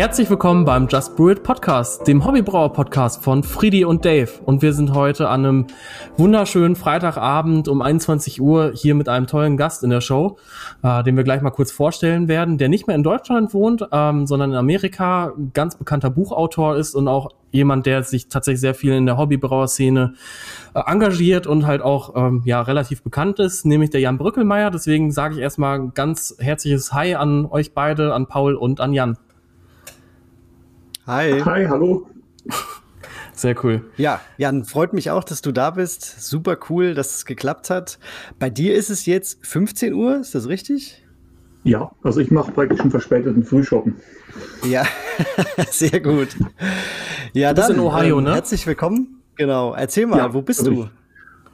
Herzlich willkommen beim Just Brew It Podcast, dem Hobbybrauer Podcast von Friedi und Dave. Und wir sind heute an einem wunderschönen Freitagabend um 21 Uhr hier mit einem tollen Gast in der Show, äh, den wir gleich mal kurz vorstellen werden, der nicht mehr in Deutschland wohnt, ähm, sondern in Amerika, ganz bekannter Buchautor ist und auch jemand, der sich tatsächlich sehr viel in der Hobbybrauerszene äh, engagiert und halt auch ähm, ja relativ bekannt ist, nämlich der Jan Brückelmeier. Deswegen sage ich erstmal ganz herzliches Hi an euch beide, an Paul und an Jan. Hi. Hi, hallo. Sehr cool. Ja, Jan, freut mich auch, dass du da bist. Super cool, dass es geklappt hat. Bei dir ist es jetzt 15 Uhr, ist das richtig? Ja, also ich mache praktisch einen verspäteten Frühschoppen. Ja, sehr gut. Ja, du bist dann, in Ohio, ähm, ne? Herzlich willkommen. Genau. Erzähl mal, Ja, wo bist also du? ich-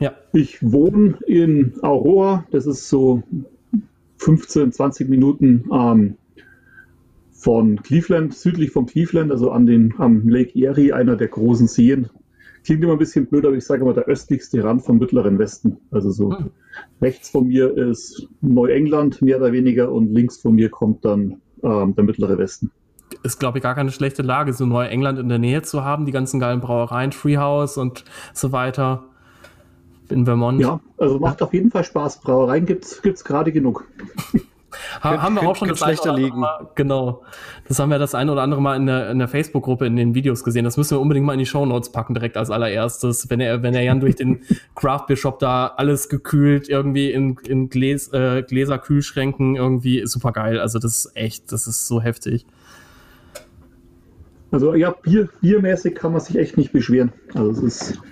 Ja. Ich wohne in Aurora, das ist so 15, 20 Minuten ähm, von Cleveland, südlich von Cleveland, also an den, am Lake Erie, einer der großen Seen. Klingt immer ein bisschen blöd, aber ich sage immer der östlichste Rand vom mittleren Westen. Also so Hm. rechts von mir ist Neuengland, mehr oder weniger, und links von mir kommt dann ähm, der mittlere Westen. ist, glaube ich, gar keine schlechte Lage, so Neuengland in der Nähe zu haben, die ganzen geilen Brauereien, Treehouse und so weiter in Vermont. Ja, also macht auf jeden Fall Spaß. Brauereien gibt's gibt's gerade genug. Ha haben wir auch schon das schlechter liegen. Mal, genau. Das haben wir das eine oder andere Mal in der, in der Facebook-Gruppe in den Videos gesehen. Das müssen wir unbedingt mal in die Shownotes packen, direkt als allererstes. Wenn er, wenn er Jan durch den Craft Beer Shop da alles gekühlt irgendwie in, in Gläs, äh, Gläser-Kühlschränken irgendwie super geil. Also das ist echt, das ist so heftig. Also ja, Bier, biermäßig kann man sich echt nicht beschweren. Also es ist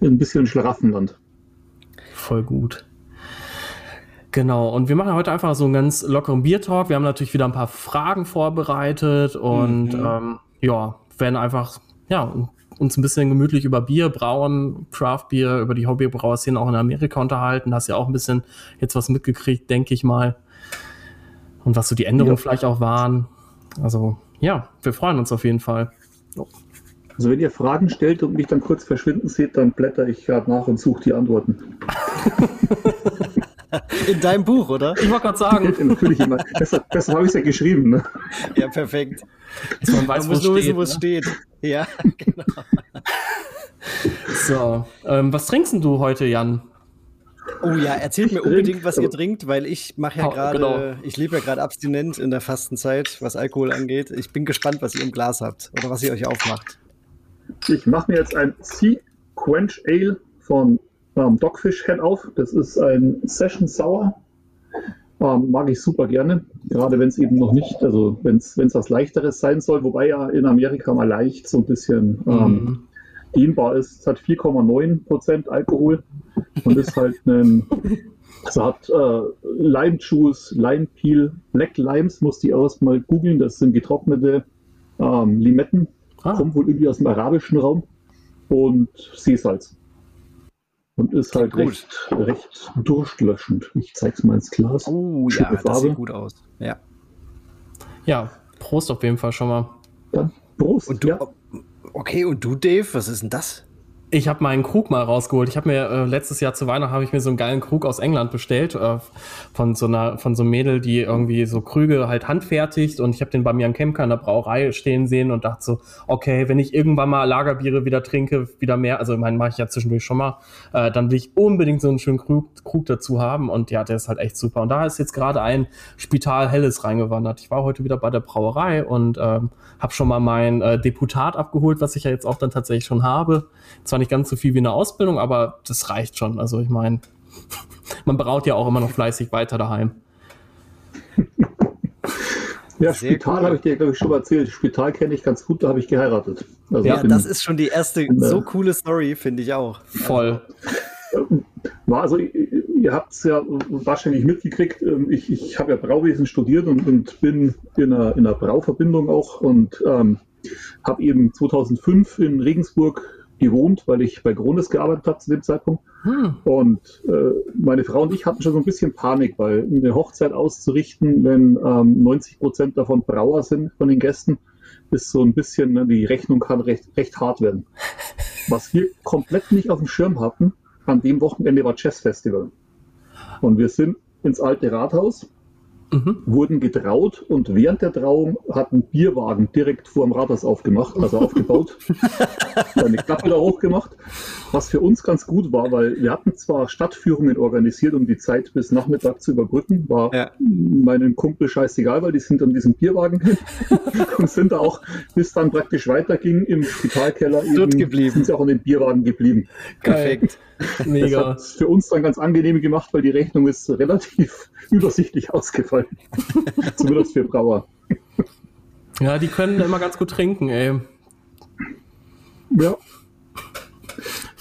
ein bisschen ein Schlaraffenland. Voll gut. Genau, und wir machen heute einfach so einen ganz lockeren Bier-Talk. Wir haben natürlich wieder ein paar Fragen vorbereitet und Mhm. ähm, ja, werden einfach ja, uns ein bisschen gemütlich über Bier, Brauen, Craft-Bier, über die Hobbybrauerszene auch in Amerika unterhalten. Hast ja auch ein bisschen jetzt was mitgekriegt, denke ich mal. Und was so die Änderungen Ja. vielleicht auch waren. Also ja, wir freuen uns auf jeden Fall. Also wenn ihr Fragen stellt und mich dann kurz verschwinden seht, dann blätter ich gerade nach und suche die Antworten. In deinem Buch, oder? Ich wollte gerade sagen, Natürlich immer. Deshalb, deshalb habe ich es ja geschrieben. Ne? Ja, perfekt. dass man weiß, Man wo muss es nur steht. wissen, wo es ne? steht. Ja, genau. So, ähm, was trinkst denn du heute, Jan? Oh ja, erzählt mir unbedingt, was ihr trinkt, weil ich mache ja gerade, genau. ich lebe ja gerade abstinent in der Fastenzeit, was Alkohol angeht. Ich bin gespannt, was ihr im Glas habt oder was ihr euch aufmacht. Ich mache mir jetzt ein Sea Quench Ale von ähm, Dogfish Head auf. Das ist ein Session Sour. Ähm, mag ich super gerne. Gerade wenn es eben noch nicht, also wenn es was Leichteres sein soll, wobei ja in Amerika mal leicht so ein bisschen ähm, Mhm. dehnbar ist. Es hat 4,9% Alkohol und ist halt ein, also hat äh, Lime Juice, Lime Peel, Black Limes, muss die erstmal googeln. Das sind getrocknete ähm, Limetten, Ah, kommt wohl irgendwie aus dem arabischen Raum und Seesalz. Und ist halt recht, recht durstlöschend. Ich zeig's mal ins Glas. Oh Schöne ja, das Farbe. sieht gut aus. Ja. ja, Prost auf jeden Fall schon mal. Dann Prost. Und du, ja. okay, und du, Dave, was ist denn das? Ich habe meinen Krug mal rausgeholt. Ich habe mir äh, letztes Jahr zu Weihnachten habe ich mir so einen geilen Krug aus England bestellt äh, von so einer von so einem Mädel, die irgendwie so Krüge halt handfertigt und ich habe den bei mir am Kemker in der Brauerei stehen sehen und dachte so, okay, wenn ich irgendwann mal Lagerbiere wieder trinke, wieder mehr, also ich meine, mache ich ja zwischendurch schon mal, äh, dann will ich unbedingt so einen schönen Krug, Krug dazu haben und ja, der ist halt echt super. Und da ist jetzt gerade ein Spital Helles reingewandert. Ich war heute wieder bei der Brauerei und ähm, habe schon mal mein äh, Deputat abgeholt, was ich ja jetzt auch dann tatsächlich schon habe. Zwar nicht ganz so viel wie eine Ausbildung, aber das reicht schon. Also ich meine, man braut ja auch immer noch fleißig weiter daheim. Ja, Sehr Spital cool. habe ich dir, glaube ich, schon mal erzählt. Spital kenne ich ganz gut, da habe ich geheiratet. Also Ja, das ist schon die erste äh, so coole Story, finde ich auch. Voll. War also, ihr habt es ja wahrscheinlich mitgekriegt, ähm, ich, ich habe ja Brauwesen studiert und, und bin in einer, in einer Brauverbindung auch und ähm, habe eben 2005 in Regensburg gewohnt, weil ich bei Grones gearbeitet habe zu dem Zeitpunkt. Hm. Und äh, meine Frau und ich hatten schon so ein bisschen Panik, weil eine Hochzeit auszurichten, wenn ähm, 90 Prozent davon Brauer sind von den Gästen, ist so ein bisschen, ne, die Rechnung kann recht, recht hart werden. Was wir komplett nicht auf dem Schirm hatten, an dem Wochenende war Jazzfestival. Und wir sind ins alte Rathaus mhm. wurden getraut und während der Trauung hat ein Bierwagen direkt vor dem Rathaus aufgemacht, also aufgebaut, eine Klappe da hochgemacht, was für uns ganz gut war, weil wir hatten zwar Stadtführungen organisiert, um die Zeit bis Nachmittag zu überbrücken, war ja. meinem Kumpel scheißegal, weil die sind an diesem Bierwagen hin und sind da auch, bis dann praktisch weiterging im Spitalkeller, eben, geblieben. sind sie auch an dem Bierwagen geblieben. Perfekt. Mega. Das hat für uns dann ganz angenehm gemacht, weil die Rechnung ist relativ übersichtlich ausgefallen. Zumindest für Brauer. Ja, die können immer ganz gut trinken, ey. Ja.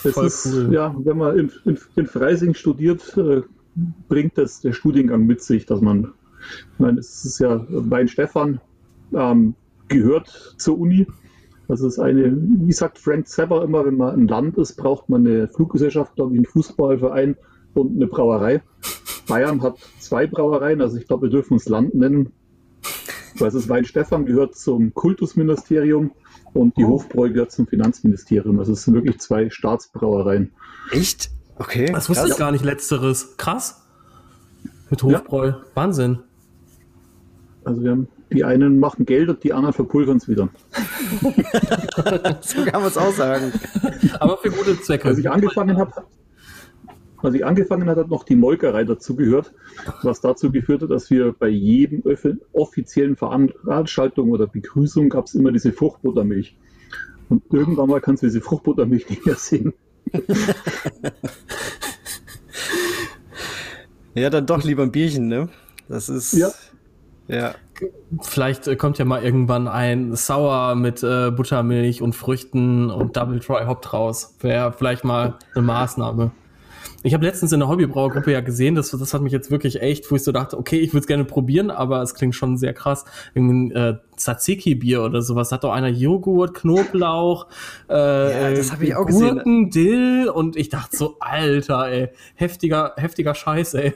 Es Voll ist, cool. ja, wenn man in, in, in Freising studiert, äh, bringt das der Studiengang mit sich, dass man, ich meine, es ist ja Weinstefan, ähm, gehört zur Uni. Das ist eine, wie sagt Frank Zapper immer, wenn man ein Land ist, braucht man eine Fluggesellschaft, glaube ich, einen Fußballverein und eine Brauerei. Bayern hat zwei Brauereien, also ich glaube, wir dürfen uns Land nennen. Weil es Weinstefan gehört zum Kultusministerium und die oh. Hofbräu gehört zum Finanzministerium. Also es sind wirklich zwei Staatsbrauereien. Echt? Okay. Das wusste ich gar nicht letzteres. Krass. Mit Hofbräu. Ja. Wahnsinn. Also wir haben die einen machen Geld und die anderen verpulvern es wieder. so kann man es auch sagen. Aber für gute Zwecke. Als ich angefangen habe, als ich angefangen habe, hat noch die Molkerei dazugehört, was dazu geführt hat, dass wir bei jedem offiziellen Veranstaltung oder Begrüßung gab es immer diese Fruchtbuttermilch. Und irgendwann mal kannst du diese Fruchtbuttermilch nicht mehr sehen. ja, dann doch lieber ein Bierchen, ne? Das ist. Ja. Ja. Vielleicht äh, kommt ja mal irgendwann ein Sauer mit äh, Buttermilch und Früchten und Double Dry Hop raus. Wäre vielleicht mal eine Maßnahme. Ich habe letztens in der Hobbybrauergruppe ja gesehen, das, das hat mich jetzt wirklich echt, wo ich so dachte, okay, ich würde es gerne probieren, aber es klingt schon sehr krass. Irgendein äh, Tzatziki-Bier oder sowas. Hat doch einer Joghurt, Knoblauch, äh, ja, das habe ich auch Gurken, gesehen. Dill und ich dachte so, Alter, ey, heftiger, heftiger Scheiß, ey.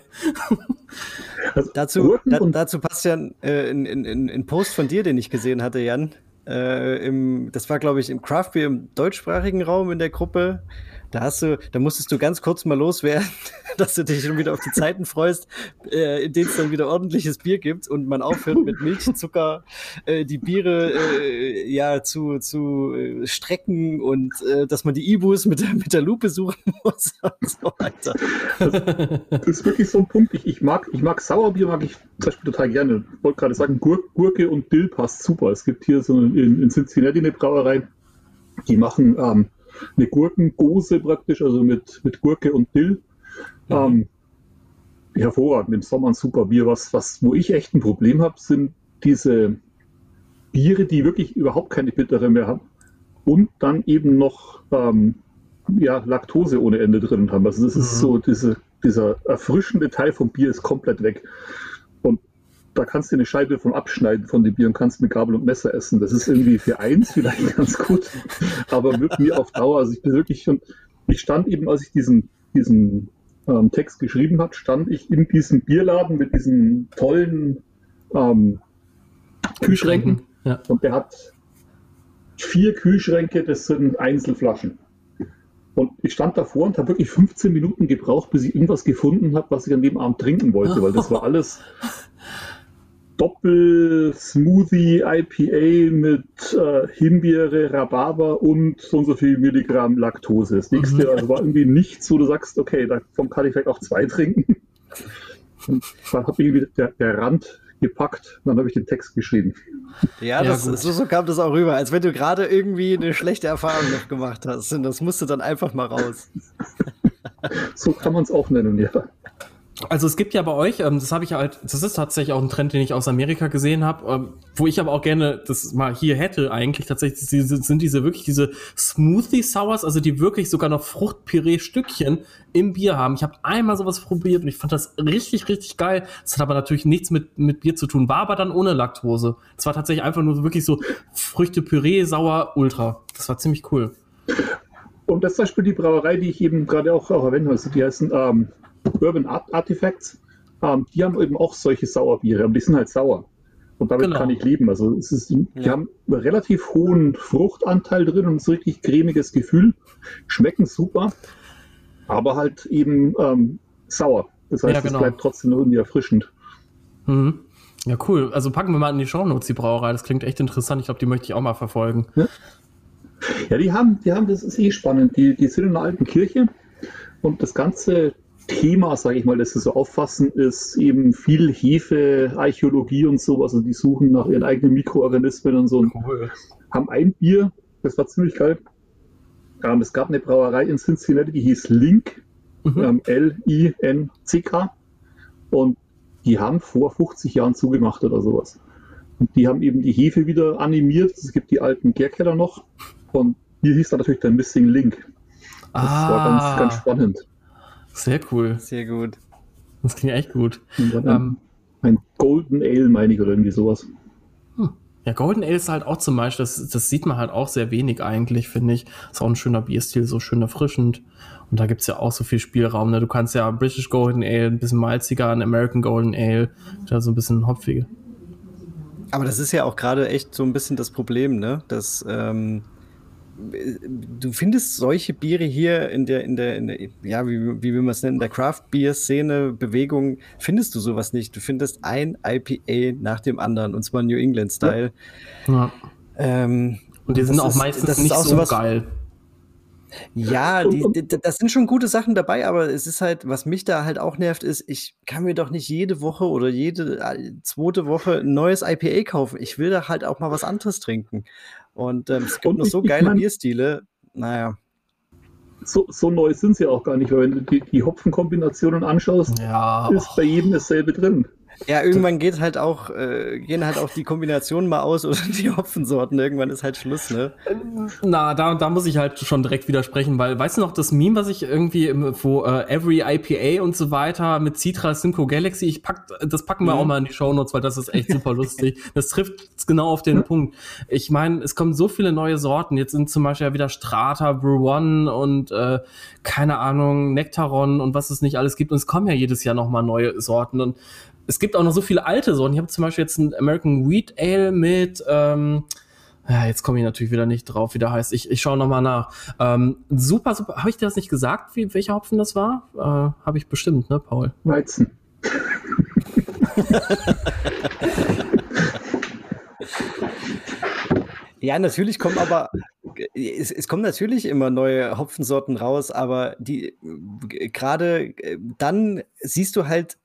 Also, dazu, da, dazu passt ja äh, ein, ein, ein Post von dir, den ich gesehen hatte, Jan. Äh, im, das war, glaube ich, im Craft Beer im deutschsprachigen Raum in der Gruppe. Da hast du, da musstest du ganz kurz mal loswerden, dass du dich schon wieder auf die Zeiten freust, äh, in denen es dann wieder ordentliches Bier gibt und man aufhört mit Milch, Zucker, äh, die Biere äh, ja zu, zu äh, strecken und äh, dass man die Ibus mit, mit der Lupe suchen muss und so weiter. Das, ist wirklich so ein Punkt. Ich, ich, mag, ich mag Sauerbier, mag ich zum Beispiel total gerne. Ich wollte gerade sagen, Gur Gurke und Dill passt super. Es gibt hier so in, in Cincinnati eine Brauerei, die machen ähm, eine Gurkengose praktisch, also mit, mit Gurke und Dill. Mhm. Ähm, hervorragend, im Sommer ein super Bier. Was, was, wo ich echt ein Problem habe, sind diese Biere, die wirklich überhaupt keine Bittere mehr haben und dann eben noch ähm, ja, Laktose ohne Ende drin haben. Also das mhm. ist so, diese, dieser erfrischende Teil vom Bier ist komplett weg da kannst du eine Scheibe vom Abschneiden von dem Bier und kannst mit Gabel und Messer essen. Das ist irgendwie für eins vielleicht ganz gut, aber mit mir auf Dauer. Also ich bin wirklich schon, ich stand eben, als ich diesen, diesen ähm, Text geschrieben habe, stand ich in diesem Bierladen mit diesen tollen ähm, Kühlschränken. Ja. Und der hat vier Kühlschränke, das sind Einzelflaschen. Und ich stand davor und habe wirklich 15 Minuten gebraucht, bis ich irgendwas gefunden habe, was ich an dem Abend trinken wollte, weil das war alles Doppel-Smoothie IPA mit äh, Himbeere, Rhabarber und so und so viel Milligramm Laktose. Das nächste mhm. also war irgendwie nichts, wo du sagst, okay, davon kann ich vielleicht auch zwei trinken. Und dann habe ich irgendwie der, der Rand gepackt, dann habe ich den Text geschrieben. Ja, das, ja so, so, kam das auch rüber, als wenn du gerade irgendwie eine schlechte Erfahrung noch gemacht hast. Und das musste dann einfach mal raus. so kann man es auch nennen, ja. Also es gibt ja bei euch, ähm, das habe ich halt, das ist tatsächlich auch ein Trend, den ich aus Amerika gesehen habe, ähm, wo ich aber auch gerne das mal hier hätte eigentlich tatsächlich, sind diese wirklich diese Smoothie Sours, also die wirklich sogar noch Fruchtpüree-Stückchen im Bier haben. Ich habe einmal sowas probiert und ich fand das richtig, richtig geil. Das hat aber natürlich nichts mit, mit Bier zu tun, war aber dann ohne Laktose. Es war tatsächlich einfach nur wirklich so Früchte-Püree, sauer, ultra. Das war ziemlich cool. Und das ist zum Beispiel die Brauerei, die ich eben gerade auch, auch erwähnt habe. Die heißen ähm, Urban Art Artifacts, ähm, die haben eben auch solche Sauerbiere, aber die sind halt sauer. Und damit genau. kann ich leben. Also es ist, die ja. haben einen relativ hohen Fruchtanteil drin und ein richtig cremiges Gefühl. Schmecken super, aber halt eben ähm, sauer. Das heißt, ja, genau. es bleibt trotzdem irgendwie erfrischend. Mhm. Ja, cool. Also packen wir mal in die Shownotes die Brauerei. Das klingt echt interessant. Ich glaube, die möchte ich auch mal verfolgen. Ja, ja die haben, die haben, das ist eh spannend. Die, die sind in einer alten Kirche und das ganze Thema, sage ich mal, das sie so auffassen, ist eben viel Hefe, Archäologie und sowas. Also die suchen nach ihren eigenen Mikroorganismen und so. Cool. Haben ein Bier, das war ziemlich geil. Ähm, es gab eine Brauerei in Cincinnati, die hieß Link, mhm. ähm, L-I-N-C-K. Und die haben vor 50 Jahren zugemacht oder sowas. Und die haben eben die Hefe wieder animiert. Es gibt die alten Gärkeller noch. Und hier hieß dann natürlich der Missing Link. Das ah. war ganz, ganz spannend. Sehr cool. Sehr gut. Das klingt echt gut. Ähm, ein Golden Ale, meine ich, oder irgendwie sowas. Hm. Ja, Golden Ale ist halt auch zum Beispiel, das, das sieht man halt auch sehr wenig eigentlich, finde ich. Ist auch ein schöner Bierstil, so schön erfrischend. Und da gibt es ja auch so viel Spielraum. Ne? Du kannst ja British Golden Ale, ein bisschen malziger, ein American Golden Ale, da so ein bisschen hopfige. Aber das ist ja auch gerade echt so ein bisschen das Problem, ne? Dass ähm, du findest solche Biere hier in der, in der, in der ja, wie, wie will man es nennen, in der Craft-Bier-Szene, Bewegung, findest du sowas nicht. Du findest ein IPA nach dem anderen, und zwar New England-Style. Ja. Ähm, und die sind auch ist, meistens nicht auch so sowas, geil. Ja, die, die, das sind schon gute Sachen dabei, aber es ist halt, was mich da halt auch nervt, ist, ich kann mir doch nicht jede Woche oder jede äh, zweite Woche ein neues IPA kaufen. Ich will da halt auch mal was anderes trinken. Und ähm, es gibt und noch so geile mein, Bierstile. Naja. So, so neu sind sie auch gar nicht, weil wenn du die, die Hopfenkombinationen anschaust, ja. ist bei jedem dasselbe drin. Ja, irgendwann geht halt auch, äh, gehen halt auch die Kombinationen mal aus oder die Hopfensorten. Irgendwann ist halt Schluss, ne? Na, da, da muss ich halt schon direkt widersprechen, weil, weißt du noch, das Meme, was ich irgendwie, im, wo äh, Every IPA und so weiter mit Citra Simcoe Galaxy, ich pack, das packen wir mhm. auch mal in die Show Notes, weil das ist echt super lustig. Das trifft genau auf den mhm. Punkt. Ich meine, es kommen so viele neue Sorten. Jetzt sind zum Beispiel ja wieder Strata, Brew One und äh, keine Ahnung, Nectaron und was es nicht alles gibt. Und es kommen ja jedes Jahr nochmal neue Sorten. Und es gibt auch noch so viele alte Sorten. Ich habe zum Beispiel jetzt ein American Wheat Ale mit, ähm, ja, jetzt komme ich natürlich wieder nicht drauf, wie der heißt. Ich, ich schaue nochmal nach. Ähm, super, super. Habe ich dir das nicht gesagt, wie, welcher Hopfen das war? Äh, Habe ich bestimmt, ne, Paul? Weizen. ja, natürlich kommen aber es, es, kommen natürlich immer neue Hopfensorten raus, aber die gerade äh, dann siehst du halt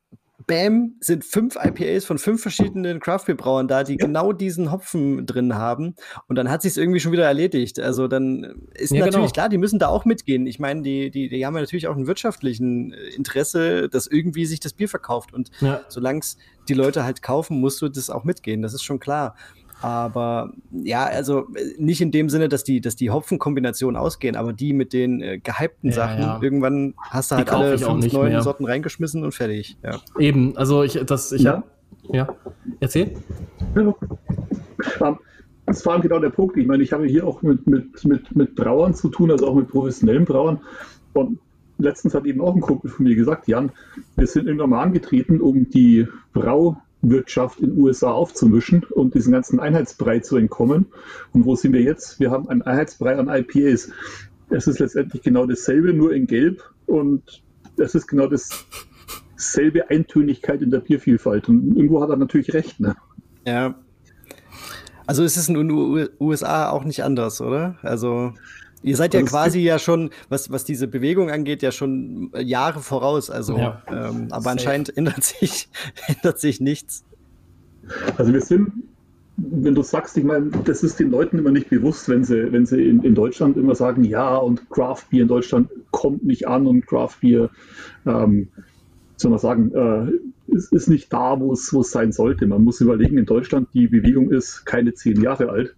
bam, sind fünf IPAs von fünf verschiedenen Craftbeer-Brauern da, die ja. genau diesen Hopfen drin haben. Und dann hat sich irgendwie schon wieder erledigt. Also dann ist ja, natürlich genau. klar, die müssen da auch mitgehen. Ich meine, die, die, die haben ja natürlich auch ein wirtschaftlichen äh, Interesse, dass irgendwie sich das Bier verkauft. Und ja. solange es die Leute halt kaufen, musst du das auch mitgehen. Das ist schon klar. Aber ja, also nicht in dem Sinne, dass die, dass die Hopfenkombinationen ausgehen, aber die mit den äh, gehypten ja, Sachen, ja. irgendwann hast du halt alle fünf neuen mehr. Sorten reingeschmissen und fertig. Ja. Eben, also ich, das, ich ja. Ja, erzähl. Das war genau der Punkt. Ich meine, ich habe hier auch mit, mit, mit, mit Brauern zu tun, also auch mit professionellen Brauern. Und letztens hat eben auch ein Kumpel von mir gesagt, Jan, wir sind irgendwann mal angetreten, um die Brau Wirtschaft in USA aufzumischen und diesen ganzen Einheitsbrei zu entkommen. Und wo sind wir jetzt? Wir haben einen Einheitsbrei an IPAs. Es ist letztendlich genau dasselbe, nur in Gelb und es ist genau dasselbe Eintönigkeit in der Biervielfalt. Und irgendwo hat er natürlich recht. Ne? Ja. Also ist es in den USA auch nicht anders, oder? Also Ihr seid ja quasi ja schon, was, was diese Bewegung angeht, ja schon Jahre voraus. Also, ja. ähm, aber Safe. anscheinend ändert sich, ändert sich nichts. Also wir sind, wenn du sagst, ich meine, das ist den Leuten immer nicht bewusst, wenn sie, wenn sie in, in Deutschland immer sagen, ja, und Craft Beer in Deutschland kommt nicht an und Craft Beer, ähm, soll man sagen, äh, ist, ist nicht da, wo es, wo es sein sollte. Man muss überlegen, in Deutschland, die Bewegung ist keine zehn Jahre alt.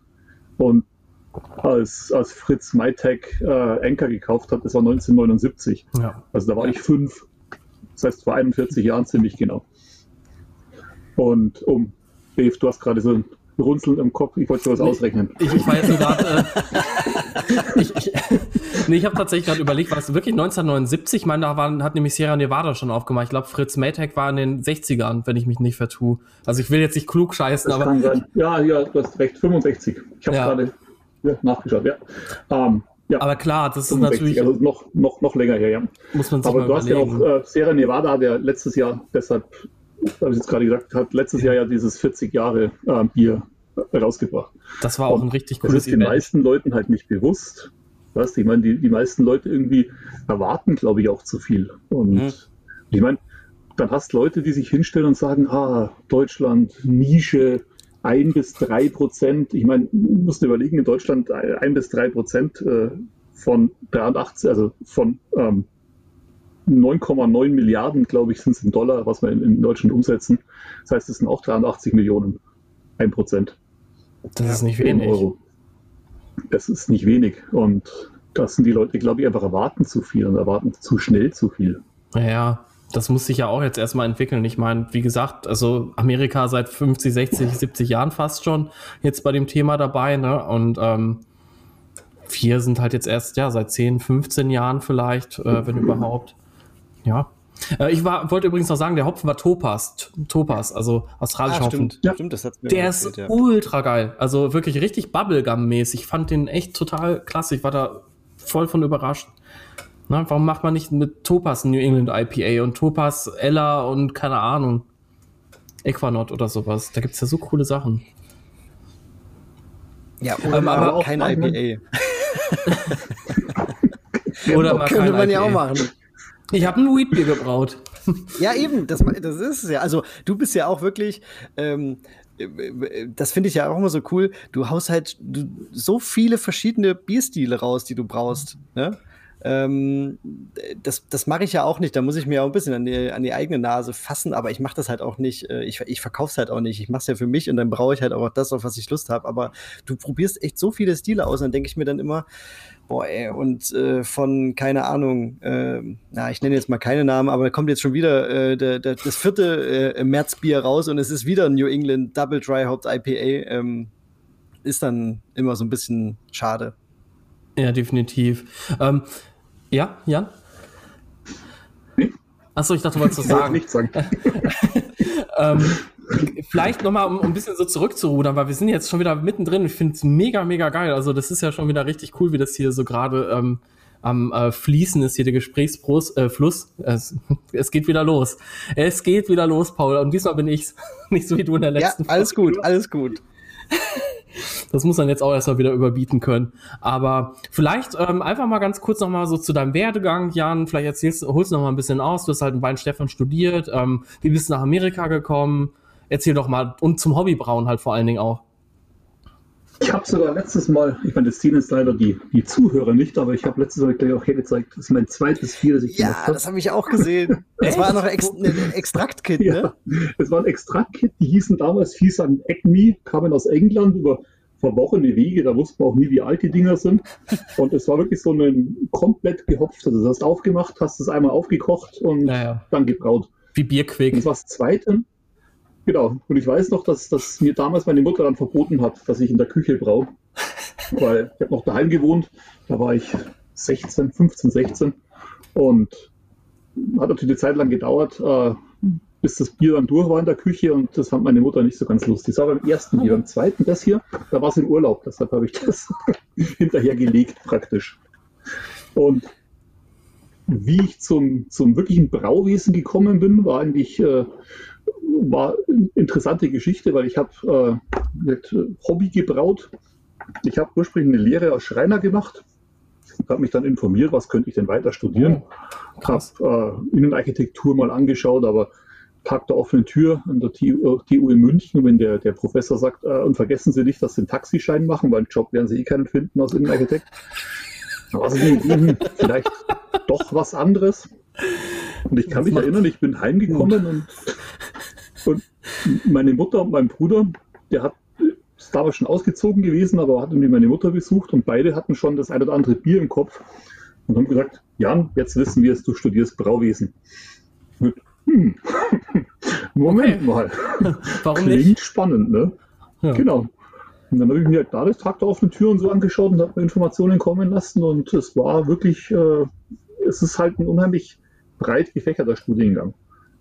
Und als, als Fritz Maytag äh, Enker gekauft hat, das war 1979. Ja. Also da war ich fünf. Das heißt, vor 41 Jahren ziemlich genau. Und um, Dave, du hast gerade so ein Runzeln im Kopf, ich wollte was nee, ausrechnen. Ich, ich war jetzt gerade. Äh, ich, ich, nee, ich habe tatsächlich gerade überlegt, war es wirklich 1979? Ich meine, da waren, hat nämlich Sierra Nevada schon aufgemacht. Ich glaube, Fritz Maytag war in den 60ern, wenn ich mich nicht vertue. Also ich will jetzt nicht klug scheißen, das aber. Ja, ja, du hast recht, 65. Ich habe ja. gerade ja, nachgeschaut, ja. Ähm, ja. Aber klar, das 65, ist natürlich. Also noch, noch, noch länger her, ja. Muss man sich Aber du hast ja auch äh, Sierra Nevada, der letztes Jahr deshalb habe ich jetzt gerade gesagt, hat letztes Jahr ja dieses 40 Jahre äh, Bier rausgebracht. Das war auch ein richtig cooles Das ist den meisten Leuten halt nicht bewusst. Weißt, ich meine, die, die meisten Leute irgendwie erwarten, glaube ich, auch zu viel. Und mhm. ich meine, dann hast Leute, die sich hinstellen und sagen, ah, Deutschland, Nische, ein bis drei Prozent. Ich meine, musst überlegen, in Deutschland ein bis drei Prozent äh, von 83, also von ähm, 9,9 Milliarden, glaube ich, sind es in Dollar, was wir in, in, Deutschland umsetzen. Das heißt, es sind auch 83 Millionen. Ein Prozent. Das ist nicht wenig. Euro. Das ist nicht wenig. Und das sind die Leute, glaube ich, einfach erwarten zu viel und erwarten zu schnell zu viel. Ja, das muss sich ja auch jetzt erstmal entwickeln. Ich meine, wie gesagt, also Amerika seit 50, 60, 70 Jahren fast schon jetzt bei dem Thema dabei, ne? Und ähm, wir sind halt jetzt erst, ja, seit 10, 15 Jahren vielleicht, äh, wenn überhaupt. Ja. Äh, ich war, wollte übrigens noch sagen, der Hopfen war Topaz. Topaz, also australischer ah, Hopfen. Stimmt, ja. stimmt, das hat's mir Der ist ja. ultra geil. Also wirklich richtig Bubblegum-mäßig. Ich fand den echt total klasse. Ich war da voll von überrascht. Na, warum macht man nicht mit Topaz New England IPA und Topaz Ella und keine Ahnung, Equanaut oder sowas? Da gibt es ja so coole Sachen. Ja, oder ähm, aber auch kein IPA. oder mal Könnte man IPA. ja auch machen. Ich habe ein Wheatbier gebraut. ja, eben, das, das ist es ja. Also, du bist ja auch wirklich. Ähm, das finde ich ja auch immer so cool. Du haust halt so viele verschiedene Bierstile raus, die du brauchst. Ne? Ähm, das das mache ich ja auch nicht. Da muss ich mir auch ein bisschen an die, an die eigene Nase fassen, aber ich mache das halt auch nicht. Äh, ich, ich verkaufe es halt auch nicht. Ich mache es ja für mich und dann brauche ich halt auch das, auf was ich Lust habe. Aber du probierst echt so viele Stile aus und dann denke ich mir dann immer, boah, ey, und äh, von, keine Ahnung, äh, na, ich nenne jetzt mal keine Namen, aber da kommt jetzt schon wieder äh, der, der, das vierte äh, Märzbier raus und es ist wieder New England Double Dry Hopped IPA. Ähm, ist dann immer so ein bisschen schade. Ja, definitiv. Ähm, ja, Jan? Achso, ich dachte, du wolltest was sagen. Nicht sagen. ähm, vielleicht nochmal, um, um ein bisschen so zurückzurudern, weil wir sind jetzt schon wieder mittendrin. Ich finde es mega, mega geil. Also, das ist ja schon wieder richtig cool, wie das hier so gerade ähm, am äh, Fließen ist, hier der Gesprächsfluss. Äh, es, es geht wieder los. Es geht wieder los, Paul. Und diesmal bin ich's. Nicht so wie du in der letzten Ja, alles Folge. gut, alles gut. Das muss man jetzt auch erstmal wieder überbieten können. Aber vielleicht ähm, einfach mal ganz kurz nochmal so zu deinem Werdegang, Jan. Vielleicht erzählst, holst du noch mal ein bisschen aus. Du hast halt in Weinstefan studiert. Ähm, wie bist du nach Amerika gekommen? Erzähl doch mal. Und zum Hobbybrauen halt vor allen Dingen auch. Ich habe sogar letztes Mal, ich meine, das sehen jetzt leider die, die Zuhörer nicht, aber ich habe letztes Mal gleich auch hergezeigt, das ist mein zweites Bier, das ich ja, gemacht habe. Ja, das habe ich auch gesehen. Das war noch Ex ein Extraktkit, ne? Ja, das war ein Extraktkit, die hießen damals Fies an Acme, kamen aus England über verworrene Wege, da wusste man auch nie, wie alt die Dinger sind. Und es war wirklich so ein komplett gehopft. Also, das hast aufgemacht, hast es einmal aufgekocht und naja. dann gebraut. Wie Bierquick. Das war das zweite. Genau. Und ich weiß noch, dass, dass mir damals meine Mutter dann verboten hat, dass ich in der Küche brauche. Weil ich habe noch daheim gewohnt. Da war ich 16, 15, 16. Und hat natürlich eine Zeit lang gedauert, äh, bis das Bier dann durch war in der Küche und das fand meine Mutter nicht so ganz lustig. Das war beim ersten Bier. Beim zweiten, das hier, da war es im Urlaub, deshalb habe ich das hinterher gelegt praktisch. Und wie ich zum, zum wirklichen Brauwesen gekommen bin, war eigentlich äh, war eine interessante Geschichte, weil ich habe äh, Hobby gebraut. Ich habe ursprünglich eine Lehre als Schreiner gemacht habe mich dann informiert, was könnte ich denn weiter studieren. Oh, habe äh, Innenarchitektur mal angeschaut, aber Tag der offenen Tür an der TU, TU in München. Und wenn der, der Professor sagt, äh, und vergessen Sie nicht, dass Sie einen Taxischein machen, weil einen Job werden Sie eh keinen finden als Innenarchitekt. Also vielleicht doch was anderes. Und ich kann mich erinnern, ich bin heimgekommen und, und meine Mutter und mein Bruder, der hat ist damals schon ausgezogen gewesen, aber hat irgendwie meine Mutter besucht und beide hatten schon das eine oder andere Bier im Kopf und haben gesagt, Jan, jetzt wissen wir es, du studierst Brauwesen. Und, hm. Moment okay. mal. Warum Klingt nicht? spannend, ne? Ja. Genau. Und dann habe ich mir halt da das Tag der offenen Tür und so angeschaut und habe mir Informationen kommen lassen und es war wirklich, äh, es ist halt ein unheimlich breit gefächerter Studiengang.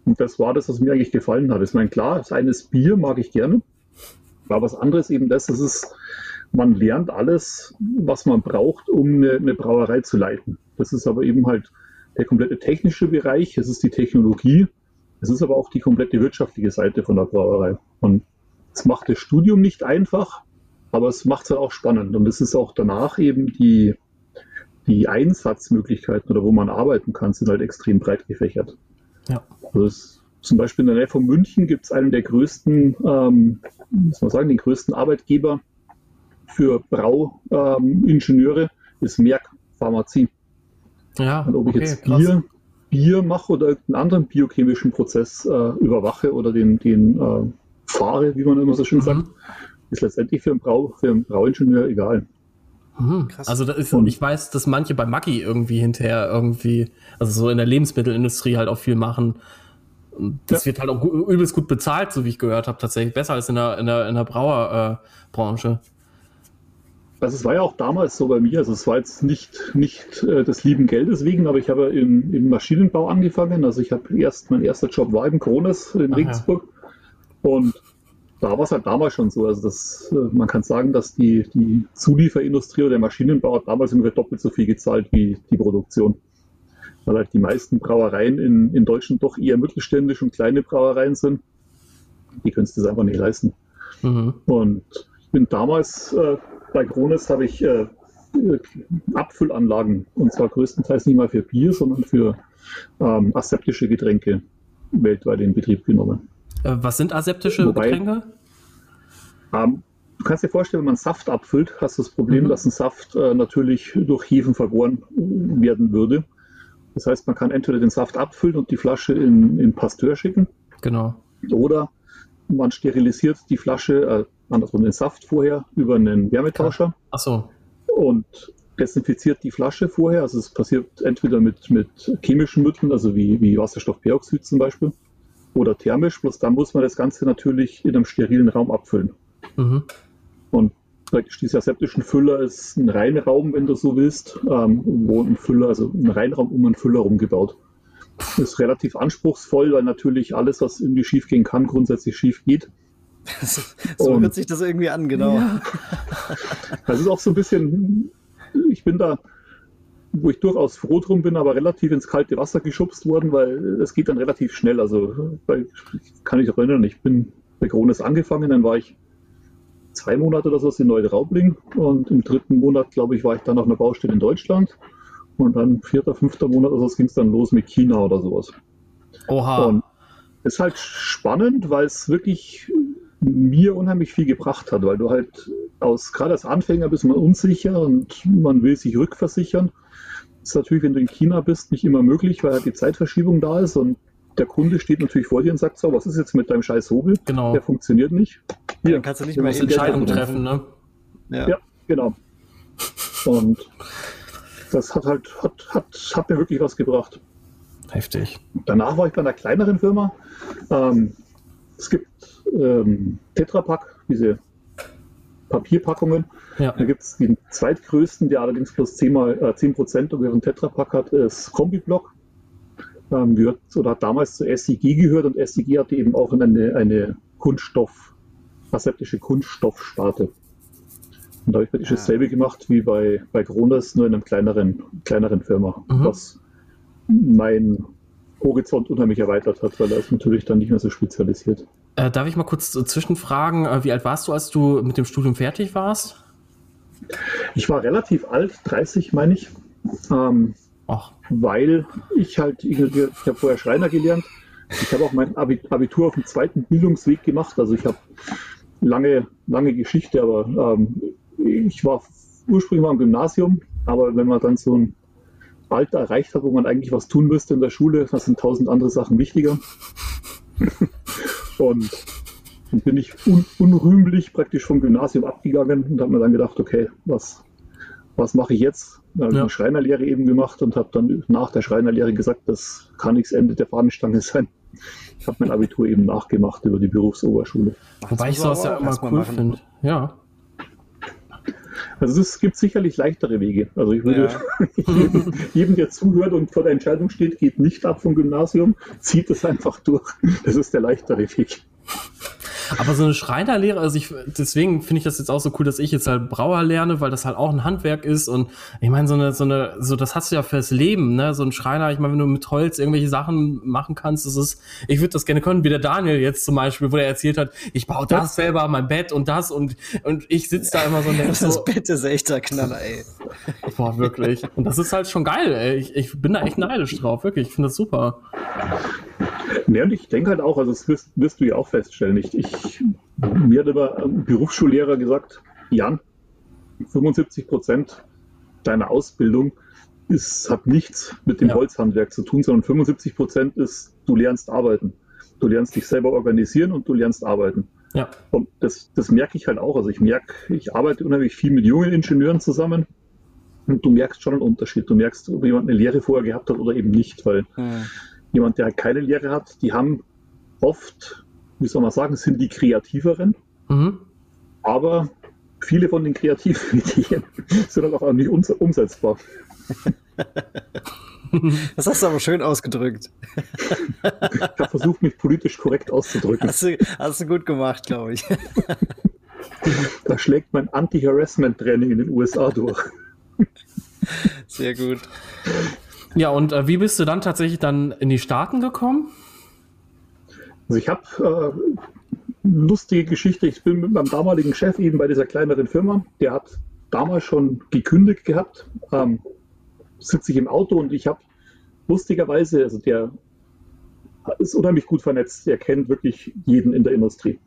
Und das war das, was mir eigentlich gefallen hat. Ich meine, klar, das eine ist Bier, mag ich gerne. Aber was anderes eben das, das ist, man lernt alles, was man braucht, um eine, eine Brauerei zu leiten. Das ist aber eben halt der komplette technische Bereich, es ist die Technologie Es ist aber auch die komplette wirtschaftliche Seite von der Brauerei. Und es macht das Studium nicht einfach, aber es macht es halt auch spannend. Und es ist auch danach eben die, die Einsatzmöglichkeiten oder wo man arbeiten kann, sind halt extrem breit gefächert. Ja. Also es, zum Beispiel in der Nähe von München gibt es einen der größten, ähm, muss man sagen, den größten Arbeitgeber für Brauingenieure, ähm, ist Merck Pharmazie. Ja, Und ob okay, ich jetzt Bier, Bier mache oder irgendeinen anderen biochemischen Prozess äh, überwache oder den, den äh, fahre, wie man immer so schön mhm. sagt, ist letztendlich für einen, Brau, für einen Brauingenieur egal. Mhm. Also da ist, ich weiß, dass manche bei Maggi irgendwie hinterher irgendwie, also so in der Lebensmittelindustrie halt auch viel machen. das ja. wird halt auch übelst gut bezahlt, so wie ich gehört habe, tatsächlich besser als in der, in der, in der Brauerbranche. Also es war ja auch damals so bei mir, also es war jetzt nicht, nicht äh, des lieben Geldes wegen, aber ich habe im, im Maschinenbau angefangen. Also ich habe erst, mein erster Job war im Krones in Ach, Regensburg. Ja. Und da war es halt damals schon so. Also das, äh, man kann sagen, dass die, die Zulieferindustrie oder der Maschinenbau hat damals ungefähr doppelt so viel gezahlt wie die Produktion. Weil halt die meisten Brauereien in, in Deutschland doch eher mittelständisch und kleine Brauereien sind. Die können es das einfach nicht leisten. Mhm. Und ich bin damals äh, bei Krones habe ich äh, Abfüllanlagen und zwar größtenteils nicht mal für Bier, sondern für ähm, aseptische Getränke weltweit in Betrieb genommen. Äh, was sind aseptische Wobei, Getränke? Ähm, du kannst dir vorstellen, wenn man Saft abfüllt, hast du das Problem, mhm. dass ein Saft äh, natürlich durch Hefen vergoren werden würde. Das heißt, man kann entweder den Saft abfüllen und die Flasche in, in Pasteur schicken. Genau. Oder man sterilisiert die Flasche, äh, andersrum den Saft vorher über einen Wärmetauscher. Ach so. Und desinfiziert die Flasche vorher. Also es passiert entweder mit, mit chemischen Mitteln, also wie, wie Wasserstoffperoxid zum Beispiel, oder thermisch, bloß dann muss man das Ganze natürlich in einem sterilen Raum abfüllen. Mhm. Und praktisch diese aseptischen Füller ist ein Reinraum, wenn du so willst, ähm, wo ein Füller, also ein Reinraum um einen Füller rumgebaut. Ist relativ anspruchsvoll, weil natürlich alles, was irgendwie schief gehen kann, grundsätzlich schief geht. so Und, hört sich das irgendwie an, genau. Ja. Das ist auch so ein bisschen, ich bin da wo ich durchaus froh drum bin, aber relativ ins kalte Wasser geschubst worden, weil es geht dann relativ schnell. Also kann ich erinnern, ich bin bei Krones angefangen, dann war ich zwei Monate oder so in Neuraubling und im dritten Monat, glaube ich, war ich dann auf einer Baustelle in Deutschland und dann vierter, fünfter Monat oder so ging es dann los mit China oder sowas. Oha. Und ist halt spannend, weil es wirklich mir unheimlich viel gebracht hat, weil du halt aus, gerade als Anfänger bist man unsicher und man will sich rückversichern ist natürlich, wenn du in China bist, nicht immer möglich, weil halt die Zeitverschiebung da ist und der Kunde steht natürlich vor dir und sagt so, was ist jetzt mit deinem scheiß Hobel? Genau. Der funktioniert nicht. Hier, dann kannst du nicht mehr Entscheidungen treffen, ne? Ja. ja, genau. Und das hat halt, hat, hat, hat mir wirklich was gebracht. Heftig. Danach war ich bei einer kleineren Firma. Ähm, es gibt ähm, Tetra Pak, diese Papierpackungen. Ja. Da gibt es den zweitgrößten, der allerdings plus 10, mal, äh, 10 Prozent ungefähr einen Tetrapack hat, ist Kombiblock. Ähm, gehört oder hat damals zu SIG gehört und SIG hatte eben auch eine, eine Kunststoff, aseptische Kunststoffsparte. Und da habe ich praktisch ah. dasselbe gemacht wie bei, bei Kronos, nur in einem kleineren, kleineren Firma, mhm. was mein Horizont unheimlich erweitert hat, weil er ist natürlich dann nicht mehr so spezialisiert. Äh, darf ich mal kurz zwischenfragen, äh, wie alt warst du, als du mit dem Studium fertig warst? Ich war relativ alt, 30 meine ich. Ähm, weil ich halt, ich, ich habe vorher Schreiner gelernt. Ich habe auch mein Abitur auf dem zweiten Bildungsweg gemacht. Also ich habe lange, lange Geschichte, aber ähm, ich war ursprünglich mal im Gymnasium, aber wenn man dann so ein Alter erreicht hat, wo man eigentlich was tun müsste in der Schule, da sind tausend andere Sachen wichtiger. Und dann bin ich un unrühmlich praktisch vom Gymnasium abgegangen und habe mir dann gedacht, okay, was, was mache ich jetzt? Da habe ja. eine Schreinerlehre eben gemacht und habe dann nach der Schreinerlehre gesagt, das kann nichts Ende der Fahnenstange sein. Ich habe mein Abitur eben nachgemacht über die Berufsoberschule. Wobei ich sowas ja immer cool finde. Ja. Also es gibt sicherlich leichtere Wege. Also ich würde ja. jedem, jedem, der zuhört und vor der Entscheidung steht, geht nicht ab vom Gymnasium, zieht es einfach durch. Das ist der leichtere Weg. Aber so eine Schreinerlehre, also ich, deswegen finde ich das jetzt auch so cool, dass ich jetzt halt Brauer lerne, weil das halt auch ein Handwerk ist und ich meine, so eine, so eine, so das hast du ja fürs Leben, ne? So ein Schreiner, ich meine, wenn du mit Holz irgendwelche Sachen machen kannst, das ist, ich würde das gerne können, wie der Daniel jetzt zum Beispiel, wo er erzählt hat, ich baue das selber, mein Bett und das und, und ich sitze da immer so und denke Das so, Bett ist echt der Knaller, ey. Boah, wirklich. Und das ist halt schon geil, ey. Ich, ich bin da echt neidisch drauf, wirklich. Ich finde das super. Ja, und ich denke halt auch, also das wirst, wirst du ja auch feststellen. Ich, ich, mir hat aber ein Berufsschullehrer gesagt, Jan, 75 Prozent deiner Ausbildung ist, hat nichts mit dem ja. Holzhandwerk zu tun, sondern 75 Prozent ist, du lernst arbeiten. Du lernst dich selber organisieren und du lernst arbeiten. Ja. Und das, das merke ich halt auch. Also ich merke, ich arbeite unheimlich viel mit jungen Ingenieuren zusammen und du merkst schon einen Unterschied. Du merkst, ob jemand eine Lehre vorher gehabt hat oder eben nicht, weil hm. jemand, der keine Lehre hat, die haben oft, wie soll man sagen, sind die kreativeren, mhm. aber viele von den kreativen Ideen sind dann auch nicht umsetzbar. Das hast du aber schön ausgedrückt. Ich habe versucht, mich politisch korrekt auszudrücken. Hast du, hast du gut gemacht, glaube ich. Da schlägt mein Anti-Harassment-Training in den USA durch. Sehr gut. Ja, und äh, wie bist du dann tatsächlich dann in die Staaten gekommen? Also ich habe äh, lustige Geschichte. Ich bin mit meinem damaligen Chef eben bei dieser kleineren Firma. Der hat damals schon gekündigt gehabt. Ähm, sitze ich im Auto und ich habe lustigerweise, also der ist unheimlich gut vernetzt. Der kennt wirklich jeden in der Industrie.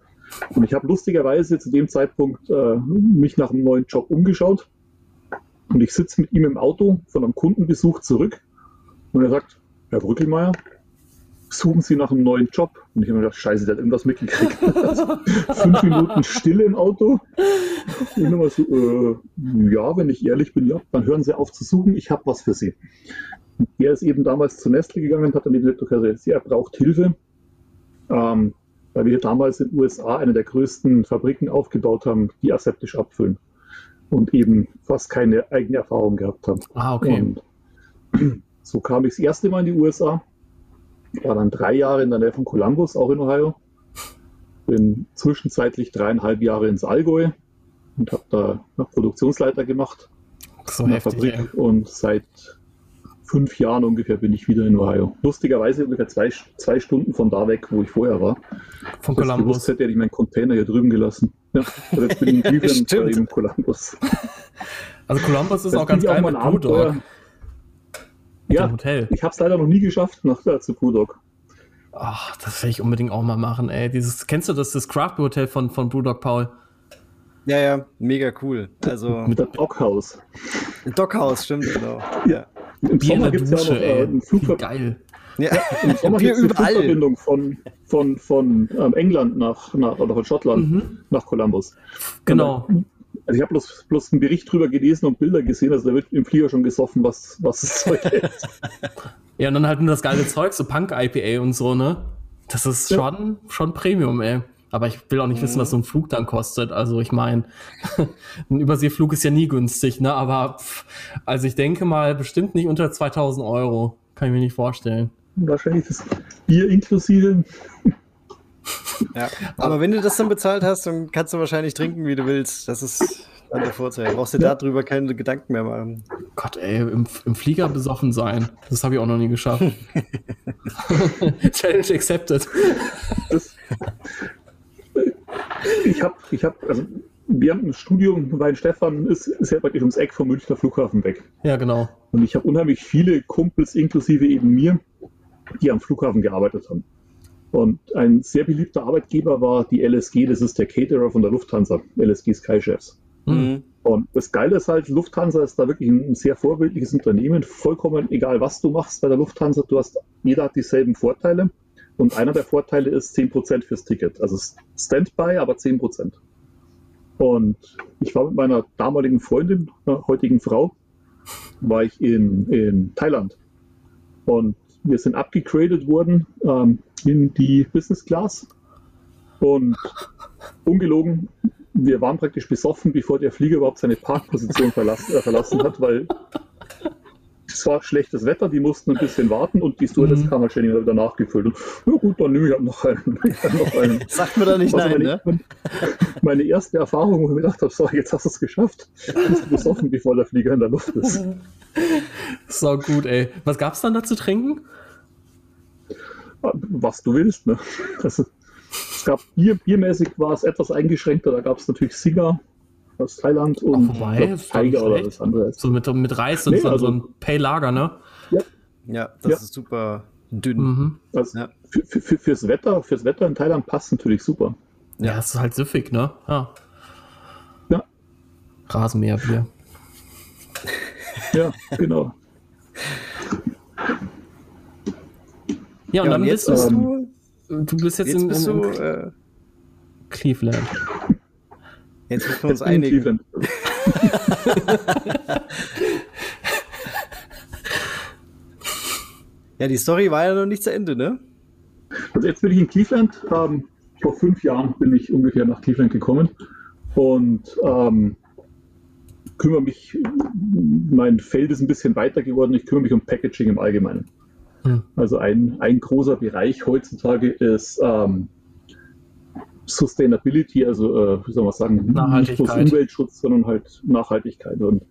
Und ich habe lustigerweise zu dem Zeitpunkt äh, mich nach einem neuen Job umgeschaut und ich sitze mit ihm im Auto von einem Kundenbesuch zurück und er sagt, Herr Brückelmeier, suchen Sie nach einem neuen Job. Und ich habe mir gedacht, scheiße, der hat irgendwas mitgekriegt. Also fünf Minuten Stille im Auto. Und immer so, äh, ja, wenn ich ehrlich bin, ja, dann hören Sie auf zu suchen, ich habe was für Sie. Und der ist eben damals zu Nestle gegangen und hat dann eben gesagt, okay, er braucht Hilfe, ähm, weil wir damals in den USA eine der größten Fabriken aufgebaut haben, die aseptisch abfüllen und eben fast keine eigene Erfahrung gehabt haben. Ah, okay. Und so kam ich das erste Mal in die USA, war dann drei Jahre in der Nähe von Columbus, auch in Ohio. Bin zwischenzeitlich dreieinhalb Jahre ins Allgäu und habe da noch Produktionsleiter gemacht. So in heftig, Fabrik. Ja. Und seit fünf Jahren ungefähr bin ich wieder in Ohio. Lustigerweise ungefähr zwei, zwei Stunden von da weg, wo ich vorher war. Von Columbus. Gewusst hätte, ich meinen Container hier drüben gelassen. Ja, jetzt bin ich in Cleveland eben Columbus. Also Columbus ist das auch ganz geil auch mit Brewdog. Ja, Hotel. ich habe es leider noch nie geschafft nach äh, zu Brewdog. Ach, das will ich unbedingt auch mal machen, ey. Dieses, kennst du das, das Craft Hotel von, von Brewdog, Paul? Ja, ja, mega cool. Also mit der Dockhaus. Dockhaus, stimmt, genau. Ja. Im Bier Sommer gibt es ja noch äh, einen Flugver Geil. Ja, im Sommer gibt es eine Flugverbindung von, von, von ähm, England nach, nach, oder von Schottland mhm. nach Columbus. Genau. Dann, also ich habe bloß, bloß einen Bericht drüber gelesen und Bilder gesehen, also da wird im Flieger schon gesoffen, was, was das Zeug ist. ja, und dann halt nur das geile Zeug, so Punk-IPA und so, ne? Das ist ja. schon, schon Premium, ey. Aber ich will auch nicht wissen, was so ein Flug dann kostet. Also ich meine, ein Überseeflug ist ja nie günstig, ne? Aber pff, also ich denke mal bestimmt nicht unter 2000 Euro. Kann ich mir nicht vorstellen. Wahrscheinlich das Bier inklusive. Ja, aber wenn du das dann bezahlt hast, dann kannst du wahrscheinlich trinken, wie du willst. Das ist dann der Vorteil. Brauchst du ja. darüber keine Gedanken mehr machen. Gott, ey, im, im Flieger besoffen sein. Das habe ich auch noch nie geschafft. Challenge accepted. Das, ich habe, ich hab, also wir haben ein Studium, weil Stefan ist, ist ja praktisch ums Eck vom Münchner Flughafen weg. Ja, genau. Und ich habe unheimlich viele Kumpels, inklusive eben mir, die am Flughafen gearbeitet haben. Und ein sehr beliebter Arbeitgeber war die LSG, das ist der Caterer von der Lufthansa, LSG Skychefs. Mhm. Und das Geile ist halt, Lufthansa ist da wirklich ein sehr vorbildliches Unternehmen, vollkommen egal, was du machst bei der Lufthansa, du hast, jeder hat dieselben Vorteile. Und einer der Vorteile ist 10% fürs Ticket. Also Standby, aber 10%. Und ich war mit meiner damaligen Freundin, äh, heutigen Frau, war ich in, in Thailand. Und wir sind abgegradet worden ähm, in die Business Class. Und ungelogen, wir waren praktisch besoffen, bevor der Flieger überhaupt seine Parkposition verlassen, äh, verlassen hat, weil es war schlechtes Wetter, die mussten ein bisschen warten und die Stewardess mhm. kam halt ständig wieder nachgefüllt. Und, ja gut, dann nehme ich halt noch einen. noch einen. Sagt mir doch nicht also nein, meine, ne? Meine erste Erfahrung, wo ich mir gedacht habe, so, jetzt hast du es geschafft. Bist du besoffen, bevor der Flieger in der Luft ist. So gut, ey. Was gab es dann da zu trinken? Was du willst, ne? Also, es gab Bier, biermäßig war es etwas eingeschränkter, da gab es natürlich Singer aus Thailand und Ach, wobei, Tiger oder was anderes. So mit, mit Reis und nee, so, also, so ein Pay-Lager, ne? Ja. Ja, das ja. ist super dünn. Mhm. Also ja. für, für, fürs, Wetter, fürs Wetter in Thailand passt natürlich super. Ja, es ist halt süffig, ne? Ja. ja. Rasenmäherbier. ja, genau. Ja, und ja, dann und jetzt, bist du, ähm, du bist jetzt, jetzt in, in, in, in äh, Cleveland. Jetzt müssen wir uns einigen. ja, die Story war ja noch nicht zu Ende, ne? Also jetzt bin ich in Cleveland. Ähm, vor fünf Jahren bin ich ungefähr nach Cleveland gekommen und ähm, kümmere mich, mein Feld ist ein bisschen weiter geworden, ich kümmere mich um Packaging im Allgemeinen. Hm. Also ein, ein großer Bereich heutzutage ist ähm, Sustainability, also äh, wie soll man sagen, nicht bloß Umweltschutz, sondern halt Nachhaltigkeit. Und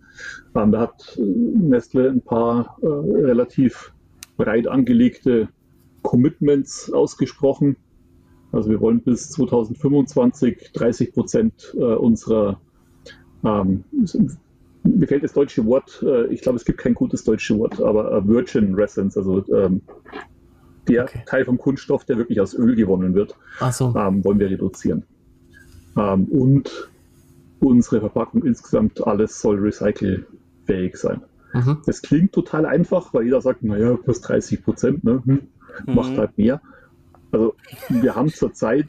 ähm, da hat äh, Nestle ein paar äh, relativ breit angelegte Commitments ausgesprochen. Also wir wollen bis 2025 30 Prozent äh, unserer, ähm, mir fällt das deutsche Wort, äh, ich glaube es gibt kein gutes deutsches Wort, aber äh, Virgin Resin, also ähm, der okay. Teil vom Kunststoff, der wirklich aus Öl gewonnen wird, so. ähm, wollen wir reduzieren. Ähm, und unsere Verpackung insgesamt, alles soll recycelfähig sein. Mhm. Das klingt total einfach, weil jeder sagt, naja, plus 30 Prozent, ne? Hm, mhm. macht halt mehr. Also wir haben zurzeit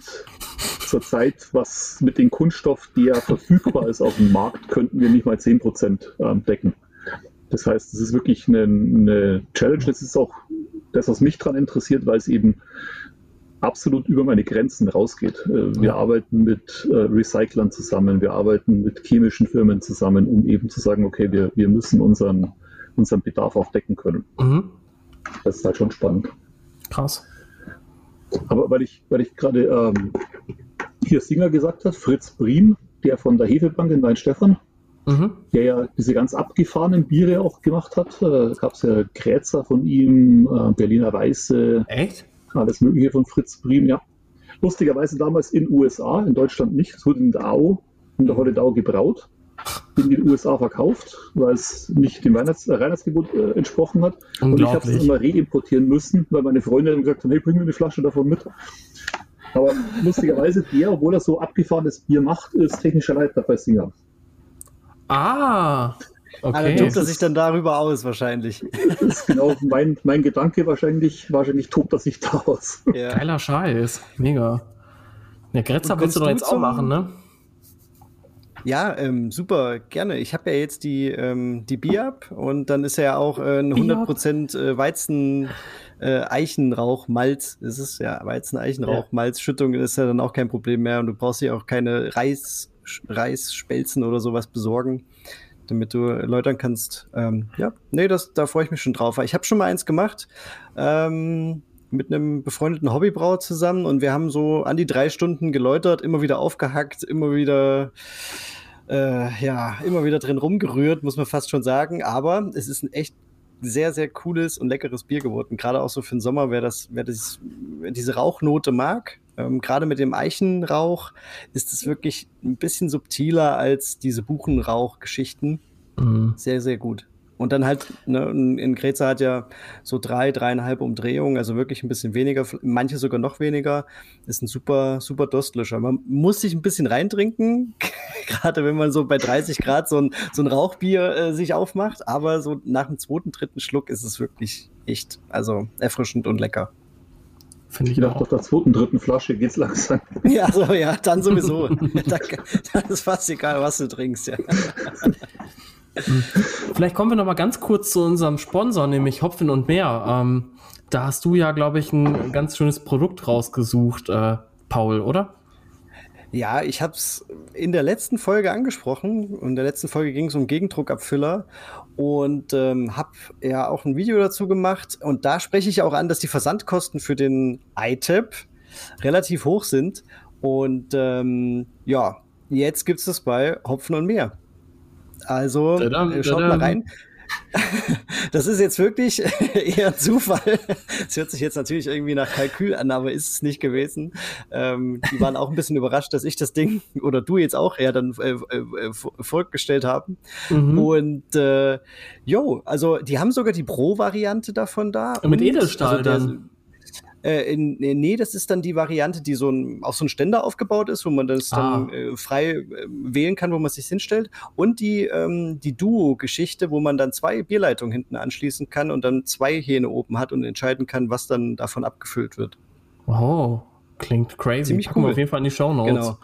zurzeit, was mit dem Kunststoff, der verfügbar ist auf dem Markt, könnten wir nicht mal 10 Prozent ähm, decken. Das heißt, es ist wirklich eine, eine Challenge. Das ist auch das, was mich daran interessiert, weil es eben absolut über meine Grenzen rausgeht. Äh, wir arbeiten mit äh, Recyclern zusammen, wir arbeiten mit chemischen Firmen zusammen, um eben zu sagen, okay, wir, wir müssen unseren, unseren Bedarf auch decken können. Mhm. Das ist halt schon spannend. Krass. Aber weil ich, weil ich gerade ähm, hier Singer gesagt habe, Fritz Briem, der von der Hefebank in Weinstefan, mhm. der ja diese ganz abgefahrenen Biere auch gemacht hat. Da äh, gab es ja Grätzer von ihm, äh, Berliner Weiße. Echt? Alles Mögliche von Fritz Briem, ja. Lustigerweise damals in USA, in Deutschland nicht. Es wurde in der Au, in der Holledau gebraut, in den USA verkauft, weil es nicht dem Weihnachts äh, Reinheitsgebot äh, entsprochen hat. Und ich habe es immer reimportieren müssen, weil meine Freunde gesagt haben, hey, bring mir eine Flasche davon mit. Aber lustigerweise, der, obwohl er so abgefahrenes Bier macht, ist technischer Leiter bei Singer. Ah, okay. Ah, dann tobt er sich dann darüber aus, wahrscheinlich. Das ist genau mein, mein Gedanke, wahrscheinlich, wahrscheinlich tobt er sich da aus. Ja. Geiler Scheiß, mega. Ja, Gretzer willst du doch jetzt auch machen, ne? Ja, ähm, super, gerne. Ich habe ja jetzt die, ähm, die Bier und dann ist ja auch äh, ein 100% äh, Weizen äh, Eichenrauch, Malz, ist es ja, Weizen, Eichenrauch, ja. Malz, Schüttung ist ja dann auch kein Problem mehr und du brauchst ja auch keine Reis, Reisspelzen oder sowas besorgen, damit du erläutern kannst. Ähm, ja, nee, das, da freue ich mich schon drauf. Ich habe schon mal eins gemacht. Ähm, mit einem befreundeten Hobbybrauer zusammen und wir haben so an die drei Stunden geläutert, immer wieder aufgehackt, immer wieder äh, ja, immer wieder drin rumgerührt, muss man fast schon sagen. Aber es ist ein echt sehr, sehr cooles und leckeres Bier geworden. Gerade auch so für den Sommer, wer das, wer das, wer diese Rauchnote mag. Ähm, Gerade mit dem Eichenrauch ist es wirklich ein bisschen subtiler als diese Buchenrauch-Geschichten. Mhm. Sehr, sehr gut. Und dann halt, ne, in Greza hat ja so drei, dreieinhalb Umdrehungen, also wirklich ein bisschen weniger, manche sogar noch weniger. Ist ein super, super Durstlöscher. Man muss sich ein bisschen reintrinken, gerade wenn man so bei 30 Grad so ein, so ein Rauchbier äh, sich aufmacht. Aber so nach dem zweiten, dritten Schluck ist es wirklich echt, also erfrischend und lecker. Finde ich nach der zweiten, dritten Flasche geht's langsam. Ja, so, ja, dann sowieso. dann, dann ist fast egal, was du trinkst, ja. Vielleicht kommen wir noch mal ganz kurz zu unserem Sponsor, nämlich Hopfen und Meer. Ähm, da hast du ja, glaube ich, ein ganz schönes Produkt rausgesucht, äh, Paul, oder? Ja, ich habe es in der letzten Folge angesprochen. In der letzten Folge ging es um Gegendruckabfüller und ähm, habe ja auch ein Video dazu gemacht. Und da spreche ich auch an, dass die Versandkosten für den iTap relativ hoch sind. Und ähm, ja, jetzt gibt es das bei Hopfen und Meer. Also äh, schaut mal rein. Das ist jetzt wirklich eher ein Zufall. Es hört sich jetzt natürlich irgendwie nach Kalkül an, aber ist es nicht gewesen. Ähm, die waren auch ein bisschen überrascht, dass ich das Ding oder du jetzt auch eher dann äh, äh, vorgestellt haben. Mhm. Und äh, jo, also die haben sogar die Pro-Variante davon da. Mit Edelstahl also der, dann. Äh, in, nee, das ist dann die Variante, die so ein, auf so ein Ständer aufgebaut ist, wo man das ah. dann äh, frei äh, wählen kann, wo man sich hinstellt. Und die, ähm, die Duo-Geschichte, wo man dann zwei Bierleitungen hinten anschließen kann und dann zwei Hähne oben hat und entscheiden kann, was dann davon abgefüllt wird. Oh, klingt crazy. Ziemlich Packen cool. auf jeden Fall in die Show Notes. Genau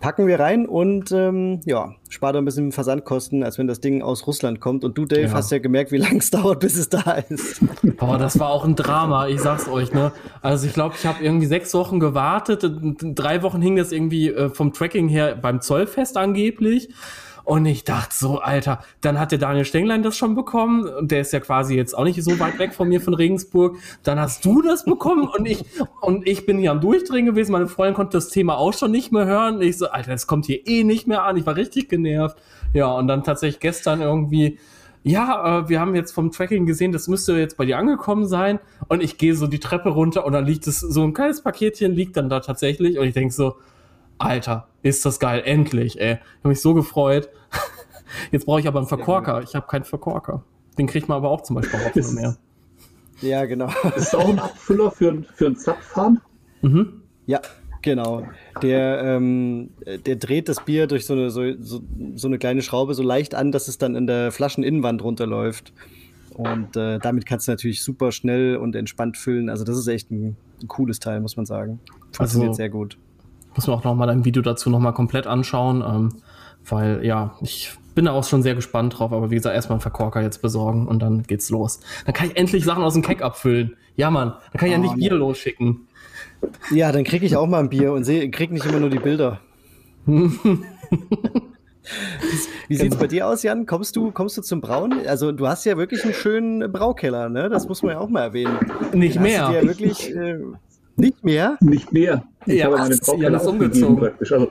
packen wir rein und ähm, ja, spart ein bisschen Versandkosten, als wenn das Ding aus Russland kommt. Und du, Dave, ja. hast ja gemerkt, wie lange es dauert, bis es da ist. Boah, das war auch ein Drama, ich sag's euch, ne? Also ich glaube, ich habe irgendwie sechs Wochen gewartet. Drei Wochen hing das irgendwie äh, vom Tracking her beim Zollfest angeblich. Und ich dachte so, Alter, dann hat der Daniel Stenglein das schon bekommen. Und der ist ja quasi jetzt auch nicht so weit weg von mir von Regensburg. Dann hast du das bekommen und ich, und ich bin hier am Durchdrehen gewesen. Meine Freundin konnte das Thema auch schon nicht mehr hören. Ich so, Alter, das kommt hier eh nicht mehr an. Ich war richtig genervt. Ja, und dann tatsächlich gestern irgendwie, ja, äh, wir haben jetzt vom Tracking gesehen, das müsste jetzt bei dir angekommen sein. Und ich gehe so die Treppe runter und dann liegt es, so ein kleines Paketchen liegt dann da tatsächlich. Und ich denk so, Alter, ist das geil, endlich, ey. Ich habe mich so gefreut. Jetzt brauche ich aber einen Verkorker. Ich habe keinen Verkorker. Den kriegt man aber auch zum Beispiel auch noch mehr. Ja, genau. Ist auch ein Abfüller für, für einen Zapfhahn? Mhm. Ja, genau. Der, ähm, der dreht das Bier durch so eine, so, so, so, eine kleine Schraube so leicht an, dass es dann in der Flascheninnenwand runterläuft. Und äh, damit kannst du natürlich super schnell und entspannt füllen. Also das ist echt ein, ein cooles Teil, muss man sagen. Funktioniert also, sehr gut muss mir auch noch mal ein Video dazu noch mal komplett anschauen, ähm, weil ja, ich bin da auch schon sehr gespannt drauf, aber wie gesagt, erstmal einen Verkorker jetzt besorgen und dann geht's los. Dann kann ich endlich Sachen aus dem Keck abfüllen. Ja, Mann, dann kann ich oh, endlich Bier losschicken. Ja, dann kriege ich auch mal ein Bier und seh, krieg nicht immer nur die Bilder. Wie sieht's genau. bei dir aus, Jan? Kommst du, kommst du zum Brauen? Also du hast ja wirklich einen schönen Braukeller, ne? Das muss man ja auch mal erwähnen. Nicht Den mehr. Hast du ja wirklich äh, nicht mehr? Nicht mehr. Ich ja, habe meine Frau ja, umgezogen praktisch. Also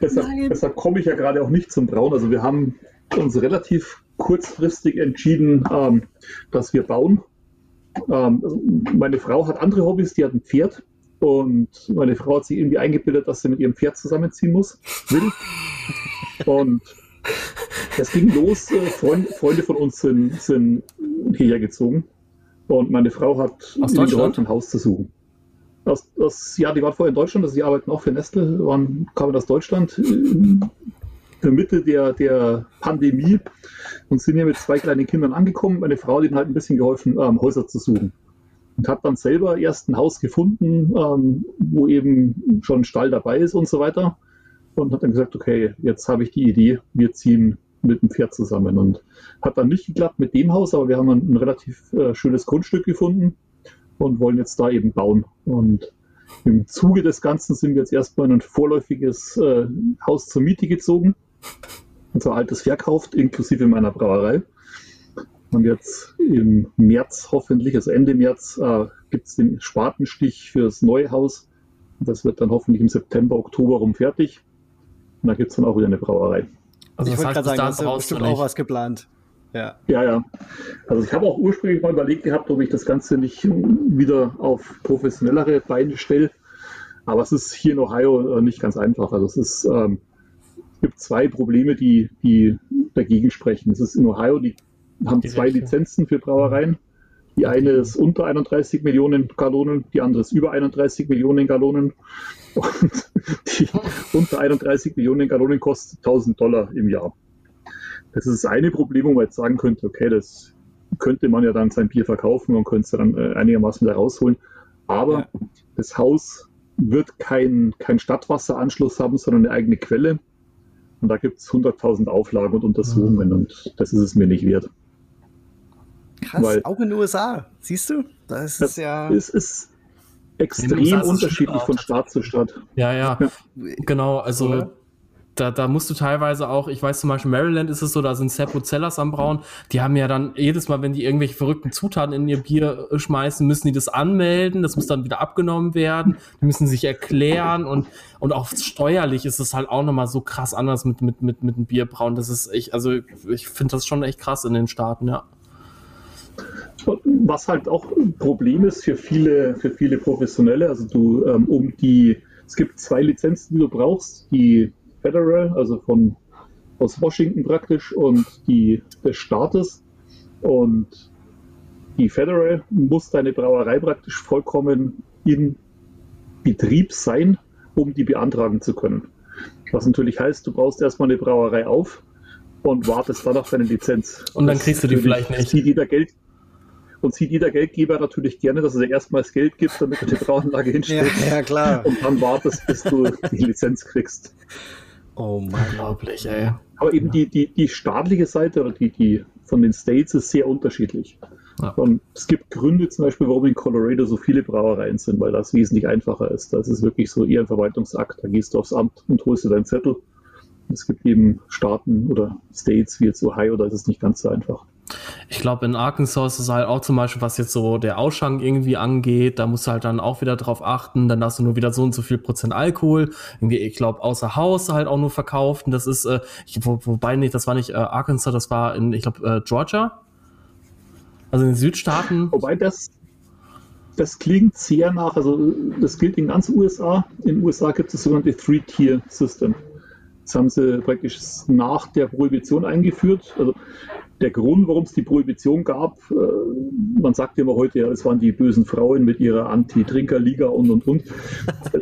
deshalb, deshalb komme ich ja gerade auch nicht zum Brauen. Also wir haben uns relativ kurzfristig entschieden, ähm, dass wir bauen. Ähm, also meine Frau hat andere Hobbys, die hat ein Pferd und meine Frau hat sich irgendwie eingebildet, dass sie mit ihrem Pferd zusammenziehen muss, will. und es ging los, äh, Freund, Freunde von uns sind, sind hierher gezogen und meine Frau hat Aus Deutschland ein Haus zu suchen. Aus, aus, ja, die waren vorher in Deutschland, also die arbeiten auch für Nestle, waren, kamen aus Deutschland in der Mitte der, der Pandemie und sind hier mit zwei kleinen Kindern angekommen. Meine Frau hat ihnen halt ein bisschen geholfen, ähm, Häuser zu suchen. Und hat dann selber erst ein Haus gefunden, ähm, wo eben schon ein Stall dabei ist und so weiter. Und hat dann gesagt, okay, jetzt habe ich die Idee, wir ziehen mit dem Pferd zusammen. Und hat dann nicht geklappt mit dem Haus, aber wir haben ein, ein relativ äh, schönes Grundstück gefunden und wollen jetzt da eben bauen. Und im Zuge des Ganzen sind wir jetzt erstmal in ein vorläufiges äh, Haus zur Miete gezogen, unser altes verkauft, inklusive meiner Brauerei. Und jetzt im März hoffentlich, also Ende März, äh, gibt es den Spatenstich für das neue Haus. Das wird dann hoffentlich im September, Oktober rum fertig. Und da gibt es dann auch wieder eine Brauerei. Also ich wollte gerade sagen, da ist bestimmt auch was geplant. Ja. ja, ja. Also ich habe auch ursprünglich mal überlegt gehabt, ob ich das Ganze nicht wieder auf professionellere Beine stelle. Aber es ist hier in Ohio äh, nicht ganz einfach. Also es ist, ähm, gibt zwei Probleme, die, die dagegen sprechen. Es ist in Ohio, die haben zwei Lizenzen für Brauereien. Die eine ist unter 31 Millionen Gallonen, die andere ist über 31 Millionen Gallonen. Und die unter 31 Millionen Gallonen kostet 1000 Dollar im Jahr. Das ist das eine Problem, wo man jetzt sagen könnte, okay, das könnte man ja dann sein Bier verkaufen und könnte es dann äh, einigermaßen wieder rausholen. Aber ja. das Haus wird keinen kein Stadtwasseranschluss haben, sondern eine eigene Quelle. Und da gibt es 100.000 Auflagen und Untersuchungen mhm. und das ist es mir nicht wert. Krass, Weil, auch in den USA, siehst du? Das ist ja. Es ist, extrem unterschiedlich von Staat zu Staat. Ja, ja, ja. genau. Also Oder? Da, da musst du teilweise auch, ich weiß zum Beispiel, Maryland ist es so, da sind Seppo Zellers am Brauen, die haben ja dann jedes Mal, wenn die irgendwelche verrückten Zutaten in ihr Bier äh, schmeißen, müssen die das anmelden, das muss dann wieder abgenommen werden, die müssen sich erklären und, und auch steuerlich ist es halt auch nochmal so krass anders mit, mit, mit, mit dem Bierbrauen. Das ist echt, also ich finde das schon echt krass in den Staaten, ja. Was halt auch ein Problem ist für viele, für viele Professionelle, also du, ähm, um die, es gibt zwei Lizenzen, die du brauchst, die Federal, also von aus Washington praktisch und die des Staates. Und die Federal muss deine Brauerei praktisch vollkommen in Betrieb sein, um die beantragen zu können. Was natürlich heißt, du baust erstmal eine Brauerei auf und wartest dann auf deine Lizenz. Und dann kriegst du die vielleicht nicht. Sieht jeder Geld, und sieht jeder Geldgeber natürlich gerne, dass er erstmals Geld gibt, damit er die Brauanlage hinstellt. Ja, ja, klar. Und dann wartest, bis du die Lizenz kriegst. Oh Mann. Unglaublich, ey. Aber eben die, die, die staatliche Seite oder die, die von den States ist sehr unterschiedlich. Ja. Es gibt Gründe zum Beispiel, warum in Colorado so viele Brauereien sind, weil das wesentlich einfacher ist. Das ist wirklich so eher ein Verwaltungsakt. Da gehst du aufs Amt und holst dir deinen Zettel. Es gibt eben Staaten oder States wie jetzt Ohio, da ist es nicht ganz so einfach. Ich glaube, in Arkansas ist es halt auch zum Beispiel, was jetzt so der Ausschank irgendwie angeht, da musst du halt dann auch wieder drauf achten, dann hast du nur wieder so und so viel Prozent Alkohol. Irgendwie, ich glaube, außer Haus halt auch nur verkauft. Und das ist, äh, ich, wo, wobei nicht, das war nicht äh, Arkansas, das war in, ich glaube, äh, Georgia. Also in den Südstaaten. Wobei das, das klingt sehr nach, also das gilt in ganz USA. In den USA gibt es das sogenannte Three-Tier-System. Das haben sie praktisch nach der Prohibition eingeführt. Also der Grund, warum es die Prohibition gab, äh, man sagt immer heute, ja, es waren die bösen Frauen mit ihrer Anti-Trinker-Liga und und und.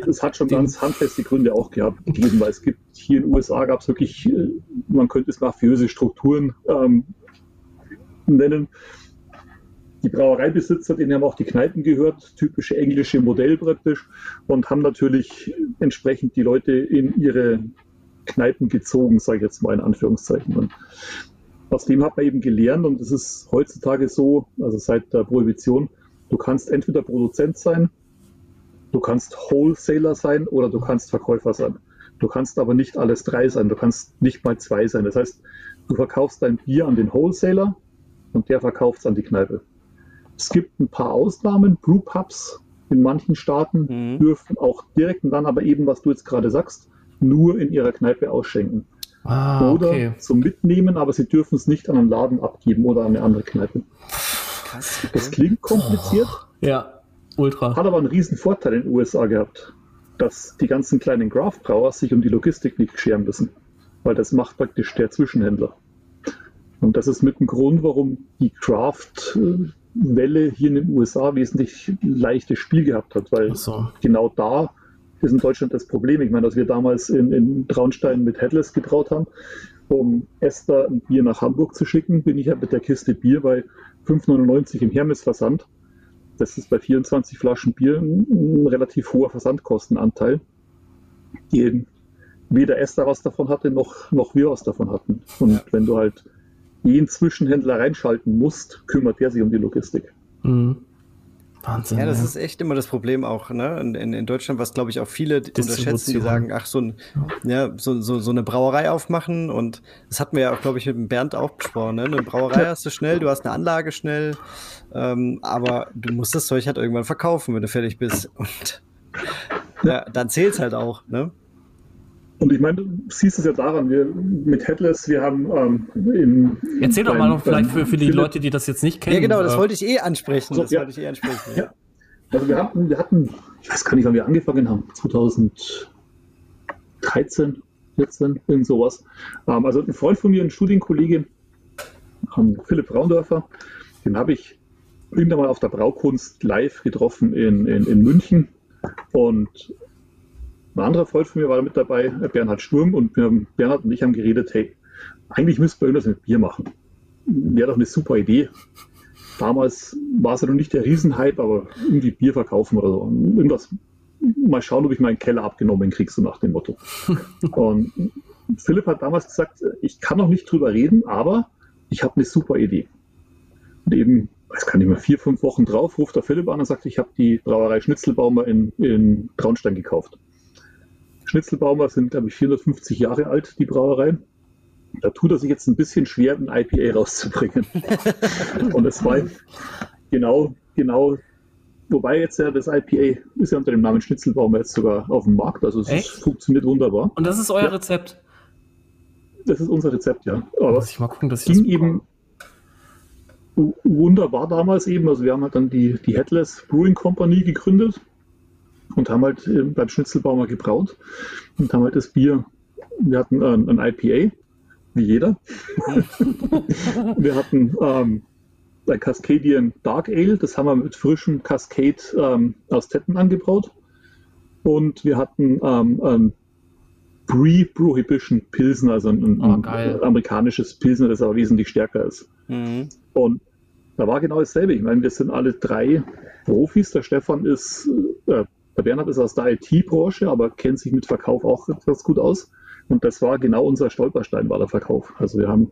Es hat schon ganz handfeste Gründe auch gehabt, gegeben, weil es gibt hier in den USA gab es wirklich, äh, man könnte es mafiöse Strukturen ähm, nennen. Die Brauereibesitzer, denen haben auch die Kneipen gehört, typische englische Modell praktisch, und haben natürlich entsprechend die Leute in ihre Kneipen gezogen, sage ich jetzt mal in Anführungszeichen. Und aus dem hat man eben gelernt und es ist heutzutage so, also seit der Prohibition, du kannst entweder Produzent sein, du kannst Wholesaler sein oder du kannst Verkäufer sein. Du kannst aber nicht alles drei sein, du kannst nicht mal zwei sein. Das heißt, du verkaufst dein Bier an den Wholesaler und der verkauft es an die Kneipe. Es gibt ein paar Ausnahmen, Brewpubs in manchen Staaten mhm. dürfen auch direkt und dann aber eben, was du jetzt gerade sagst, nur in ihrer Kneipe ausschenken. Ah, oder okay. zum Mitnehmen, aber sie dürfen es nicht an einen Laden abgeben oder an eine andere Kneipe. Krass. Das klingt kompliziert. Oh, ja, ultra. Hat aber einen riesen Vorteil in den USA gehabt, dass die ganzen kleinen Craft-Brauer sich um die Logistik nicht scheren müssen, weil das macht praktisch der Zwischenhändler. Und das ist mit dem Grund, warum die Craft-Welle hier in den USA wesentlich leichtes Spiel gehabt hat, weil so. genau da ist in Deutschland das Problem. Ich meine, dass wir damals in, in Traunstein mit Headless getraut haben, um Esther ein Bier nach Hamburg zu schicken, bin ich ja mit der Kiste Bier bei 5,99 im Hermes-Versand. Das ist bei 24 Flaschen Bier ein, relativ hoher Versandkostenanteil, die weder Esther was davon hatte, noch, noch wir was davon hatten. Und ja. wenn du halt jeden Zwischenhändler reinschalten musst, kümmert der sich um die Logistik. Mhm. Wahnsinn. Ja, das ja. ist echt immer das Problem auch, ne? In, in, in Deutschland, was glaube ich auch viele unterschätzen, die sagen, ach, so, ein, ja, so, so, so eine Brauerei aufmachen und das hatten wir ja auch, glaube ich, mit dem Bernd auch besprochen, ne? Eine Brauerei hast du schnell, du hast eine Anlage schnell, ähm, aber du musst das Zeug halt irgendwann verkaufen, wenn du fertig bist. Und ja, dann zählt's halt auch, ne? Und ich meine, du siehst es ja daran, wir mit Headless, wir haben ähm, in. Erzähl doch mal noch vielleicht für, für die Philipp, Leute, die das jetzt nicht kennen. Ja, genau, das äh, wollte ich eh ansprechen. So, das ja. wollte ich eh ansprechen. Ja. ja. Also wir hatten, wir hatten, ich weiß gar nicht, wann wir angefangen haben, 2013, 14, irgend sowas. Ähm, also ein Freund von mir, ein Studienkollege, ähm, Philipp Braundorfer, den habe ich irgendwann mal auf der Braukunst live getroffen in, in, in München. Und ein anderer Freund von mir war mit dabei, Bernhard Sturm, und wir, Bernhard und ich haben geredet, hey, eigentlich müssten wir irgendwas mit Bier machen. Wäre doch eine super Idee. Damals war es ja noch nicht der Riesenhype, aber irgendwie Bier verkaufen oder so. Irgendwas, mal schauen, ob ich meinen Keller abgenommen kriege, so nach dem Motto. und Philipp hat damals gesagt, ich kann noch nicht drüber reden, aber ich habe eine super Idee. Und eben weiß gar nicht mehr, vier, fünf Wochen drauf, ruft der Philipp an und sagt, ich habe die Brauerei Schnitzelbaumer in, in Traunstein gekauft. Schnitzelbaumer sind, glaube ich, 450 Jahre alt, die Brauerei. Da tut er sich jetzt ein bisschen schwer, ein IPA rauszubringen. und es war genau, genau, wobei jetzt ja das IPA ist ja unter dem Namen Schnitzelbaumer jetzt sogar auf dem Markt, also es ist, funktioniert wunderbar. Und das ist euer ja. Rezept? Das ist unser Rezept, ja. Aber Muss ich mal gucken, dass ich ging das eben wunderbar damals eben. Also wir haben halt dann die, die Headless Brewing Company gegründet und haben halt äh, beim Schnitzelbaumer gebraut und haben halt das Bier, wir hatten äh, ein IPA, wie jeder. wir hatten ähm, ein Cascadian Dark Ale, das haben wir mit frischem Cascade ähm, aus Tetten angebraut. Und wir hatten ähm, ein Pre-Prohibition Pilsen, also ein, oh, ein amerikanisches Pilsen, das aber wesentlich stärker ist. Mhm. Und da war genau dasselbe. Ich meine, wir sind alle drei Profis. Der Stefan ist, äh, der Bernhard ist aus der IT-Branche, aber kennt sich mit Verkauf auch ganz gut aus. Und das war genau unser Stolperstein, war der Verkauf. Also wir haben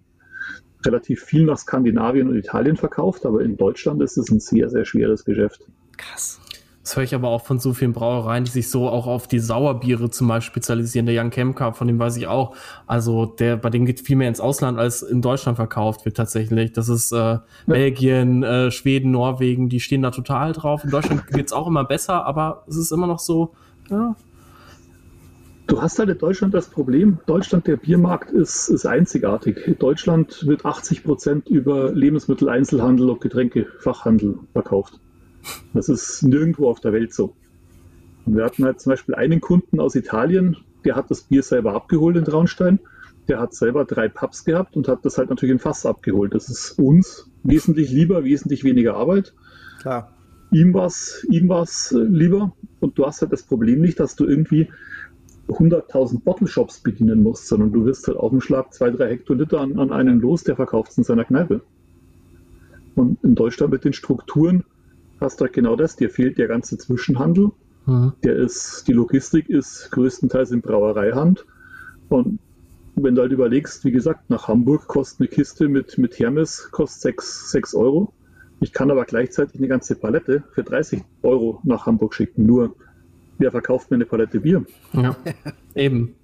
relativ viel nach Skandinavien und Italien verkauft, aber in Deutschland ist es ein sehr, sehr schweres Geschäft. Krass. Das höre ich aber auch von so vielen Brauereien, die sich so auch auf die Sauerbiere zum Beispiel spezialisieren. Der Jan Kemka, von dem weiß ich auch. Also der, bei dem geht viel mehr ins Ausland, als in Deutschland verkauft wird tatsächlich. Das ist äh, ja. Belgien, äh, Schweden, Norwegen, die stehen da total drauf. In Deutschland geht's auch immer besser, aber es ist immer noch so, ja. Du hast halt in Deutschland das Problem, Deutschland, der Biermarkt ist, ist einzigartig. In Deutschland wird 80 Prozent über Lebensmitteleinzelhandel und Getränkefachhandel verkauft. Das ist nirgendwo auf der Welt so. Und wir hatten halt zum Beispiel einen Kunden aus Italien, der hat das Bier selber abgeholt in Traunstein. Der hat selber drei Pubs gehabt und hat das halt natürlich in Fass abgeholt. Das ist uns wesentlich lieber, wesentlich weniger Arbeit. Klar. Ihm war es ihm war's äh, lieber und du hast halt das Problem nicht, dass du irgendwie 100.000 Bottle-Shops bedienen musst, sondern du wirst halt auf dem Schlag zwei, drei Hektoliter an, an einen los, der verkauft es in seiner Kneipe. Und in Deutschland mit den Strukturen hast du halt genau das. Dir fehlt der ganze Zwischenhandel. Mhm. Der ist, die Logistik ist größtenteils in Brauereihand. Und wenn du halt überlegst, wie gesagt, nach Hamburg kostet eine Kiste mit, mit Hermes kostet 6, 6 Euro. Ich kann aber gleichzeitig eine ganze Palette für 30 Euro nach Hamburg schicken. Nur, wer verkauft mir eine Palette Bier? Ja, eben.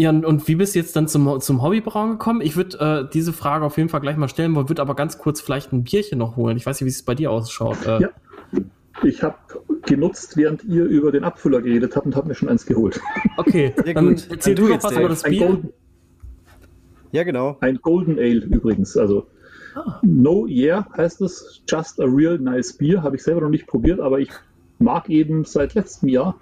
Ja, und wie bist du jetzt dann zum, zum Hobbybrauen gekommen? Ich würde äh, diese Frage auf jeden Fall gleich mal stellen, würde aber ganz kurz vielleicht ein Bierchen noch holen. Ich weiß nicht, wie es bei dir ausschaut. Äh. Ja. Ich habe genutzt, während ihr über den Abfüller geredet habt und habe mir schon eins geholt. Okay, Sehr dann gut. erzähl dann du jetzt was über das Bier. Golden, ja, genau. Ein Golden Ale übrigens. Also ah. No Yeah heißt es. Just a real nice Beer. Habe ich selber noch nicht probiert, aber ich mag eben seit letztem Jahr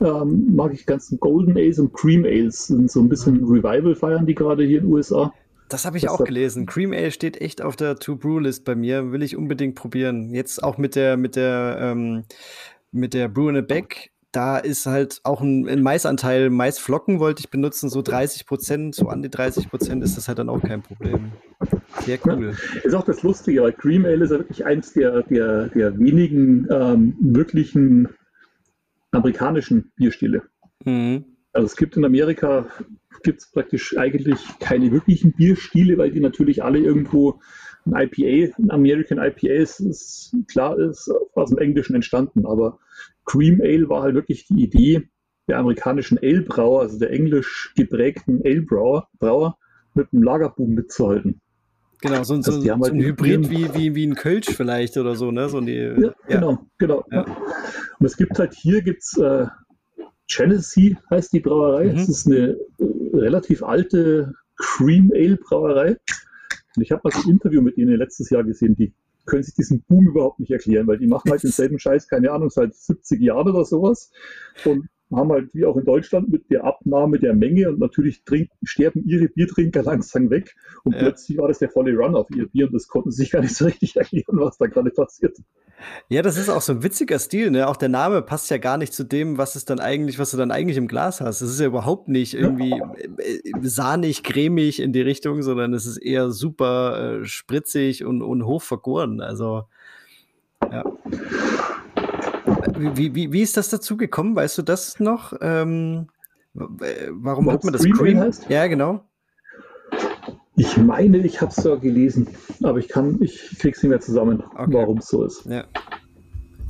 ähm, mag ich ganzen Golden Ales und Cream Ales. Sind so ein bisschen mhm. Revival feiern die gerade hier in den USA. Das habe ich das auch gelesen. Cream Ale steht echt auf der To-Brew-List bei mir. Will ich unbedingt probieren. Jetzt auch mit der, mit der, ähm, mit der Brew in a Back. Da ist halt auch ein, ein Maisanteil. Maisflocken wollte ich benutzen, so 30 Prozent, so an die 30 Prozent ist das halt dann auch kein Problem. Sehr cool. Ja, ist auch das Lustige, weil Cream Ale ist ja wirklich eins der, der, der wenigen ähm, wirklichen amerikanischen Bierstile. Mhm. Also es gibt in Amerika gibt praktisch eigentlich keine wirklichen Bierstile, weil die natürlich alle irgendwo ein IPA, ein American IPA ist, ist klar ist aus dem Englischen entstanden, aber Cream Ale war halt wirklich die Idee der amerikanischen Ale-Brauer, also der englisch geprägten Ale-Brauer, Brauer, mit dem Lagerboom mitzuhalten. Genau, so, also so, so halt ein Hybrid wie, wie, wie ein Kölsch vielleicht oder so, ne? So die, ja, ja, genau, genau. Ja. Und es gibt halt hier gibt's äh, Genesee heißt die Brauerei. Mhm. Es ist eine äh, relativ alte Cream Ale Brauerei. Und ich habe mal ein Interview mit ihnen letztes Jahr gesehen, die können sich diesen Boom überhaupt nicht erklären, weil die machen halt denselben Scheiß, keine Ahnung, seit 70 Jahren oder sowas. Und haben halt wie auch in Deutschland mit der Abnahme der Menge und natürlich trinken, sterben ihre Biertrinker langsam weg und ja. plötzlich war das der volle Run auf ihr Bier und das konnten sie sich gar nicht so richtig erklären, was da gerade passiert. Ja, das ist auch so ein witziger Stil, ne? Auch der Name passt ja gar nicht zu dem, was es dann eigentlich, was du dann eigentlich im Glas hast. Das ist ja überhaupt nicht irgendwie ja. Äh, sahnig, cremig in die Richtung, sondern es ist eher super äh, spritzig und, und hoch vergoren. Also ja. Wie, wie, wie ist das dazu gekommen? Weißt du das noch? Ähm, warum hat man das Cream? Heißt? Ja, genau. Ich meine, ich habe es ja gelesen, aber ich kann, ich krieg's nicht mehr zusammen, okay. warum es so ist. Ja.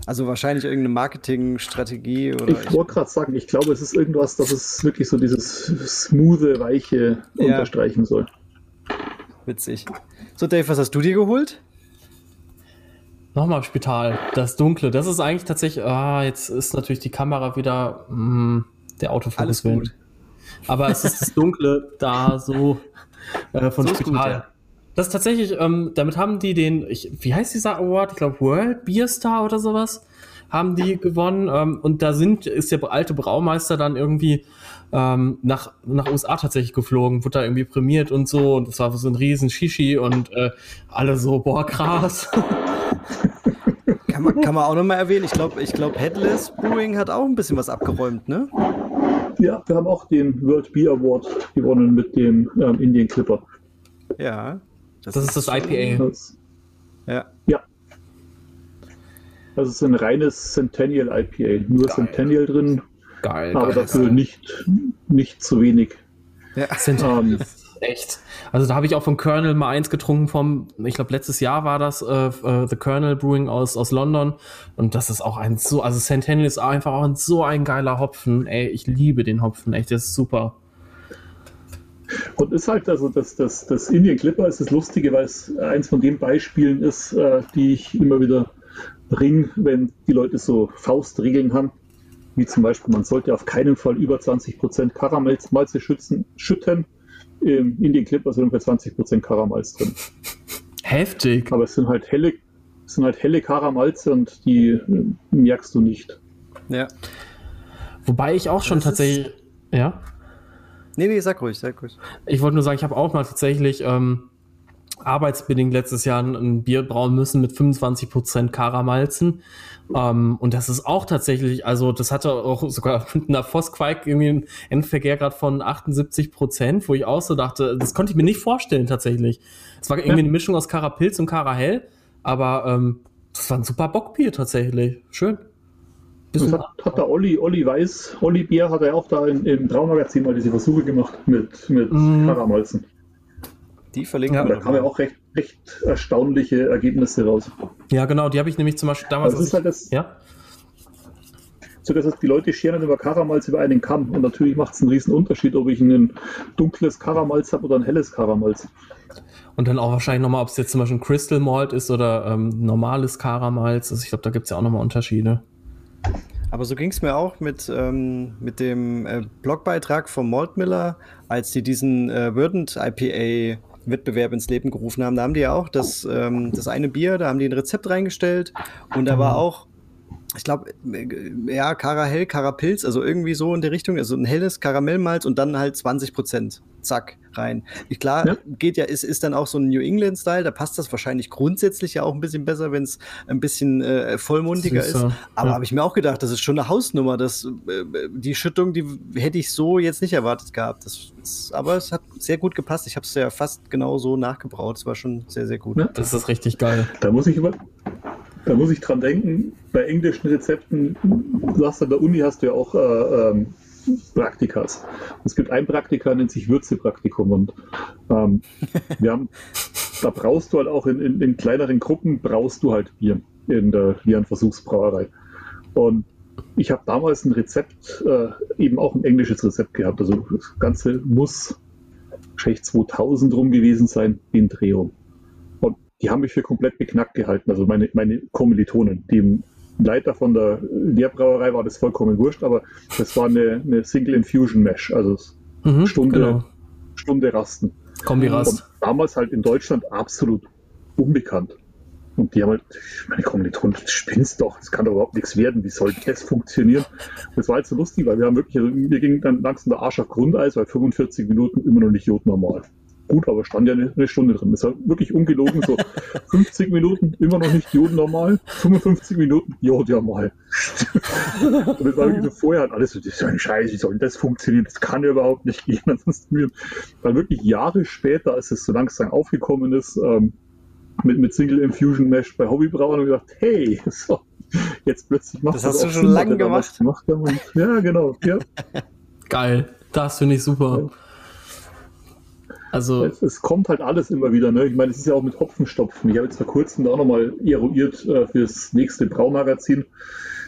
Also wahrscheinlich irgendeine Marketingstrategie oder. Ich wollte gerade sagen, ich glaube, es ist irgendwas, das es wirklich so dieses smooth, weiche ja. unterstreichen soll. Witzig. So, Dave, was hast du dir geholt? Nochmal Spital, das Dunkle. Das ist eigentlich tatsächlich, ah, jetzt ist natürlich die Kamera wieder mh, hm, der Autofokus. Alles gut. Aber es ist das Dunkle da so äh, von so Spital. Gut, ja. Das ist tatsächlich, ähm, damit haben die den, ich, wie heißt dieser Award? Ich glaube World Beer Star oder sowas haben die gewonnen. Ähm, und da sind, ist der alte Braumeister dann irgendwie ähm, nach, nach USA tatsächlich geflogen, wurde da irgendwie prämiert und so. Und das war so ein riesen Shishi und äh, alle so, boah, krass. kann, man, kann man auch nochmal erwähnen. Ich glaube, ich glaub, Headless Brewing hat auch ein bisschen was abgeräumt, ne? Ja, wir haben auch den World Beer Award gewonnen mit dem ähm, Indian Clipper. Ja. Das, das ist das IPA. Das, ja. Ja. Das ist ein reines Centennial IPA. Nur Geil. Centennial drin. Geil. Aber geil, dafür geil. nicht, nicht zu wenig. Ja. Centennial. Um, ähm, echt. Also da habe ich auch von Colonel mal eins getrunken vom, ich glaube letztes Jahr war das äh, äh, The Colonel Brewing aus aus London und das ist auch ein so, also Centennial ist einfach auch ein, so ein geiler Hopfen. Ey, ich liebe den Hopfen, echt, der ist super. Und ist halt, also das, das, das Indian Clipper ist das Lustige, weil es eins von den Beispielen ist, äh, die ich immer wieder bringe, wenn die Leute so Faustregeln haben. Wie zum Beispiel, man sollte auf keinen Fall über 20% Karamellmalze schützen, schütten im Indie Clip sind ungefähr 20% Karamalz drin. Heftig. Aber es sind halt helle, es sind halt helle Karamalze und die äh, merkst du nicht. Ja. Wobei ich auch schon das tatsächlich. Ja? Nee, nee, sag ruhig, sag ruhig. Ich wollte nur sagen, ich habe auch mal tatsächlich ähm, arbeitsbedingt letztes Jahr ein Bier brauen müssen mit 25% Karamalzen. Ähm, und das ist auch tatsächlich, also das hatte auch sogar mit einer Vossquake irgendwie einen Endverkehrgrad von 78% wo ich auch so dachte, das konnte ich mir nicht vorstellen tatsächlich. Es war irgendwie eine Mischung aus Karapilz und Karahell, aber ähm, das war ein super Bockbier tatsächlich. Schön. Das hat, hat der Olli, Olli Weiß, Olli Bier hat er auch da in, im Traumagazin mal diese Versuche gemacht mit, mit mm. Karamalzen. Die verlinken ja, Da kamen ja auch recht, recht erstaunliche Ergebnisse raus. Ja, genau, die habe ich nämlich zum Beispiel damals. Also das ist halt das, ja? So, das heißt, die Leute scheren über Karamalz über einen Kamm. Und natürlich macht es einen riesen Unterschied, ob ich ein dunkles Karamalz habe oder ein helles Karamalz. Und dann auch wahrscheinlich nochmal, ob es jetzt zum Beispiel ein Crystal Malt ist oder ähm, normales Karamalz. Also ich glaube, da gibt es ja auch nochmal Unterschiede. Aber so ging es mir auch mit, ähm, mit dem äh, Blogbeitrag von Malt Miller, als die diesen äh, Verdant IPA Wettbewerb ins Leben gerufen haben. Da haben die ja auch das, ähm, das eine Bier, da haben die ein Rezept reingestellt und da war mhm. auch ich glaube, ja, Karahell, Karapilz, also irgendwie so in der Richtung, also ein helles Karamellmalz und dann halt 20 Prozent, zack, rein. Ich, klar, ja. geht ja, ist, ist dann auch so ein New England-Style, da passt das wahrscheinlich grundsätzlich ja auch ein bisschen besser, wenn es ein bisschen äh, vollmundiger Süßer. ist. Aber ja. habe ich mir auch gedacht, das ist schon eine Hausnummer, das, äh, die Schüttung, die hätte ich so jetzt nicht erwartet gehabt. Das, das, aber es hat sehr gut gepasst. Ich habe es ja fast genau so nachgebraut. Es war schon sehr, sehr gut. Ja. Das ist richtig geil. Da muss ich über, da muss ich dran denken, bei englischen Rezepten, du hast an der Uni hast du ja auch äh, ähm, Praktikas. Es gibt ein Praktika, nennt sich Würzepraktikum und ähm, wir haben, da brauchst du halt auch in, in, in, kleineren Gruppen brauchst du halt Bier in der Viren-Versuchsbrauerei. Und ich habe damals ein Rezept, äh, eben auch ein englisches Rezept gehabt. Also das Ganze muss wahrscheinlich 2000 rum gewesen sein in Drehung die haben mich für komplett beknackt gehalten. Also meine, meine Kommilitonen, dem Leiter von der Lehrbrauerei war das vollkommen wurscht, aber das war eine, eine Single Infusion Mesh, also mhm, Stunde, genau. Stunde Rasten. Kombi-Rast. Damals halt in Deutschland absolut unbekannt. Und die haben halt, meine Kommilitonen, du spinnst doch, das kann doch überhaupt nichts werden, wie soll das funktionieren? Das war halt so lustig, weil wir haben wirklich, also mir ging dann langsam der Arsch auf Grundeis, weil 45 Minuten immer noch nicht jodnormal gut, aber stand ja eine, Stunde drin. Das war wirklich ungelogen, so 50 Minuten, immer noch nicht Jod normal, 55 Minuten, Jod ja mal. und das war wirklich so vorher hat alles so, das ist ein Scheiß, wie soll das funktionieren? Das kann ja überhaupt nicht gehen. Ansonsten dann wirklich Jahre später, als es so langsam aufgekommen ist, ähm, mit, mit Single Infusion Mesh bei Hobbybrauern und gedacht, hey, so, jetzt plötzlich macht das. Das hast du schon lange gemacht. gemacht ja, genau. Ja. Geil, das finde ich super. Ja. Also es, es, kommt halt alles immer wieder. Ne? Ich meine, es ist ja auch mit Hopfenstopfen. Ich habe jetzt vor kurzem da auch nochmal eruiert äh, fürs nächste Braumagazin.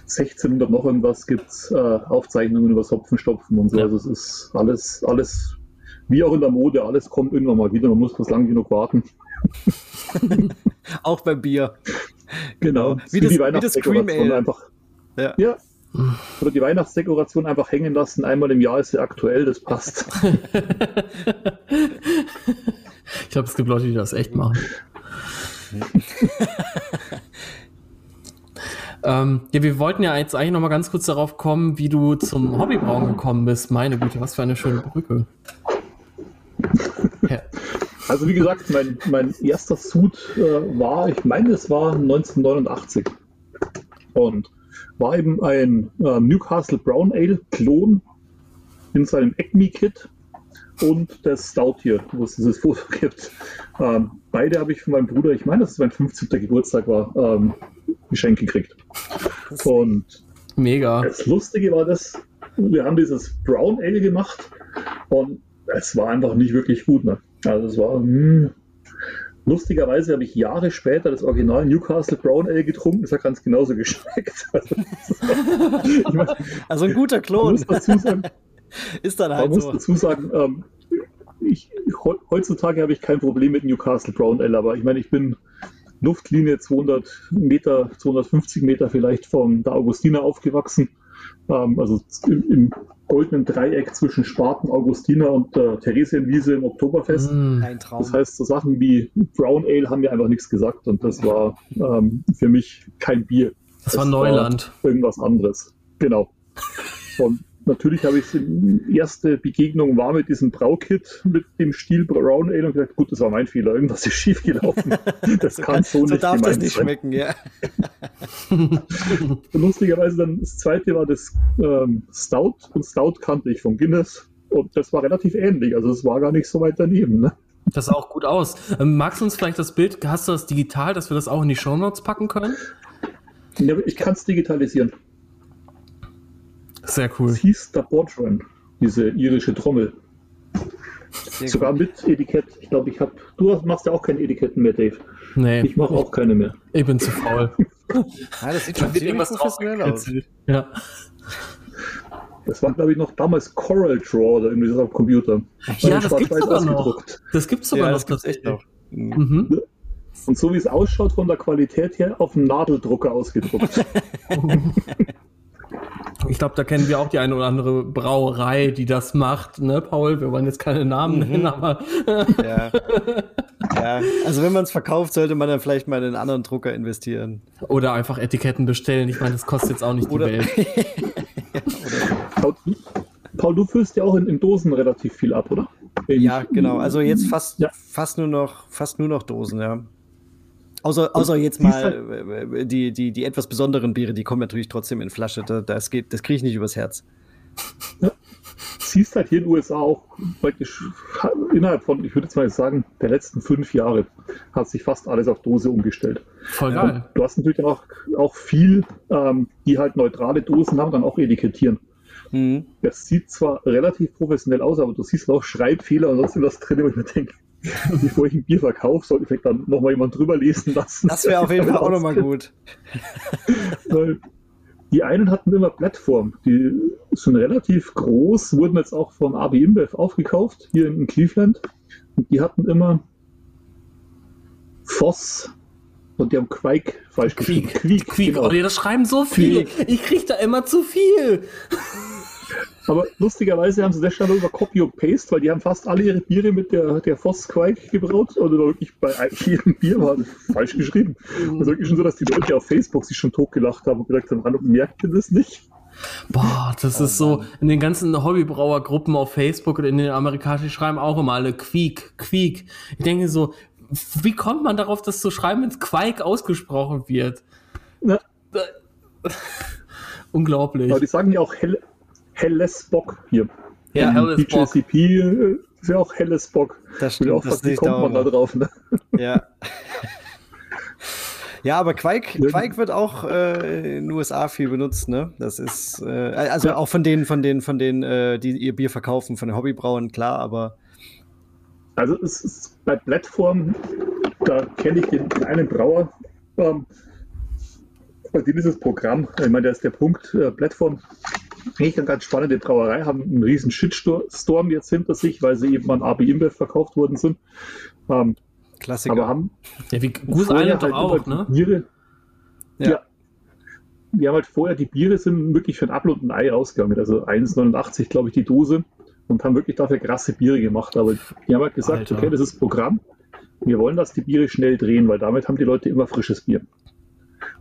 1600 noch irgendwas gibt es äh, Aufzeichnungen über das Hopfenstopfen und so. Ja. Also es ist alles, alles, wie auch in der Mode, alles kommt irgendwann mal wieder. Man muss bloß lang genug warten. auch beim Bier. Genau. Wie, das, wie das Cream Ale. Einfach, ja. ja. Oder die Weihnachtsdekoration einfach hängen lassen. Einmal im Jahr ist sie aktuell, das passt. ich glaube, es gibt Leute, die das echt machen. ähm, ja, wir wollten ja jetzt eigentlich noch mal ganz kurz darauf kommen, wie du zum Hobbybrauen gekommen bist. Meine Güte, was für eine schöne Brücke. ja. Also wie gesagt, mein, mein erster Suit äh, war, ich meine, es war 1989. Und war eben ein äh, Newcastle Brown Ale Klon in seinem Acme-Kit und der Stout hier, wo es dieses Foto gibt. Ähm, beide habe ich von meinem Bruder, ich meine, dass es mein 15. Geburtstag war, ähm, geschenkt gekriegt. Und mega. Das Lustige war das, wir haben dieses Brown Ale gemacht und es war einfach nicht wirklich gut. Ne? Also es war, mh, hm, Lustigerweise habe ich Jahre später das Original Newcastle Brown Ale getrunken. Das hat ganz genauso geschmeckt. Also, mein, also ein guter Klon. Muss dazu sagen, ist dann halt man so. muss dazu sagen, ähm, ich, heutzutage habe ich kein Problem mit Newcastle Brown Ale, aber ich meine, ich bin Luftlinie 200 Meter, 250 Meter vielleicht von der Augustiner aufgewachsen. Ähm, also im, im, goldenen Dreieck zwischen Spaten, Augustiner und äh, Theresienwiese im Oktoberfest. Mm, ein Traum. Das heißt, so Sachen wie Brown Ale haben mir einfach nichts gesagt und das war ähm, für mich kein Bier. Das, das war Neuland. War irgendwas anderes. Genau. Und natürlich habe ich die erste Begegnung war mit diesem Braukit, mit dem Stil Brown Ale und gesagt, gut, das war mein Fehler, irgendwas ist schief gelaufen. Das so kann so, so nicht darf das nicht sein. schmecken, ja. lustigerweise dann das zweite war das ähm, Stout und Stout kannte ich von Guinness und das war relativ ähnlich, also es war gar nicht so weit daneben. Ne? Das sah auch gut aus. Ähm, magst du uns vielleicht das Bild, hast du das digital, dass wir das auch in die Show Notes packen können? Ja, ich kann es digitalisieren. Sehr cool. Es hieß der Bodron, diese irische Trommel. Sehr Sogar gut. mit Etikett. Ich glaube, ich habe. Du machst ja auch keine Etiketten mehr, Dave. Nee. Ich mache auch keine mehr. Ich bin zu faul. ja, das sieht schon ziemlich professionell aus. Ja. Das war, glaube ich, noch damals Coral Draw oder irgendwie so auf dem Computer. Ja, das gibt es sogar noch. Das gibt es sogar ja, noch. Das echt noch. Mhm. Und so wie es ausschaut von der Qualität her, auf dem Nadeldrucker ausgedruckt. Ich glaube, da kennen wir auch die eine oder andere Brauerei, die das macht, ne, Paul? Wir wollen jetzt keine Namen mhm. nennen, aber. ja. ja. Also wenn man es verkauft, sollte man dann vielleicht mal in einen anderen Drucker investieren. Oder einfach Etiketten bestellen. Ich meine, das kostet jetzt auch nicht oder die Welt. Paul, Paul, du füllst ja auch in, in, Dosen relativ viel ab, oder? In, ja, genau. Also jetzt fast, ja. fast nur noch, fast nur noch Dosen, ja. Außer, außer jetzt mal halt äh, die, die, die etwas besonderen Biere, die kommen natürlich trotzdem in Flasche. Das, geht, das kriege ich nicht übers Herz. Ja. Siehst halt hier in den USA auch praktisch innerhalb von, ich würde jetzt mal sagen, der letzten fünf Jahre hat sich fast alles auf Dose umgestellt. Voll geil. Und du hast natürlich auch, auch viel, ähm, die halt neutrale Dosen haben, dann auch etikettieren. Mhm. Das sieht zwar relativ professionell aus, aber du siehst auch Schreibfehler und sonst was drin, wo ich mir denke, bevor ich ein Bier verkaufe, sollte ich vielleicht dann nochmal jemand drüber lesen lassen. Das wäre auf jeden Fall auch nochmal gut. Weil die einen hatten immer Plattform, die sind relativ groß, wurden jetzt auch vom AB InBev aufgekauft, hier in Cleveland. Und die hatten immer Voss und die haben Quake falsch geschrieben. Quiek, Quiek, genau. oh, das schreiben so viele. Ich krieg da immer zu viel. Aber lustigerweise haben sie das schon über Copy und Paste, weil die haben fast alle ihre Biere mit der, der Voss Quake gebraut. Oder wirklich bei jedem Bier war falsch geschrieben. Mhm. Also wirklich schon so, dass die Leute auf Facebook sich schon totgelacht haben und gesagt haben, hallo, merkt ihr das nicht? Boah, das oh, ist so, in den ganzen Hobbybrauergruppen auf Facebook oder in den amerikanischen schreiben auch immer alle Quiek, Quiek. Ich denke so, wie kommt man darauf, das zu schreiben, wenn es Quake ausgesprochen wird? Ja. Unglaublich. Aber die sagen ja auch hell, helles Bock hier. Ja, helles Bock. BJCP äh, ist ja auch helles Bock. Das stimmt. Auch, das wie kommt man da drauf? Ne? Ja. Ja, aber Quake, Quake wird auch äh, in den USA viel benutzt, ne? Das ist äh, also ja. auch von denen, von denen, von denen, äh, die ihr Bier verkaufen, von den Hobbybrauern, klar, aber Also es ist bei Plattform, da kenne ich den, einen Brauer, ähm, bei dem ist das Programm, ich meine, da ist der Punkt, äh, Plattform, eigentlich eine ganz spannende Brauerei, haben einen riesen Shitstorm jetzt hinter sich, weil sie eben an AB InBev verkauft worden sind. Ähm, Klassiker. Aber haben ja, wie Goose Island halt doch auch, ne? Biere, ja. ja. Wir haben halt vorher, die Biere sind wirklich für ein Apfel und ein Ei rausgegangen. Also 1,89 glaube ich die Dose und haben wirklich dafür krasse Biere gemacht. Aber die haben halt gesagt, Alter. okay, das ist Programm. Wir wollen, dass die Biere schnell drehen, weil damit haben die Leute immer frisches Bier.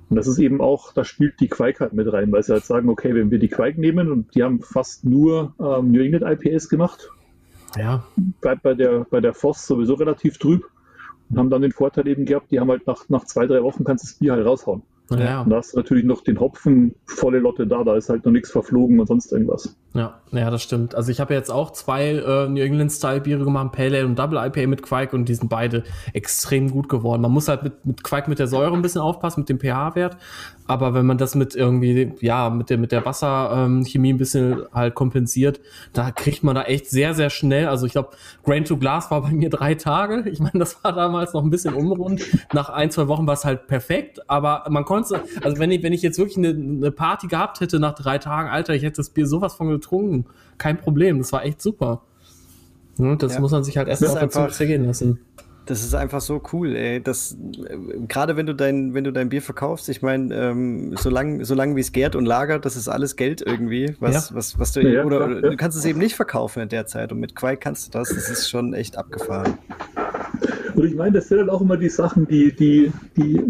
Und das ist eben auch, da spielt die Quake halt mit rein, weil sie halt sagen, okay, wenn wir die Quake nehmen und die haben fast nur ähm, New England IPS gemacht, ja. bleibt bei der, bei der Voss sowieso relativ trüb und haben dann den Vorteil eben gehabt, die haben halt nach, nach zwei, drei Wochen kannst du das Bier halt raushauen. Ja. Und da hast du natürlich noch den Hopfen volle Lotte da, da ist halt noch nichts verflogen und sonst irgendwas. Ja, ja, das stimmt. Also ich habe jetzt auch zwei äh, New England Style Biere gemacht, Pale Ale und Double IPA mit Quake und die sind beide extrem gut geworden. Man muss halt mit, mit Quake mit der Säure ein bisschen aufpassen, mit dem pH-Wert. Aber wenn man das mit irgendwie, ja, mit der, mit der Wasserchemie ähm, ein bisschen halt kompensiert, da kriegt man da echt sehr, sehr schnell. Also ich glaube, Grain to Glass war bei mir drei Tage. Ich meine, das war damals noch ein bisschen unrund. Nach ein, zwei Wochen war es halt perfekt. Aber man konnte, also wenn ich, wenn ich jetzt wirklich eine, eine Party gehabt hätte nach drei Tagen, Alter, ich hätte das Bier sowas von getrunken. Kein Problem. Das war echt super. Das ja. muss man sich halt erst mal auf der Zunge lassen. Das ist einfach so cool, ey. Das, äh, gerade wenn du dein, wenn du dein Bier verkaufst, ich meine, ähm, solange solang wie es gärt und lagert, das ist alles Geld irgendwie, was, ja. was, was du, ja, oder, oder du kannst es eben nicht verkaufen in der Zeit und mit Quake kannst du das, das ist schon echt abgefahren. Und ich meine, das sind halt auch immer die Sachen, die, die, die,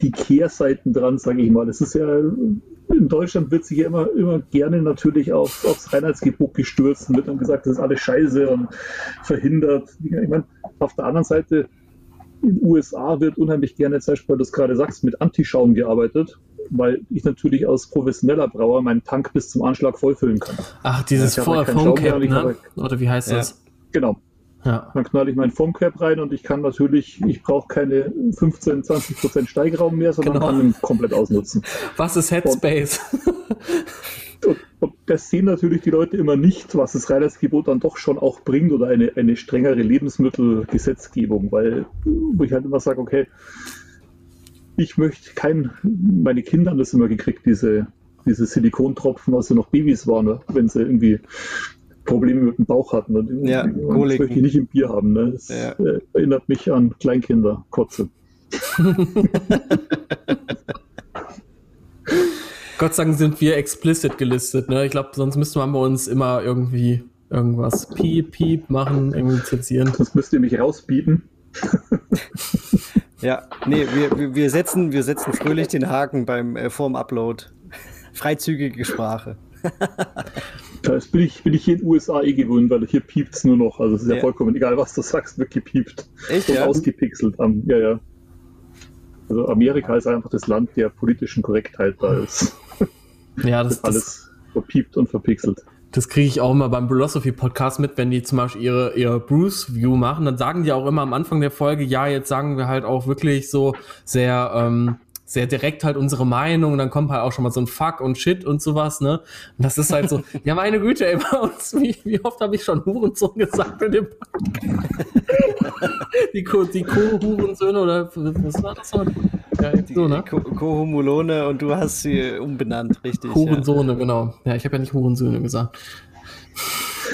die Kehrseiten dran, sage ich mal. Das ist ja in Deutschland wird sich ja immer, immer gerne natürlich auf, aufs Reinheitsgebot gestürzt und wird dann gesagt, das ist alles scheiße und verhindert. Ich meine, auf der anderen Seite, in den USA wird unheimlich gerne, zum Beispiel, weil du es gerade sagst, mit Antischaum gearbeitet, weil ich natürlich als professioneller Brauer meinen Tank bis zum Anschlag vollfüllen kann. Ach, dieses Foam Cap, ne? Oder wie heißt das? Genau. Ja. Dann knall ich mein Foamcap rein und ich kann natürlich, ich brauche keine 15, 20 Prozent Steigraum mehr, sondern genau. kann ihn komplett ausnutzen. Was ist Headspace? Und, und, das sehen natürlich die Leute immer nicht, was das Reinheitsgebot dann doch schon auch bringt oder eine, eine strengere Lebensmittelgesetzgebung, weil wo ich halt immer sage, okay, ich möchte kein, meine Kinder haben das immer gekriegt, diese, diese Silikontropfen, als sie noch Babys waren, ne? wenn sie irgendwie Probleme mit dem Bauch hatten. Und ja, das möchte ich nicht im Bier haben. Ne? Das ja. äh, erinnert mich an Kleinkinder, Kotze. Gott sei Dank sind wir explicit gelistet. Ne? Ich glaube, sonst müsste man bei uns immer irgendwie irgendwas piep, piep machen, irgendwie zensieren. Sonst müsst ihr mich rausbieten. ja, nee, wir, wir, setzen, wir setzen fröhlich den Haken beim äh, vorm Upload. Freizügige Sprache. Das bin ich, bin ich hier in den USA eh gewöhnt, weil hier piept es nur noch. Also es ist ja. ja. vollkommen egal, was du sagst, wird gepiept. Echt, und ja? ausgepixelt. Um, ja, ja. Also Amerika ist einfach das Land der politischen Korrektheit da ist. Ja, das ist alles verpiept und verpixelt. Das kriege ich auch immer beim Philosophy Podcast mit, wenn die zum Beispiel ihre, ihre Bruce View machen, dann sagen die auch immer am Anfang der Folge, ja, jetzt sagen wir halt auch wirklich so sehr ähm, sehr direkt halt unsere Meinung und dann kommt halt auch schon mal so ein Fuck und Shit und sowas, ne? Und das ist halt so, ja meine Güte, ey, bei uns, wie, wie oft habe ich schon Hurensohn gesagt in dem Die Co, die Co-Hurensöhne oder was war das heute? Ja, so, ne? Co-Humulone und du hast sie umbenannt, richtig. Hurensohne, ja. genau. Ja, ich habe ja nicht Hurensöhne gesagt.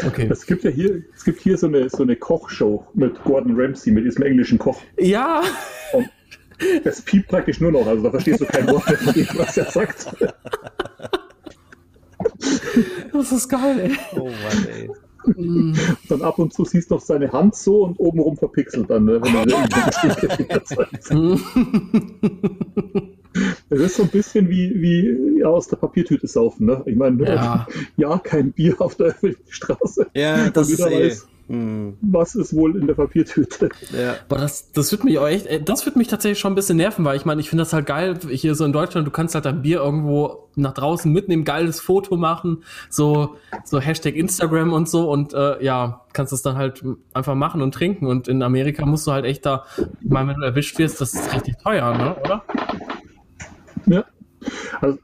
Okay. Es gibt ja hier, es gibt hier so eine, so eine Kochshow mit Gordon Ramsay, mit diesem englischen Koch. Ja. Und das piept praktisch nur noch, also da verstehst du kein Wort mehr von dem, was er sagt. Das ist geil, ey. Oh Mann, ey. Mm. Dann ab und zu siehst du noch seine Hand so und obenrum verpixelt dann, ne, wenn er Das ist so ein bisschen wie, wie ja, aus der Papiertüte saufen. Ne? Ich meine, ja. ja. kein Bier auf der öffentlichen Straße. Ja, das ist eh. Hm. Was ist wohl in der Papiertüte? Ja. Boah, das, das wird mich auch echt, das wird mich tatsächlich schon ein bisschen nerven, weil ich meine, ich finde das halt geil, hier so in Deutschland, du kannst halt dein Bier irgendwo nach draußen mitnehmen, geiles Foto machen, so, so Hashtag Instagram und so und äh, ja, kannst es dann halt einfach machen und trinken und in Amerika musst du halt echt da, ich meine, wenn du erwischt wirst, das ist richtig teuer, ne, oder? Ja. Also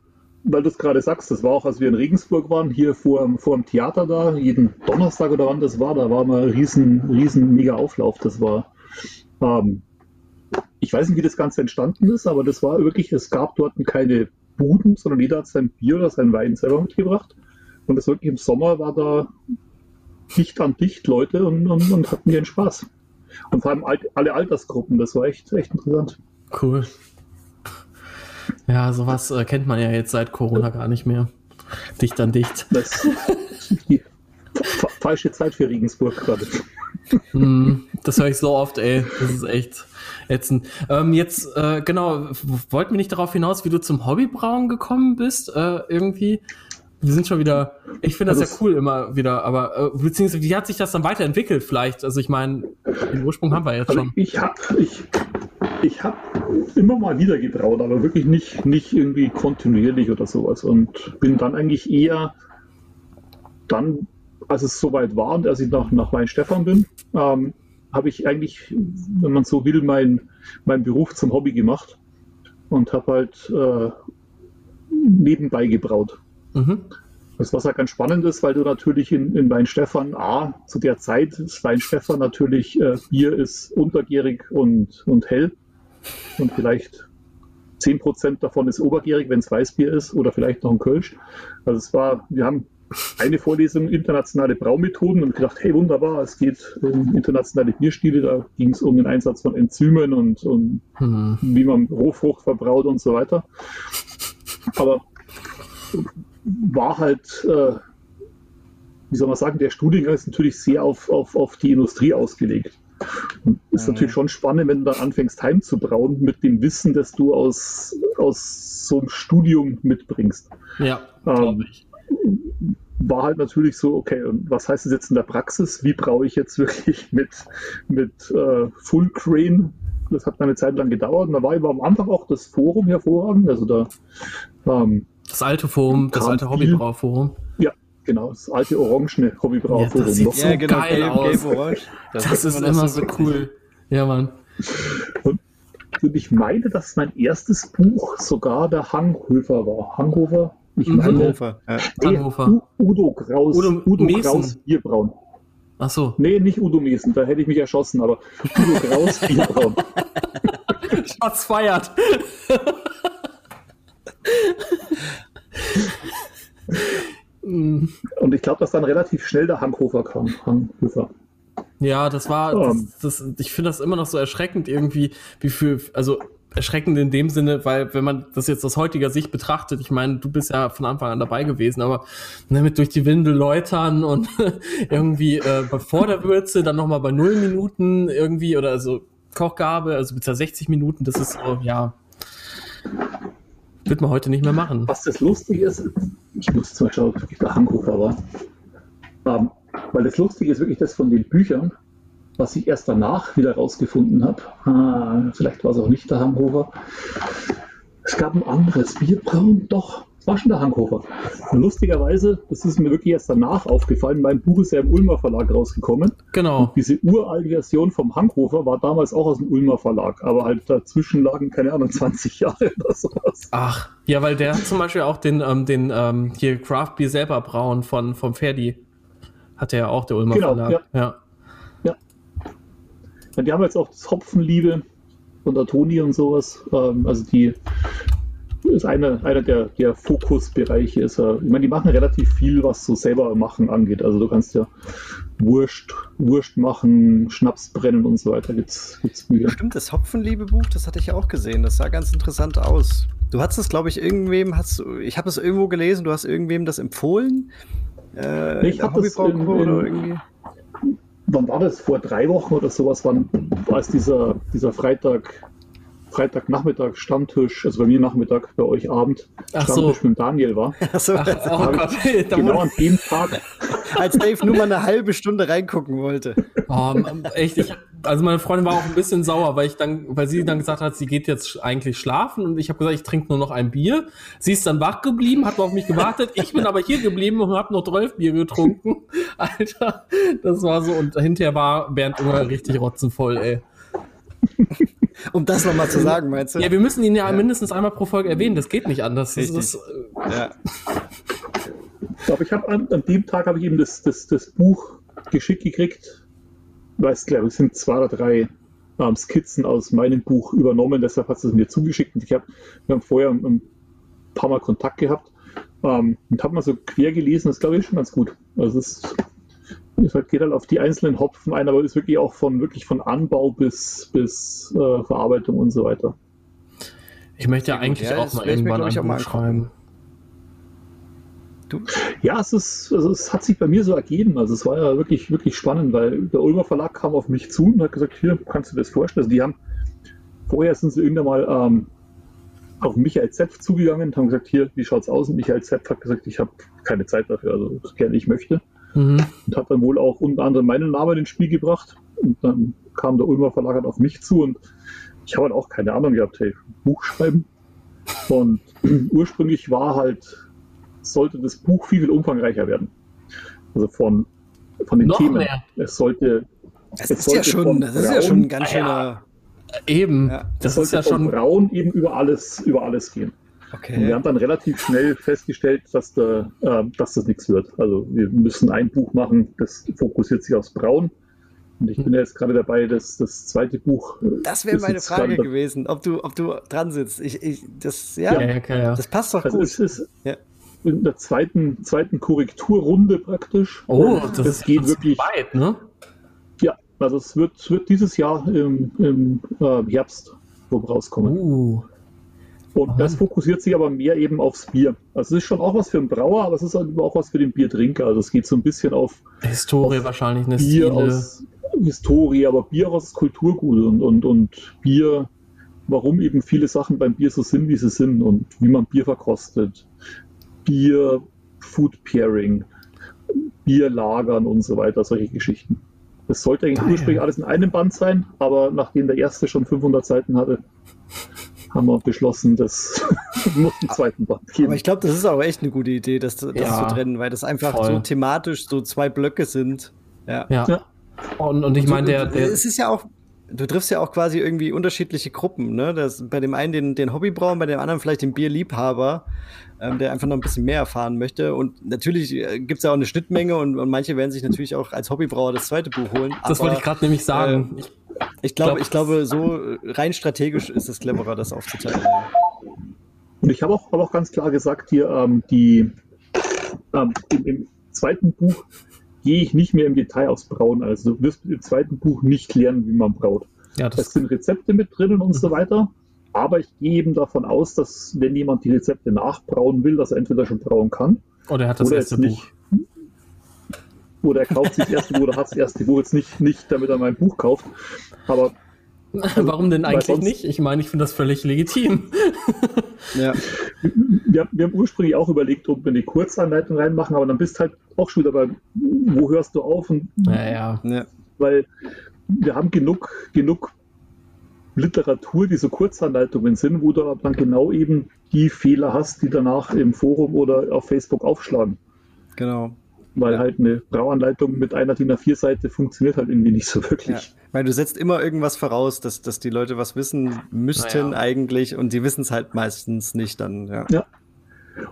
weil du es gerade sagst, das war auch, als wir in Regensburg waren, hier vor, vor dem Theater da, jeden Donnerstag oder wann das war, da war mal ein riesen, riesen mega Auflauf. Das war, ähm, ich weiß nicht, wie das Ganze entstanden ist, aber das war wirklich, es gab dort keine Buden, sondern jeder hat sein Bier oder sein Wein selber mitgebracht. Und das wirklich im Sommer war da dicht an dicht Leute und, und, und hatten ihren Spaß. Und vor allem alle Altersgruppen, das war echt, echt interessant. Cool. Ja, sowas äh, kennt man ja jetzt seit Corona gar nicht mehr. Dicht an dicht. Das ist die falsche Zeit für Regensburg gerade. Mm, das höre ich so oft, ey. Das ist echt ätzend. Ähm, jetzt, äh, genau, wollten wir nicht darauf hinaus, wie du zum Hobbybrauen gekommen bist? Äh, irgendwie? Wir sind schon wieder, ich finde das also ja cool immer wieder, aber äh, beziehungsweise wie hat sich das dann weiterentwickelt vielleicht? Also ich meine, den Ursprung haben wir jetzt also schon. Ich habe ich, ich hab immer mal wieder gebraut, aber wirklich nicht, nicht irgendwie kontinuierlich oder sowas und bin dann eigentlich eher dann, als es soweit war und als ich nach, nach Weinstefan bin, ähm, habe ich eigentlich, wenn man so will, meinen mein Beruf zum Hobby gemacht und habe halt äh, nebenbei gebraut. Mhm. Das, was halt ganz spannend ist, weil du natürlich in, in Weinstefan, A, zu der Zeit ist Weinstefan natürlich, äh, Bier ist untergärig und, und hell und vielleicht 10% davon ist obergärig, wenn es Weißbier ist oder vielleicht noch ein Kölsch. Also es war, wir haben eine Vorlesung internationale Braumethoden und gedacht, hey wunderbar, es geht um internationale Bierstile, da ging es um den Einsatz von Enzymen und, und hm. wie man Rohfrucht verbraut und so weiter. Aber war halt, äh, wie soll man sagen, der Studiengang ist natürlich sehr auf, auf, auf die Industrie ausgelegt. Und ist mhm. natürlich schon spannend, wenn du dann anfängst, Heim zu brauen mit dem Wissen, das du aus, aus so einem Studium mitbringst. Ja, ähm, ich. War halt natürlich so, okay, und was heißt das jetzt in der Praxis? Wie braue ich jetzt wirklich mit, mit äh, Full Crane? Das hat eine Zeit lang gedauert. Und da war aber am Anfang auch das Forum hervorragend. Also da ähm, das alte Forum, das alte Hobbybrauerforum. Ja, genau, das alte orangene Hobbybrauerforum. Ja, das sieht so ja, genau, geil gelb, aus. Gelb, das, das ist immer so cool. Ja, Mann. Und, und ich meine, dass mein erstes Buch sogar der Hanghöfer war. Hanghofer? Ich mhm. meine, Hanhofer. Ja. Hanhofer. Udo Kraus. Udo, Udo Kraus Bierbraun. Ach so. Nee, nicht Udo Mesen, da hätte ich mich erschossen, aber Udo Kraus Bierbraun. Schatz feiert. Und ich glaube, dass dann relativ schnell der Hanghofer kam. Hanghöfer. Ja, das war, das, das, ich finde das immer noch so erschreckend irgendwie, wie viel, also erschreckend in dem Sinne, weil wenn man das jetzt aus heutiger Sicht betrachtet, ich meine, du bist ja von Anfang an dabei gewesen, aber ne, mit durch die Windel läutern und irgendwie äh, vor der Würze, dann nochmal bei null Minuten irgendwie oder also Kochgabe, also bis 60 Minuten, das ist so, ja, wird man heute nicht mehr machen. Was das Lustige ist, ich muss zum Beispiel ob der Hankover war. Ähm, weil das Lustige ist wirklich das von den Büchern, was ich erst danach wieder rausgefunden habe. Ah, vielleicht war es auch nicht der Hankover. Es gab ein anderes Bierbrauen, doch, war schon der Hankhofer. Und lustigerweise, das ist mir wirklich erst danach aufgefallen, mein Buch ist ja im Ulmer Verlag rausgekommen. Genau. Und diese uralte Version vom Hankhofer war damals auch aus dem Ulmer Verlag, aber halt dazwischen lagen, keine Ahnung, 20 Jahre oder sowas. Ach, ja, weil der zum Beispiel auch den, ähm, den ähm, hier Craft Beer selber brauen von, vom Ferdi. Hat er ja auch, der Ulmer genau, Verlag. Ja. ja. ja. ja. Die haben jetzt auch das Hopfenliebe von der Toni und sowas. Ähm, also die ist einer, einer der, der Fokusbereiche. Ist, ich meine, die machen relativ viel, was so selber machen angeht. Also du kannst ja Wurst, Wurst machen, Schnaps brennen und so weiter. Gibt's, gibt's Bücher. Stimmt, das Hopfenliebe-Buch, das hatte ich auch gesehen. Das sah ganz interessant aus. Du hast es, glaube ich, irgendwem, hast du, ich habe es irgendwo gelesen, du hast irgendwem das empfohlen. Äh, ich habe das in, in, oder irgendwie. Wann war das? Vor drei Wochen oder sowas, wann, war es dieser, dieser Freitag Freitagnachmittag Stammtisch, also bei mir Nachmittag, bei euch Abend, Ach Stammtisch so. mit Daniel war. Ach so, Ach, oh Gott. genau an dem Tag. Als Dave nur mal eine halbe Stunde reingucken wollte. Oh, echt, ich, also meine Freundin war auch ein bisschen sauer, weil ich dann, weil sie dann gesagt hat, sie geht jetzt eigentlich schlafen und ich habe gesagt, ich trinke nur noch ein Bier. Sie ist dann wach geblieben, hat auf mich gewartet. Ich bin aber hier geblieben und habe noch 12 Bier getrunken. Alter, das war so und hinterher war Bernd immer richtig rotzenvoll, ey. Um das nochmal zu sagen, meinst du? Ja, wir müssen ihn ja, ja, mindestens einmal pro Folge erwähnen. Das geht nicht anders. Das ist, Ja. Aber ich habe an, an, dem Tag habe ich eben das, das, das Buch geschickt gekriegt. Weiß, glaube ich, sind zwei oder drei ähm, Skizzen aus meinem Buch übernommen, deshalb hat es mir zugeschickt. Und ich hab, wir haben vorher ein, ein paar Mal Kontakt gehabt ähm, und habe mal so quer gelesen, das glaube ich schon ganz gut. Also es es halt, geht halt auf die einzelnen Hopfen ein, aber ist wirklich auch von wirklich von Anbau bis, bis äh, Verarbeitung und so weiter. Ich möchte ja eigentlich ja, auch mal irgendwann ein Buch schreiben. Du? Ja, es ist, also es hat sich bei mir so ergeben. Also es war ja wirklich, wirklich spannend, weil der Ulmer Verlag kam auf mich zu und hat gesagt, hier, kannst du dir das vorstellen? Also die haben, vorher sind sie irgendwann mal ähm, auf Michael Zepf zugegangen und haben gesagt, hier, wie schaut's aus? Und Michael Zepf hat gesagt, ich habe keine Zeit dafür, also gerne ich möchte. Mhm. Und hat dann wohl auch unter anderem meinen Namen ins Spiel gebracht. Und dann kam der Ulmer Verlag auf mich zu und ich habe halt auch keine Ahnung gehabt, hey, Buch schreiben. Und ursprünglich war halt sollte das Buch viel, viel umfangreicher werden. Also von, von den Noch Themen. Mehr. Es sollte. Das, es ist, ja schon, das ist ja schon ein ganz schöner. Ja. Eben. Ja. Das, das ist ja schon. Braun eben über alles, über alles gehen. Okay. Und wir haben dann relativ schnell festgestellt, dass, da, äh, dass das nichts wird. Also wir müssen ein Buch machen, das fokussiert sich aufs Braun. Und ich bin ja jetzt gerade dabei, das, das zweite Buch. Äh, das wäre meine Frage gewesen, ob du, ob du dran sitzt. Ich, ich, das, ja, ja, ja, das passt doch also gut. Es ist, ja in der zweiten, zweiten Korrekturrunde praktisch. Oh, das, das geht wirklich weit, ne? Ja, also es wird, wird dieses Jahr im, im äh, Herbst rauskommen. Uh. Und Aha. das fokussiert sich aber mehr eben aufs Bier. Also es ist schon auch was für einen Brauer, aber es ist halt auch was für den Biertrinker. Also es geht so ein bisschen auf Historie auf wahrscheinlich eine Bier Stile. aus Historie, aber Bier aus Kulturgut und, und, und Bier, warum eben viele Sachen beim Bier so sind, wie sie sind und wie man Bier verkostet. Bier, Food Pairing, Bier lagern und so weiter, solche Geschichten. Das sollte eigentlich ursprünglich alles in einem Band sein, aber nachdem der erste schon 500 Seiten hatte, haben wir beschlossen, das muss einen zweiten Band geben. Aber ich glaube, das ist auch echt eine gute Idee, das, das ja, zu trennen, weil das einfach voll. so thematisch so zwei Blöcke sind. Ja. ja. ja. Und, und ich meine, der, der. Es ist ja auch, du triffst ja auch quasi irgendwie unterschiedliche Gruppen, ne? Das, bei dem einen den, den Hobbybrauen, bei dem anderen vielleicht den Bierliebhaber, ähm, der einfach noch ein bisschen mehr erfahren möchte. Und natürlich äh, gibt es ja auch eine Schnittmenge und, und, manche werden sich natürlich auch als Hobbybrauer das zweite Buch holen. Das aber, wollte ich gerade nämlich sagen. Äh, ich, glaube, glaub, ich glaube, so rein strategisch ist es cleverer, das aufzuteilen. Und ich habe auch, hab auch ganz klar gesagt hier, ähm, die ähm, im, im zweiten Buch gehe ich nicht mehr im Detail aufs Brauen. Also du wirst im zweiten Buch nicht lernen, wie man braut. Ja, das, das sind Rezepte mit drinnen und so weiter. Aber ich gehe eben davon aus, dass wenn jemand die Rezepte nachbrauen will, dass er entweder schon brauen kann. Oder er hat das erste Buch. Oder er kauft sich das erste Buch oder hat das erste Buch jetzt nicht, nicht, damit er mein Buch kauft. Aber Warum denn eigentlich sonst, nicht? Ich meine, ich finde das völlig legitim. ja. Wir, wir, haben ursprünglich auch überlegt, ob wir eine Kurzanleitung reinmachen, aber dann bist halt auch schon wieder bei, wo hörst du auf? Und, ja, ja. Weil wir haben genug, genug Literatur, die so Kurzanleitungen sind, wo du dann genau eben die Fehler hast, die danach im Forum oder auf Facebook aufschlagen. Genau weil ja. halt eine Brauanleitung mit einer DIN A4-Seite funktioniert halt irgendwie nicht so wirklich. Ja. Weil du setzt immer irgendwas voraus, dass, dass die Leute was wissen müssten ja. eigentlich und die wissen es halt meistens nicht dann, ja. ja.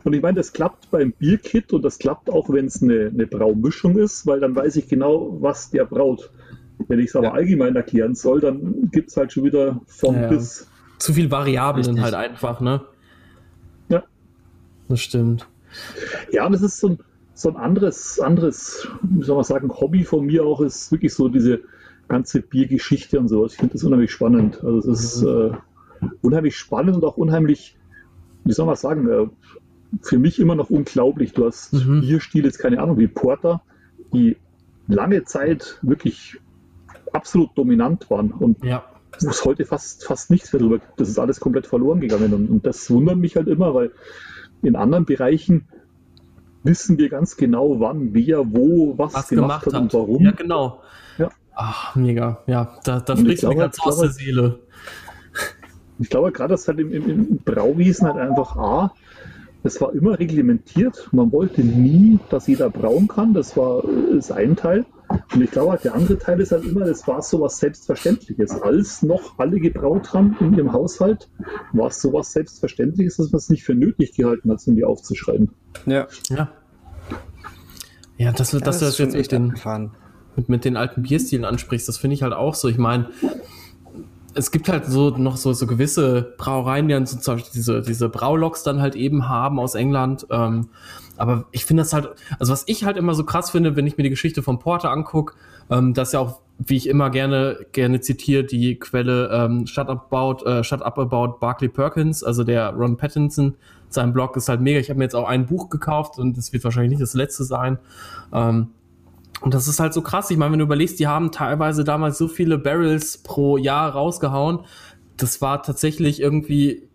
Und ich meine, das klappt beim Bierkit und das klappt auch, wenn es eine, eine Braumischung ist, weil dann weiß ich genau, was der braut. Wenn ich es aber allgemein erklären soll, dann gibt es halt schon wieder von bis. Zu viel Variablen Richtig. halt einfach, ne? Ja. Das stimmt. Ja, und es ist so ein so ein anderes, anderes, wie soll man sagen, Hobby von mir auch ist wirklich so diese ganze Biergeschichte und sowas. Ich finde das unheimlich spannend. Also es ist mhm. äh, unheimlich spannend und auch unheimlich, wie soll man sagen, äh, für mich immer noch unglaublich. Du hast mhm. Bierstile, jetzt keine Ahnung, wie Porter, die lange Zeit wirklich absolut dominant waren und ja. wo es heute fast, fast nichts mehr drüber gibt. Das ist alles komplett verloren gegangen und, und das wundert mich halt immer, weil in anderen Bereichen wissen wir ganz genau, wann, wer, wo, was, was gemacht, gemacht, hat, und warum. Ja, genau. Ja. Ach, mega. Ja, da, da sprichst du ganz aus der Seele. Ich glaube gerade, dass halt im, im, im Brauwesen halt einfach A, es war immer reglementiert. Man wollte nie, dass jeder brauen kann. Das war das ein Teil. Und ich glaube halt, der andere Teil ist halt immer, das war so was Selbstverständliches. Als noch alle gebraut haben in ihrem Haushalt, war es so was Selbstverständliches, dass man es nicht für nötig gehalten hat, um die aufzuschreiben. Ja. Ja. Ja, dass, ja, dass das du das jetzt mit den, mit, mit den alten Bierstilen ansprichst, das finde ich halt auch so. Ich meine, es gibt halt so noch so, so gewisse Brauereien, die dann so zum Beispiel diese, diese Brauloks dann halt eben haben aus England. Ähm, aber ich finde das halt, also was ich halt immer so krass finde, wenn ich mir die Geschichte von Porter angucke, ähm, dass ja auch, wie ich immer gerne, gerne zitiere, die Quelle ähm, Shut Up About, äh, Shut Up About Barclay Perkins, also der Ron Pattinson, sein Blog ist halt mega. Ich habe mir jetzt auch ein Buch gekauft und das wird wahrscheinlich nicht das letzte sein. Ähm, und das ist halt so krass. Ich meine, wenn du überlegst, die haben teilweise damals so viele Barrels pro Jahr rausgehauen. Das war tatsächlich irgendwie,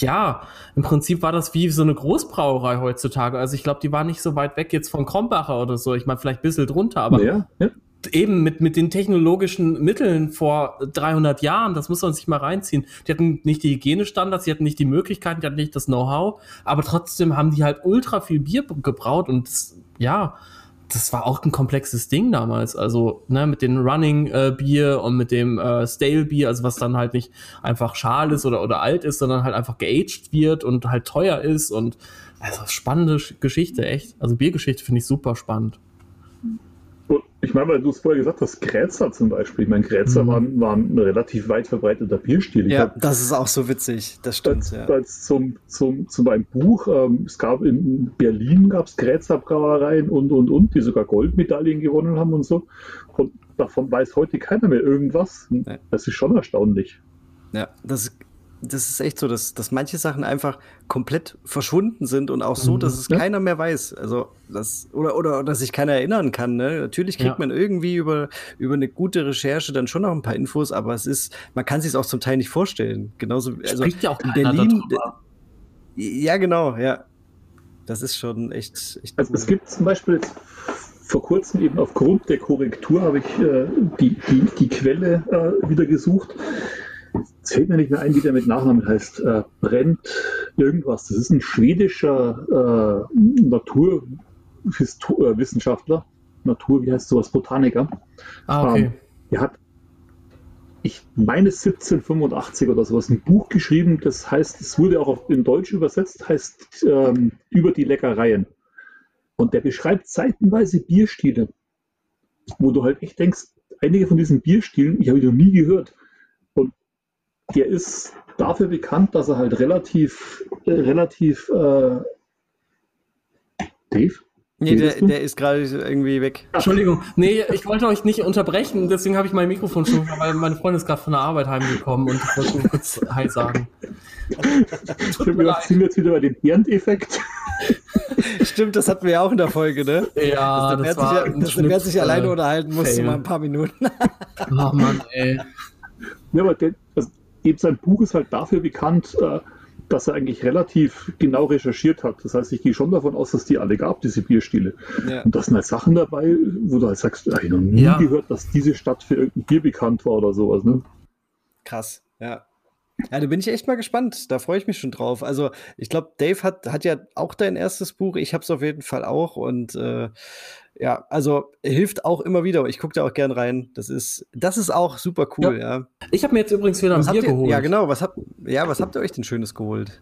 ja, im Prinzip war das wie so eine Großbrauerei heutzutage. Also ich glaube, die war nicht so weit weg jetzt von Krombacher oder so. Ich meine, vielleicht ein bisschen drunter, aber ja, ja. eben mit, mit den technologischen Mitteln vor 300 Jahren, das muss man sich mal reinziehen. Die hatten nicht die Hygienestandards, die hatten nicht die Möglichkeiten, die hatten nicht das Know-how, aber trotzdem haben die halt ultra viel Bier gebraut und das, ja, das war auch ein komplexes Ding damals. Also, ne, mit dem Running äh, Bier und mit dem äh, Stale Bier, also was dann halt nicht einfach schal ist oder, oder alt ist, sondern halt einfach geaged wird und halt teuer ist und also spannende Geschichte, echt. Also Biergeschichte finde ich super spannend. Ich meine, weil du es vorher gesagt hast, Grätzer zum Beispiel. Ich meine, Grätzer mhm. waren, waren ein relativ weit verbreiteter Bierstil. ja, hab, das ist auch so witzig. Das stimmt. Als, ja. als zum, zum, zu meinem Buch, ähm, es gab in Berlin gab es Grätzer Brauereien und, und, und, die sogar Goldmedaillen gewonnen haben und so. Und davon weiß heute keiner mehr irgendwas. Nee. Das ist schon erstaunlich. Ja, das ist das ist echt so, dass, dass manche Sachen einfach komplett verschwunden sind und auch so, mhm. dass es ja. keiner mehr weiß. Also das, oder, oder, oder sich keiner erinnern kann. Ne? Natürlich kriegt ja. man irgendwie über, über eine gute Recherche dann schon noch ein paar Infos, aber es ist, man kann sich es auch zum Teil nicht vorstellen. Genauso, also Spricht ja auch in Berlin. Ja, genau, ja. Das ist schon echt. echt also cool. es gibt zum Beispiel vor kurzem eben aufgrund der Korrektur habe ich äh, die, die, die Quelle äh, wieder gesucht. Es fällt mir nicht mehr ein, wie der mit Nachnamen heißt. Äh, Brennt irgendwas. Das ist ein schwedischer äh, Naturwissenschaftler. Natur, wie heißt sowas? Botaniker. Ah, okay. Ähm, der hat, ich meine 1785 oder sowas, ein Buch geschrieben, das heißt, es wurde auch in Deutsch übersetzt, heißt ähm, Über die Leckereien. Und der beschreibt seitenweise Bierstile, wo du halt echt denkst, einige von diesen Bierstilen, ich habe die noch nie gehört der ist dafür bekannt, dass er halt relativ, äh, relativ äh, Dave? Nee, der, der, ist gerade irgendwie weg. Entschuldigung. Nee, ich wollte euch nicht unterbrechen, deswegen habe ich mein Mikrofon schon, weil meine Freundin ist gerade von der Arbeit heimgekommen und ich wollte nur kurz Hi sagen. Ich habe gedacht, sind wir jetzt wieder bei dem Bernd-Effekt. Stimmt, das hatten wir ja auch in der Folge, ne? Ja, das, das war sich, dass der sich alleine unterhalten musste, mal ein paar Minuten. oh Mann, ey. Ja, aber der, also eben sein Buch ist halt dafür bekannt, äh, dass er eigentlich relativ genau recherchiert hat. Das heißt, ich gehe schon davon aus, dass die alle gab, diese Bierstile. Ja. Und da sind halt Sachen dabei, wo du halt sagst, ich habe noch nie ja. gehört, dass diese Stadt für irgendein Bier bekannt war oder sowas. Ne? Krass, ja. Ja, da bin ich echt mal gespannt. Da freue ich mich schon drauf. Also, ich glaube, Dave hat, hat ja auch dein erstes Buch. Ich habe es auf jeden Fall auch. Und äh, ja, also hilft auch immer wieder. Ich gucke da auch gern rein. Das ist, das ist auch super cool, ja. ja. Ich habe mir jetzt übrigens wieder was ein Bier ihr, geholt. Ja, genau. Was habt, ja, was habt ihr euch denn Schönes geholt?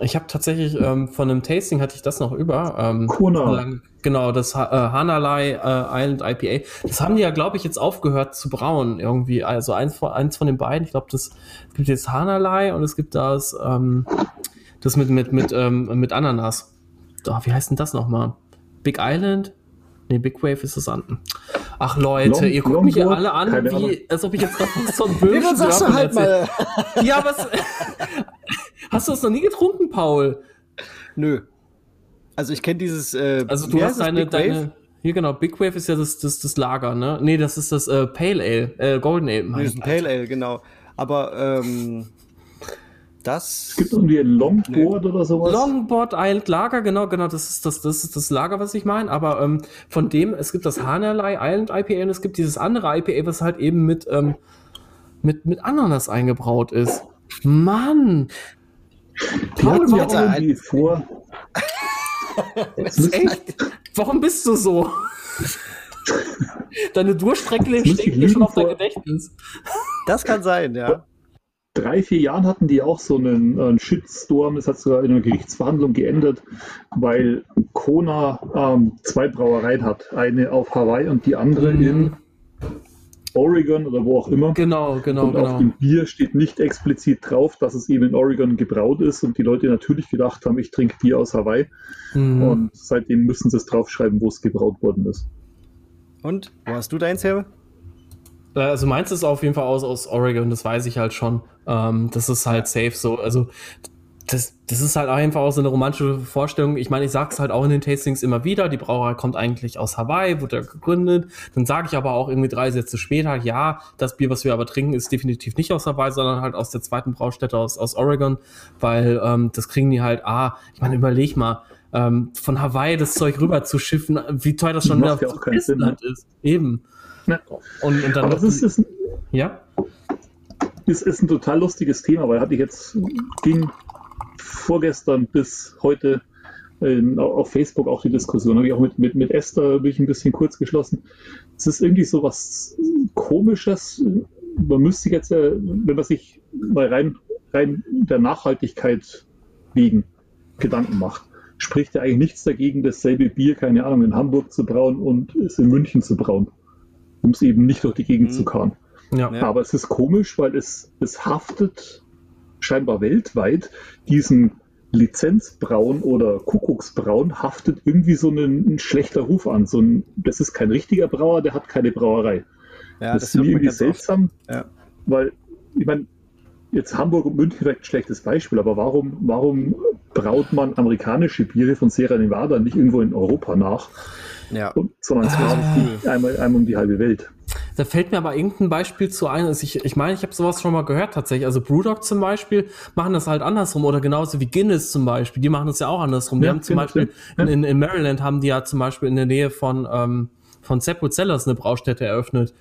Ich habe tatsächlich ähm, von einem Tasting hatte ich das noch über. Ähm, Kuna. Genau, das äh, Hanalei äh, Island IPA. Das haben die ja, glaube ich, jetzt aufgehört zu brauen irgendwie. Also eins von, eins von den beiden. Ich glaube, das es gibt jetzt Hanalei und es gibt das, ähm, das mit mit mit ähm, mit Ananas. Oh, wie heißt denn das nochmal? Big Island? Nee, Big Wave ist das an. Ach Leute, Long, ihr guckt mich ja alle an, wie, als ob ich jetzt gerade so ein Böhm sagst du halt mal. Ja, was? hast du das noch nie getrunken, Paul? Nö. Also ich kenne dieses. Äh, also du hast deine, deine. Hier genau, Big Wave ist ja das, das, das Lager, ne? Nee, das ist das äh, Pale Ale, äh, Golden Ale. Nee, das ist ein Pale Ale, genau. Aber ähm, das. Es gibt irgendwie ein Longboard nee. oder sowas. Longboard Island Lager, genau, genau, das ist das, das ist das Lager, was ich meine. Aber ähm, von dem, es gibt das Hanalei Island IPA und es gibt dieses andere IPA, was halt eben mit, ähm, mit, mit Ananas eingebraut ist. Mann! Paul, warum, vor. Echt? Warum bist du so? Deine Durchstrecke steht hier schon auf dein Gedächtnis. Das kann sein, ja. Drei, vier Jahren hatten die auch so einen, einen Shitstorm. Das hat sogar in einer Gerichtsverhandlung geändert, weil Kona ähm, zwei Brauereien hat. Eine auf Hawaii und die andere mhm. in Oregon oder wo auch immer. Genau, genau. Und genau. auf dem Bier steht nicht explizit drauf, dass es eben in Oregon gebraut ist und die Leute natürlich gedacht haben, ich trinke Bier aus Hawaii. Mhm. Und seitdem müssen sie es draufschreiben, wo es gebraut worden ist. Und wo hast du deins her? Äh, also meins ist auf jeden Fall aus, aus Oregon, das weiß ich halt schon. Ähm, das ist halt safe so. Also das, das ist halt einfach auch so eine romantische Vorstellung. Ich meine, ich sage es halt auch in den Tastings immer wieder, die Brauerei kommt eigentlich aus Hawaii, wurde gegründet. Dann sage ich aber auch irgendwie drei Sätze später, ja, das Bier, was wir aber trinken, ist definitiv nicht aus Hawaii, sondern halt aus der zweiten Braustätte aus, aus Oregon, weil ähm, das kriegen die halt, ah, ich meine, überleg mal, ähm, von Hawaii das Zeug rüber zu schiffen, wie teuer das schon wieder keinen Sinn, ne? ist. Eben. Ja. Und, und dann aber das ist, ist, ja? Ist, ist ein total lustiges Thema, weil hatte ich jetzt, ging vorgestern bis heute ähm, auf Facebook auch die Diskussion. Habe ich auch mit, mit, mit Esther bin ich ein bisschen kurz geschlossen. Es ist irgendwie so was Komisches. Man müsste jetzt, wenn man sich mal rein, rein der Nachhaltigkeit wegen Gedanken macht, spricht ja eigentlich nichts dagegen, dasselbe Bier, keine Ahnung, in Hamburg zu brauen und es in München zu brauen, um es eben nicht durch die Gegend mhm. zu karren. Ja. Aber es ist komisch, weil es, es haftet scheinbar weltweit diesen Lizenzbraun oder Kuckucksbraun haftet irgendwie so ein, ein schlechter Ruf an. So ein, das ist kein richtiger Brauer, der hat keine Brauerei. Ja, das, das ist irgendwie seltsam, ja. weil ich meine, jetzt Hamburg und München vielleicht ein schlechtes Beispiel, aber warum, warum braut man amerikanische Biere von Sierra Nevada nicht irgendwo in Europa nach? Ja. Und, sondern ah. einmal, einmal um die halbe Welt. Da fällt mir aber irgendein Beispiel zu ein. Also ich, ich meine, ich habe sowas schon mal gehört tatsächlich. Also Brewdog zum Beispiel machen das halt andersrum oder genauso wie Guinness zum Beispiel. Die machen das ja auch andersrum. Die ja, haben zum Beispiel ja. in, in, Maryland haben die ja zum Beispiel in der Nähe von ähm, von Seppel Cellars eine Braustätte eröffnet.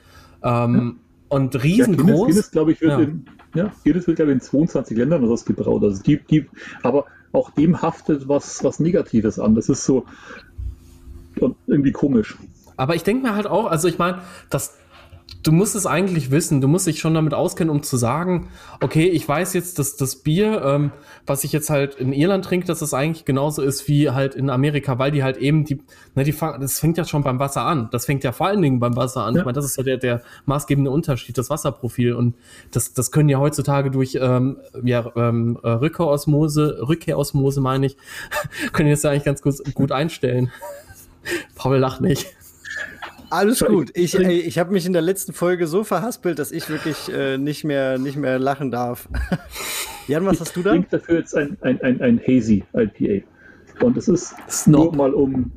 Ähm, ja. Und riesengroß. Ja, Guinness, Guinness glaube ich, wird, in, ja, Guinness wird, glaube ich, in 22 Ländern oder was gebraut. Also die, die, aber auch dem haftet was, was Negatives an. Das ist so irgendwie komisch. Aber ich denke mir halt auch, also ich meine, das, du musst es eigentlich wissen, du musst dich schon damit auskennen, um zu sagen, okay, ich weiß jetzt, dass das Bier, ähm, was ich jetzt halt in Irland trinke, dass es eigentlich genauso ist wie halt in Amerika, weil die halt eben die, ne, die das fängt ja schon beim Wasser an. Das fängt ja vor allen Dingen beim Wasser an. Ja. Ich meine, das ist ja der, der maßgebende Unterschied, das Wasserprofil. Und das, das können ja heutzutage durch ähm, ja, ähm, Rückkehrosmose, Rückkehrosmose meine ich, können jetzt ja eigentlich ganz gut, gut einstellen. Paul lacht nicht. Alles gut. Ich, ich habe mich in der letzten Folge so verhaspelt, dass ich wirklich äh, nicht, mehr, nicht mehr lachen darf. Jan, was hast du da? Ich trinke dafür jetzt ein, ein, ein, ein Hazy IPA. Und es ist Snob. nur mal um,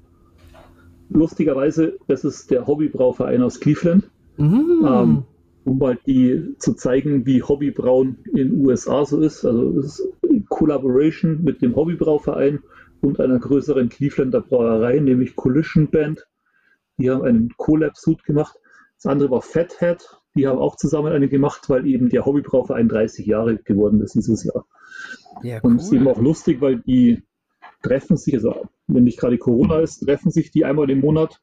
lustigerweise, das ist der Hobbybrauverein aus Cleveland. Mhm. Ähm, um mal die zu zeigen, wie Hobbybrauen in den USA so ist. Also es ist in Collaboration mit dem Hobbybrauverein und einer größeren Clevelander Brauerei, nämlich Collision Band. Die haben einen Collab-Suit gemacht. Das andere war Fathead. Die haben auch zusammen eine gemacht, weil eben der Hobbybrauverein 30 Jahre geworden ist dieses Jahr. Ja, cool. Und es ist eben auch lustig, weil die treffen sich, also wenn nicht gerade Corona ist, treffen sich die einmal im Monat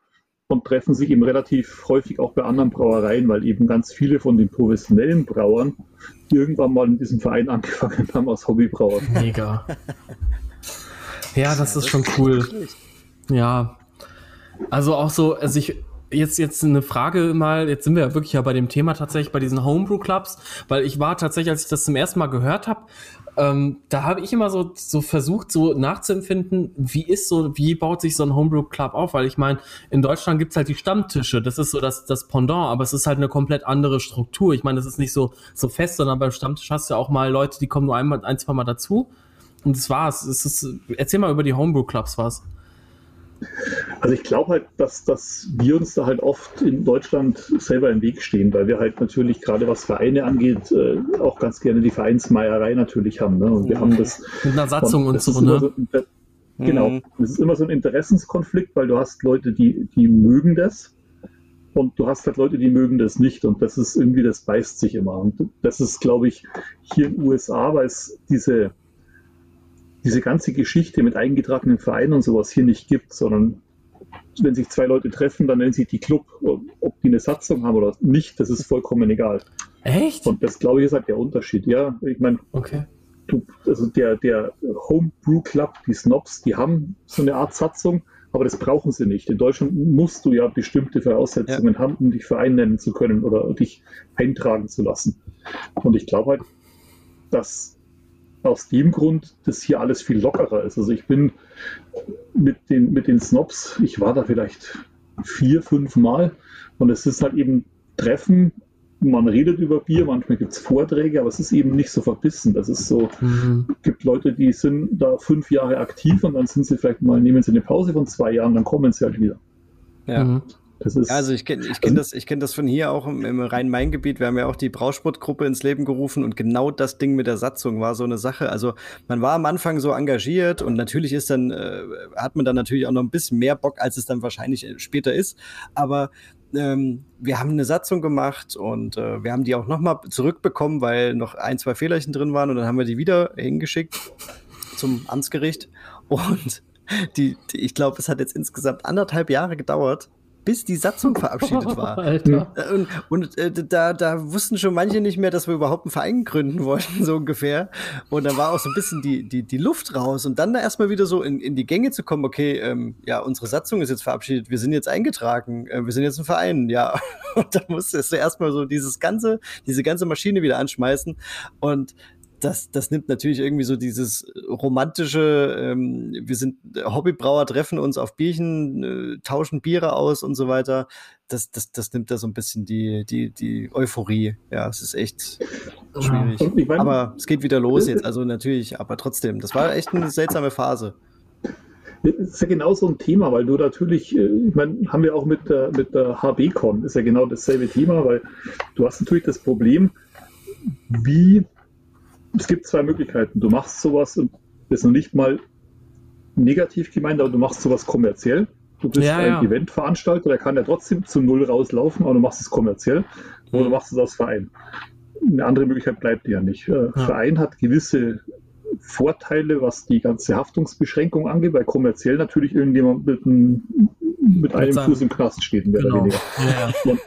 und treffen sich eben relativ häufig auch bei anderen Brauereien, weil eben ganz viele von den professionellen Brauern irgendwann mal in diesem Verein angefangen haben als Hobbybrauer. Mega. Ja, das ist schon cool. Ja. Also auch so, also ich, jetzt, jetzt eine Frage mal, jetzt sind wir ja wirklich ja bei dem Thema tatsächlich bei diesen Homebrew-Clubs, weil ich war tatsächlich, als ich das zum ersten Mal gehört habe, ähm, da habe ich immer so, so versucht, so nachzuempfinden, wie ist so, wie baut sich so ein Homebrew-Club auf? Weil ich meine, in Deutschland gibt's halt die Stammtische, das ist so das, das Pendant, aber es ist halt eine komplett andere Struktur. Ich meine, das ist nicht so, so fest, sondern beim Stammtisch hast du ja auch mal Leute, die kommen nur einmal, ein, zwei Mal dazu und das war's. Es ist, erzähl mal über die Homebrew-Clubs was. Also ich glaube halt, dass, dass wir uns da halt oft in Deutschland selber im Weg stehen, weil wir halt natürlich gerade was Vereine angeht, äh, auch ganz gerne die Vereinsmeierei natürlich haben. Ne? Und wir haben das mit einer Satzung und, und so, ne? So genau. Mhm. Das ist immer so ein Interessenskonflikt, weil du hast Leute, die, die mögen das und du hast halt Leute, die mögen das nicht und das ist irgendwie, das beißt sich immer. Und das ist, glaube ich, hier in den USA, weil es diese diese ganze Geschichte mit eingetragenen Vereinen und sowas hier nicht gibt, sondern wenn sich zwei Leute treffen, dann nennen sich die Club, ob die eine Satzung haben oder nicht, das ist vollkommen egal. Echt? Und das glaube ich ist halt der Unterschied. Ja, ich meine, okay. du, also der, der Homebrew Club, die Snobs, die haben so eine Art Satzung, aber das brauchen sie nicht. In Deutschland musst du ja bestimmte Voraussetzungen ja. haben, um dich Verein nennen zu können oder dich eintragen zu lassen. Und ich glaube halt, dass aus dem Grund das hier alles viel lockerer ist. Also ich bin mit den, mit den Snobs, ich war da vielleicht vier, fünf Mal und es ist halt eben Treffen, man redet über Bier, manchmal gibt es Vorträge, aber es ist eben nicht so verbissen. Das ist so, mhm. gibt Leute, die sind da fünf Jahre aktiv und dann sind sie vielleicht mal, nehmen sie eine Pause von zwei Jahren, dann kommen sie halt wieder. Ja. Ist, also ich kenne ich kenn das, kenn das von hier auch im, im Rhein-Main-Gebiet. Wir haben ja auch die Brausportgruppe ins Leben gerufen und genau das Ding mit der Satzung war so eine Sache. Also man war am Anfang so engagiert und natürlich ist dann, äh, hat man dann natürlich auch noch ein bisschen mehr Bock, als es dann wahrscheinlich äh, später ist. Aber ähm, wir haben eine Satzung gemacht und äh, wir haben die auch nochmal zurückbekommen, weil noch ein, zwei Fehlerchen drin waren und dann haben wir die wieder hingeschickt zum Amtsgericht. Und die, die ich glaube, es hat jetzt insgesamt anderthalb Jahre gedauert, bis die Satzung verabschiedet war. Alter. Äh, und, und äh, da, da wussten schon manche nicht mehr, dass wir überhaupt einen Verein gründen wollten, so ungefähr. Und da war auch so ein bisschen die, die, die Luft raus. Und dann da erstmal wieder so in, in die Gänge zu kommen, okay, ähm, ja, unsere Satzung ist jetzt verabschiedet, wir sind jetzt eingetragen, äh, wir sind jetzt ein Verein, ja. Und da musstest du erstmal so dieses ganze, diese ganze Maschine wieder anschmeißen. Und das, das nimmt natürlich irgendwie so dieses romantische, ähm, wir sind Hobbybrauer, treffen uns auf Bierchen, äh, tauschen Biere aus und so weiter. Das, das, das nimmt da so ein bisschen die, die, die Euphorie. Ja, es ist echt schwierig. Ja. Meine, aber es geht wieder los jetzt, also natürlich, aber trotzdem, das war echt eine seltsame Phase. Das ist ja genau so ein Thema, weil du natürlich, äh, ich meine, haben wir auch mit der, mit der HB-Con, ist ja genau dasselbe Thema, weil du hast natürlich das Problem, wie es gibt zwei Möglichkeiten. Du machst sowas und das ist noch nicht mal negativ gemeint, aber du machst sowas kommerziell. Du bist ja, ein ja. Eventveranstalter, der kann ja trotzdem zu Null rauslaufen, aber du machst es kommerziell oder du machst es als Verein. Eine andere Möglichkeit bleibt dir ja nicht. Äh, ja. Verein hat gewisse Vorteile, was die ganze Haftungsbeschränkung angeht, weil kommerziell natürlich irgendjemand mit, ein, mit einem Fuß im Knast steht, mehr genau. oder weniger. Ja.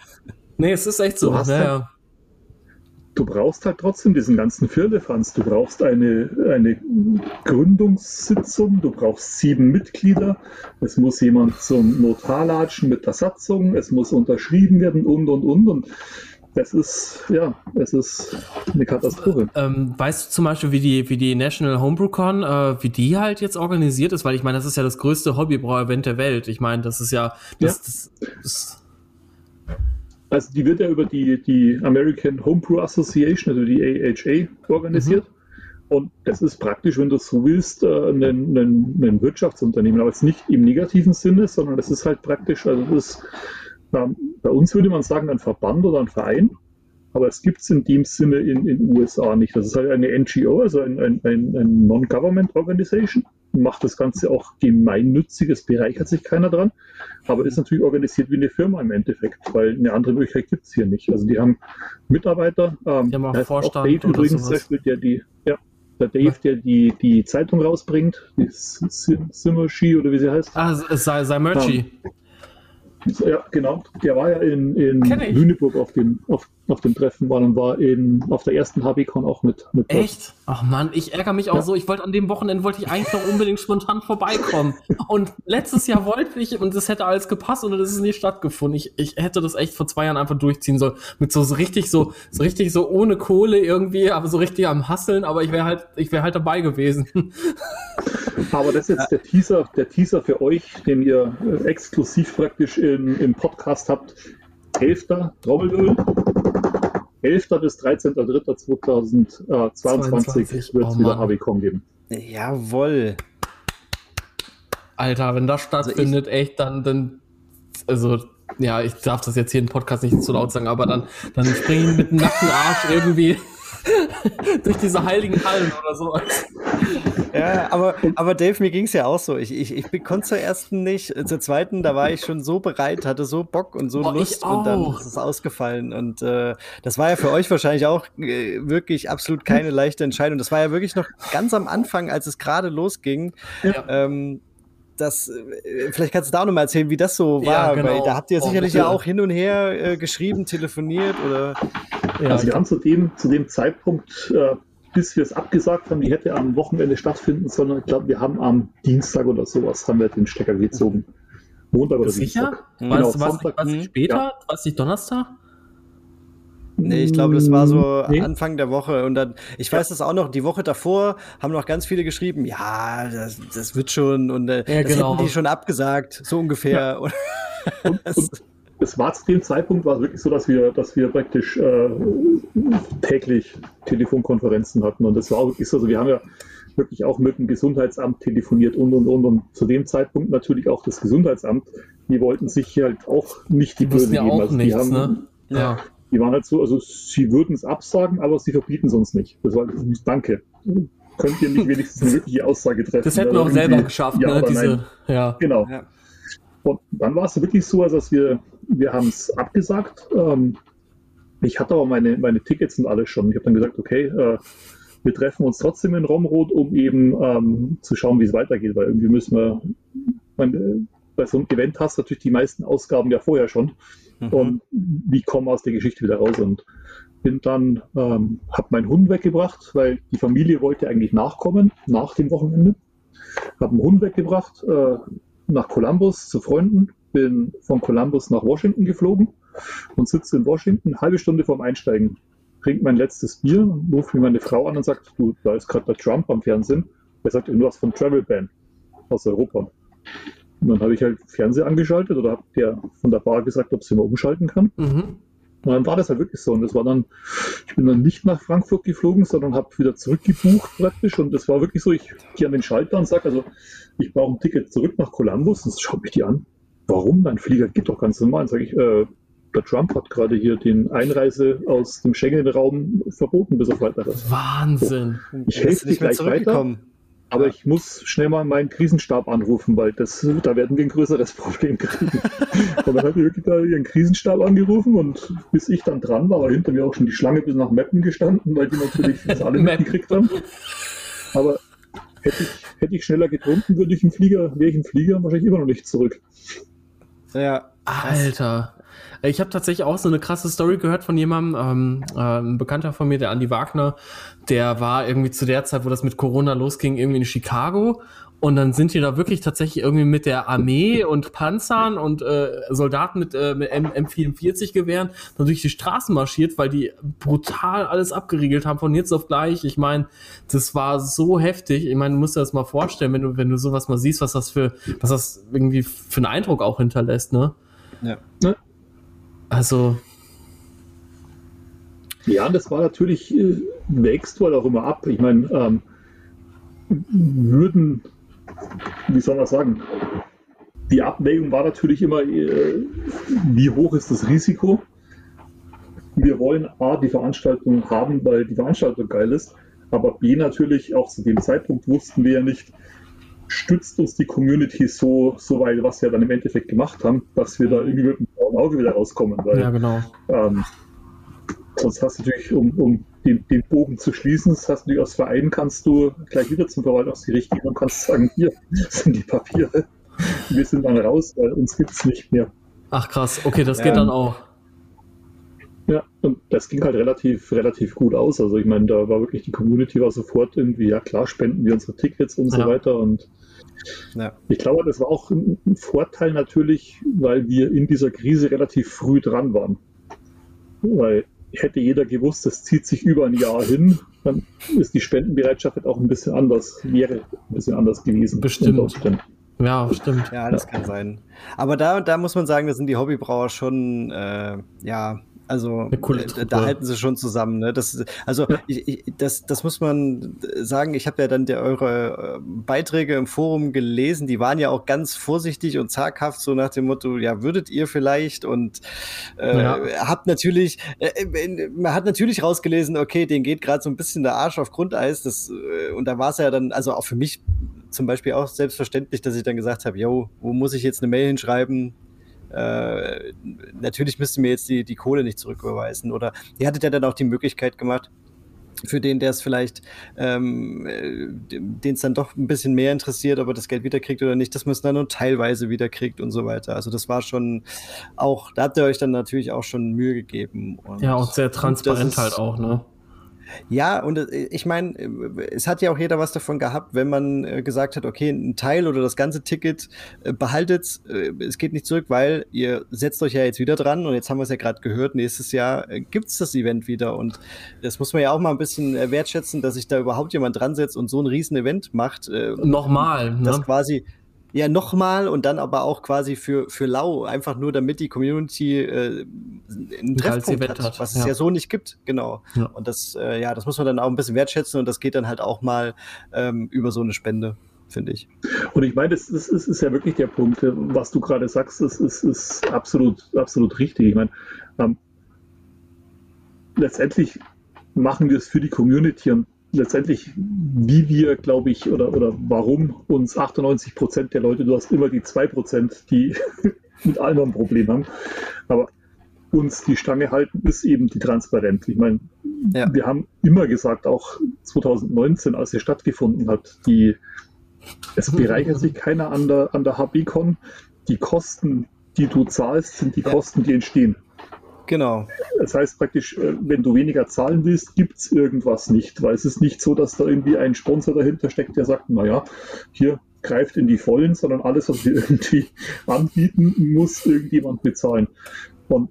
nee, es ist echt so. Ja, halt, du brauchst halt trotzdem diesen ganzen Firlefanz. Du brauchst eine, eine Gründungssitzung, du brauchst sieben Mitglieder, es muss jemand zum Notar latschen mit der Satzung, es muss unterschrieben werden und und und und. Das ist, ja, es ist eine Katastrophe. Ähm, weißt du zum Beispiel, wie die, wie die National HomebrewCon, äh, wie die halt jetzt organisiert ist? Weil ich meine, das ist ja das größte Hobbybrau-Event der Welt. Ich meine, das ist ja, das, ja. das, das also die wird ja über die, die American Homebrew Association, also die AHA, organisiert. Mhm. Und das ist praktisch, wenn du so willst, äh, ein, ein, ein, Wirtschaftsunternehmen, aber jetzt nicht im negativen Sinne, sondern das ist halt praktisch, also das ist, bei uns würde man sagen, ein Verband oder ein Verein, aber es gibt es in dem Sinne in den USA nicht. Das ist halt eine NGO, also ein, ein, ein Non-Government Organization macht das Ganze auch gemeinnützig, es bereichert sich keiner dran, aber ist natürlich organisiert wie eine Firma im Endeffekt, weil eine andere Möglichkeit gibt es hier nicht. Also die haben Mitarbeiter, ähm, die haben auch Vorstand auch Dave übrigens, sowas. der die, ja, der Dave, der die, die Zeitung rausbringt, die Simmershi oder wie sie heißt. Ah, sei, sei Merchi. Ähm, ja, genau. Der war ja in, in Lüneburg auf dem, auf, auf dem Treffen war und war in, auf der ersten HBCon auch mit. mit Echt? Ach man, ich ärgere mich auch ja. so. Ich wollte an dem Wochenende wollte ich eigentlich noch unbedingt spontan vorbeikommen. Und letztes Jahr wollte ich und das hätte alles gepasst und das ist nicht stattgefunden. Ich, ich hätte das echt vor zwei Jahren einfach durchziehen sollen. Mit so, so richtig so, so richtig so ohne Kohle irgendwie, aber so richtig am Hasseln, aber ich wäre halt, ich wäre halt dabei gewesen. Aber das ist jetzt der Teaser, der Teaser für euch, den ihr äh, exklusiv praktisch in, im Podcast habt. 11. Trommelöl. 11. bis 13.03.2022 wird es oh wieder HBCon geben. Jawoll. Alter, wenn das stattfindet, also echt, dann, dann, also, ja, ich darf das jetzt hier im Podcast nicht zu laut sagen, aber dann, dann springen mit dem nackten Arsch irgendwie durch diese heiligen Hallen oder sowas. Ja, aber, aber Dave, mir ging es ja auch so. Ich, ich, ich konnte zur ersten nicht, zur zweiten, da war ich schon so bereit, hatte so Bock und so oh, Lust und dann ist es ausgefallen. Und äh, das war ja für euch wahrscheinlich auch äh, wirklich absolut keine leichte Entscheidung. Das war ja wirklich noch ganz am Anfang, als es gerade losging. Ja. Ähm, das, äh, vielleicht kannst du da nochmal erzählen, wie das so war, ja, genau. weil da habt ihr sicherlich ja auch hin und her äh, geschrieben, telefoniert oder. Ja, also wir haben zu dem, zu dem Zeitpunkt, äh, bis wir es abgesagt haben, die hätte am Wochenende stattfinden sollen. Ich glaube, wir haben am Dienstag oder sowas haben wir den Stecker gezogen. Montag oder Sicher? Dienstag. Genau, was, was, was später? Ja. Was nicht Donnerstag? Nee, ich glaube, das war so nee. Anfang der Woche. Und dann, ich weiß das auch noch, die Woche davor haben noch ganz viele geschrieben, ja, das, das wird schon und äh, ja, das genau. hätten die schon abgesagt, so ungefähr. Ja. Und, und, und es war zu dem Zeitpunkt war es wirklich so, dass wir, dass wir praktisch äh, täglich Telefonkonferenzen hatten. Und das war auch wirklich so, also wir haben ja wirklich auch mit dem Gesundheitsamt telefoniert und und und. Und zu dem Zeitpunkt natürlich auch das Gesundheitsamt, die wollten sich halt auch nicht die, die Böse ja geben. Also nichts, die haben, ne? ja. Die waren halt so, also sie würden es absagen, aber sie verbieten es uns nicht. Das war, danke. Könnt ihr nicht wenigstens eine wirkliche Aussage treffen? Das hätten wir auch selber geschafft, ja, ne? Diese, ja. Genau. Ja. Und dann war es wirklich so, dass wir, wir haben es abgesagt. Ähm, ich hatte aber meine, meine Tickets und alles schon. Ich habe dann gesagt, okay, äh, wir treffen uns trotzdem in Romrod, um eben ähm, zu schauen, wie es weitergeht, weil irgendwie müssen wir, meine, bei so einem Event hast du natürlich die meisten Ausgaben ja vorher schon. Mhm. Und wie kommen wir aus der Geschichte wieder raus? Und bin dann, ähm, habe meinen Hund weggebracht, weil die Familie wollte eigentlich nachkommen, nach dem Wochenende. Habe einen Hund weggebracht äh, nach Columbus zu Freunden, bin von Columbus nach Washington geflogen und sitze in Washington, eine halbe Stunde vorm Einsteigen, trinke mein letztes Bier, rufe mir meine Frau an und sagt, du, da ist gerade der Trump am Fernsehen. Er sagt, du hast von Travel Ban aus Europa. Und dann habe ich halt Fernseher angeschaltet oder habe der von der Bar gesagt, ob sie mal umschalten kann. Mhm. Und dann war das halt wirklich so. Und das war dann, ich bin dann nicht nach Frankfurt geflogen, sondern habe wieder zurückgebucht praktisch. Und das war wirklich so, ich gehe an den Schalter und sage, also ich brauche ein Ticket zurück nach Columbus. Und das schaue ich die an. Warum? Dein Flieger geht doch ganz normal. Dann sage ich, äh, der Trump hat gerade hier den Einreise aus dem Schengen-Raum verboten bis auf weiteres. Wahnsinn. So, ich helfe dir gleich weiter. Aber ich muss schnell mal meinen Krisenstab anrufen, weil das, da werden wir ein größeres Problem kriegen. und dann hat die wirklich da ihren Krisenstab angerufen und bis ich dann dran war, war hinter mir auch schon die Schlange bis nach Meppen gestanden, weil die natürlich das alle mitgekriegt haben. Aber hätte ich, hätte ich schneller getrunken, würde ich im Flieger, wäre ich im Flieger wahrscheinlich immer noch nicht zurück. Ja. Alter. Ich habe tatsächlich auch so eine krasse Story gehört von jemandem, ähm, äh, ein Bekannter von mir, der Andi Wagner, der war irgendwie zu der Zeit, wo das mit Corona losging, irgendwie in Chicago und dann sind die da wirklich tatsächlich irgendwie mit der Armee und Panzern und äh, Soldaten mit, äh, mit M M44-Gewehren dann durch die Straßen marschiert, weil die brutal alles abgeriegelt haben von jetzt auf gleich. Ich meine, das war so heftig. Ich meine, du musst dir das mal vorstellen, wenn du, wenn du sowas mal siehst, was das für, was das irgendwie für einen Eindruck auch hinterlässt, ne? Ja. Ne? Also. Ja, das war natürlich, äh, wächst wohl auch immer ab. Ich meine, ähm, würden, wie soll man sagen, die Abwägung war natürlich immer, äh, wie hoch ist das Risiko? Wir wollen A, die Veranstaltung haben, weil die Veranstaltung geil ist, aber B, natürlich auch zu dem Zeitpunkt wussten wir ja nicht, stützt uns die Community so, so weit, was wir dann im Endeffekt gemacht haben, dass wir da irgendwie mit dem blauen Auge wieder rauskommen. Weil, ja, genau. Ähm, sonst hast du natürlich, um, um den, den, Bogen zu schließen, das hast du natürlich aus Verein kannst du gleich wieder zum Verwaltungsgericht gehen und kannst sagen, hier sind die Papiere. Wir sind dann raus, weil uns gibt es nicht mehr. Ach krass, okay, das geht ähm, dann auch. Ja, und das ging halt relativ, relativ gut aus. Also ich meine, da war wirklich die Community war sofort irgendwie, ja klar, spenden wir unsere Tickets und ja. so weiter. Und ja. ich glaube, das war auch ein, Vorteil natürlich, weil wir in dieser Krise relativ früh dran waren. Weil hätte jeder gewusst, das zieht sich über ein Jahr hin, dann ist die Spendenbereitschaft halt auch ein bisschen anders, wäre ein bisschen anders gewesen. Bestimmt. Ja, stimmt. Ja, das ja. kann sein. Aber da, da muss man sagen, da sind die Hobbybrauer schon, äh, ja, also äh, da halten sie schon zusammen. Ne? Das, also ja. ich, ich, das, das muss man sagen. Ich habe ja dann der, eure äh, Beiträge im Forum gelesen. Die waren ja auch ganz vorsichtig und zaghaft, so nach dem Motto: Ja, würdet ihr vielleicht? Und äh, ja. habt natürlich, äh, äh man hat natürlich rausgelesen, okay, den geht gerade so ein bisschen der Arsch auf Grundeis. Das, äh, und da war es ja dann, also auch für mich zum Beispiel auch selbstverständlich, dass ich dann gesagt habe: Yo, wo muss ich jetzt eine Mail hinschreiben? Äh, natürlich müsst ihr mir jetzt die, die Kohle nicht zurücküberweisen. Oder ihr hattet ja dann auch die Möglichkeit gemacht, für den, der es vielleicht, ähm, äh, den es dann doch ein bisschen mehr interessiert, ob er das Geld wiederkriegt oder nicht, dass man es dann nur teilweise wiederkriegt und so weiter. Also das war schon auch, da habt ihr euch dann natürlich auch schon Mühe gegeben. Und, ja, auch sehr transparent halt auch, ne? Ja, und äh, ich meine, äh, es hat ja auch jeder was davon gehabt, wenn man äh, gesagt hat, okay, ein Teil oder das ganze Ticket behaltet, es geht nicht zurück, weil ihr setzt euch ja jetzt wieder dran und jetzt haben wir es ja gerade gehört, nächstes Jahr gibt's das Event wieder und das muss man ja auch mal ein bisschen wertschätzen, dass sich da überhaupt jemand dran setzt und so ein riesen Event macht. Nochmal, ne? Das quasi ja, nochmal und dann aber auch quasi für, für Lau, einfach nur damit die Community äh, einen Treffpunkt hat, hat, was ja. es ja so nicht gibt, genau. Ja. Und das, äh, ja, das muss man dann auch ein bisschen wertschätzen und das geht dann halt auch mal ähm, über so eine Spende, finde ich. Und ich meine, das ist, ist, ist ja wirklich der Punkt, äh, was du gerade sagst, das ist, ist absolut, absolut richtig. Ich meine, ähm, letztendlich machen wir es für die Community und letztendlich, wie wir, glaube ich, oder, oder warum uns 98 Prozent der Leute, du hast immer die 2 Prozent, die mit allem ein Problem haben, aber uns die Stange halten, ist eben die Transparenz. Ich meine, ja. wir haben immer gesagt, auch 2019, als es stattgefunden hat, die, es bereichert sich keiner an der, an der HBCon. Die Kosten, die du zahlst, sind die ja. Kosten, die entstehen. Genau. Das heißt praktisch, äh, wenn du weniger zahlen willst, gibt es irgendwas nicht, weil es ist nicht so, dass da irgendwie ein Sponsor dahinter steckt, der sagt, naja, hier greift in die Vollen, sondern alles, was wir irgendwie anbieten, muss irgendjemand bezahlen. Und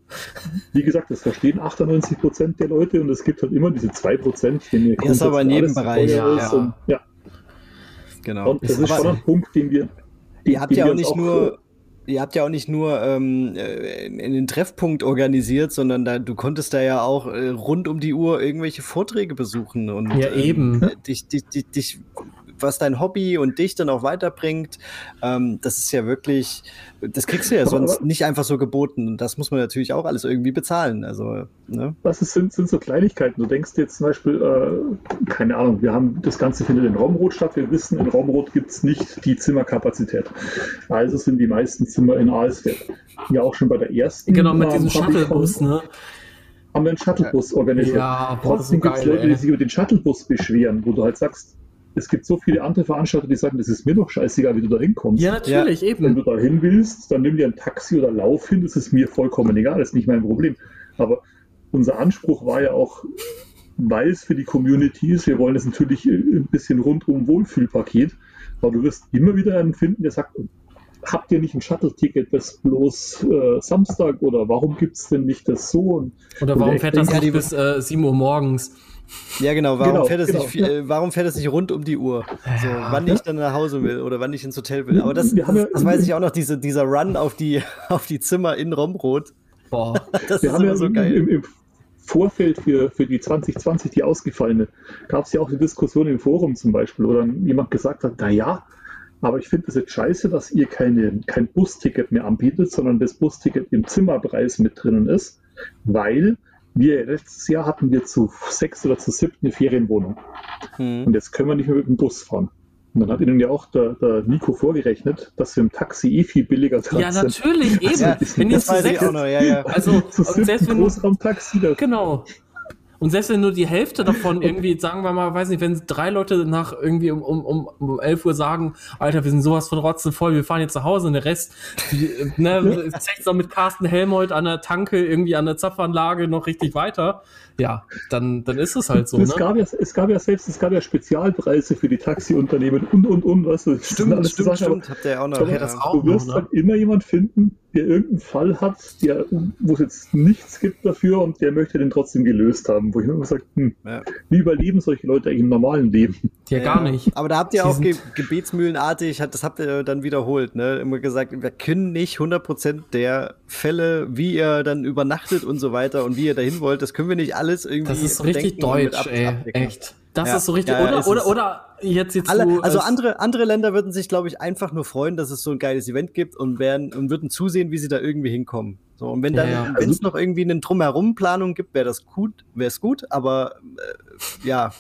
wie gesagt, das verstehen 98 Prozent der Leute und es gibt halt immer diese 2 Prozent, die mir Das ist aber in jedem Bereich. Ja, ja. Und, ja. Genau. Und das ist, ist schon ein Punkt, den wir. Ihr habt ja auch nicht auch nur ihr habt ja auch nicht nur ähm, äh, in den Treffpunkt organisiert, sondern da, du konntest da ja auch äh, rund um die Uhr irgendwelche Vorträge besuchen und ja, eben. Äh, dich, dich, dich, dich was dein Hobby und dich dann auch weiterbringt. Ähm, das ist ja wirklich, das kriegst du ja sonst nicht einfach so geboten. Und das muss man natürlich auch alles irgendwie bezahlen. Also, ne? Das ist, sind, sind so Kleinigkeiten. Du denkst jetzt zum Beispiel, äh, keine Ahnung, wir haben das Ganze findet in Raumrot statt. Wir wissen, in Raumrot gibt es nicht die Zimmerkapazität. Also sind die meisten Zimmer in Alsfeld. Ja, auch schon bei der ersten. Genau, mit diesem Shuttlebus, ne? haben wir einen Shuttlebus organisiert. Ja, boah, Trotzdem gibt es Leute, die sich über den Shuttlebus beschweren, wo du halt sagst, es gibt so viele andere Veranstalter, die sagen, das ist mir doch scheißegal, wie du da hinkommst. Ja, natürlich, ja. eben. Wenn du da hin willst, dann nimm dir ein Taxi oder lauf hin, das ist mir vollkommen egal, das ist nicht mein Problem. Aber unser Anspruch war ja auch, weil es für die Community ist, wir wollen es natürlich ein bisschen rundum Wohlfühlpaket, aber du wirst immer wieder einen finden, der sagt, habt ihr nicht ein Shuttle-Ticket, das bloß äh, Samstag oder warum gibt es denn nicht das so? oder warum fährt das nicht bis äh, 7 Uhr morgens? Ja, genau. Warum, genau, fährt, es genau. nicht, äh, warum fährt es nicht rund um die Uhr? So, ja, wann ich dann nach Hause will oder wann ich ins Hotel will. Aber das, das, das weiß ich auch noch, diese, dieser Run auf die, auf die Zimmer in Romrod. Boah, das wir ist haben ja so geil. Im, im, Vorfeld für, für die 2020, die ausgefallene, gab es ja auch die Diskussion im Forum zum Beispiel, wo dann jemand gesagt hat, naja, aber ich finde es jetzt scheiße, dass ihr keine, kein Busticket mehr anbietet, sondern das Busticket im Zimmerpreis mit drinnen ist, weil wir letztes Jahr hatten wir zu sechs oder zu siebten eine Ferienwohnung. Hm. Und jetzt können wir nicht mehr mit dem Bus fahren. Und dann hat ihnen ja auch der, der Nico vorgerechnet, dass wir im Taxi eh viel billiger dran ja, sind. natürlich, eben. Ja, wenn ihr zu sechs, noch, ja, ja. also, zu selbst wenn Großraumtaxi, genau. Und selbst wenn nur die Hälfte davon irgendwie, sagen wir mal, weiß nicht, wenn drei Leute nach irgendwie um, um, um 11 Uhr sagen, Alter, wir sind sowas von rotzen voll, wir fahren jetzt nach Hause und der Rest, die, ne, zeigt noch mit Carsten Helmold an der Tanke, irgendwie an der Zapfanlage noch richtig weiter ja, dann, dann ist es halt so. Es, ne? gab ja, es gab ja selbst, es gab ja Spezialpreise für die Taxiunternehmen und und und, weißt du, stimmt, stimmt, Sachen, stimmt, habt ihr auch noch. Ja, das auch du wirst noch, ne? halt immer jemand finden, der irgendeinen Fall hat, der, wo es jetzt nichts gibt dafür und der möchte den trotzdem gelöst haben, wo ich immer sage, hm, ja. wie überleben solche Leute eigentlich im normalen Leben? Ja, gar nicht. Aber da habt ihr auch ge gebetsmühlenartig, das habt ihr dann wiederholt, ne? Immer gesagt, wir können nicht 100% der Fälle, wie ihr dann übernachtet und so weiter und wie ihr dahin wollt, das können wir nicht alles irgendwie. Das ist richtig deutsch, ey. Echt. Das ja. ist so richtig. Ja, oder, oder, oder jetzt jetzt. Alle, also andere, andere Länder würden sich, glaube ich, einfach nur freuen, dass es so ein geiles Event gibt und werden und würden zusehen, wie sie da irgendwie hinkommen. So, und wenn dann, ja, wenn es noch irgendwie eine Drumherum-Planung gibt, wäre das gut, wäre es gut, aber äh, ja.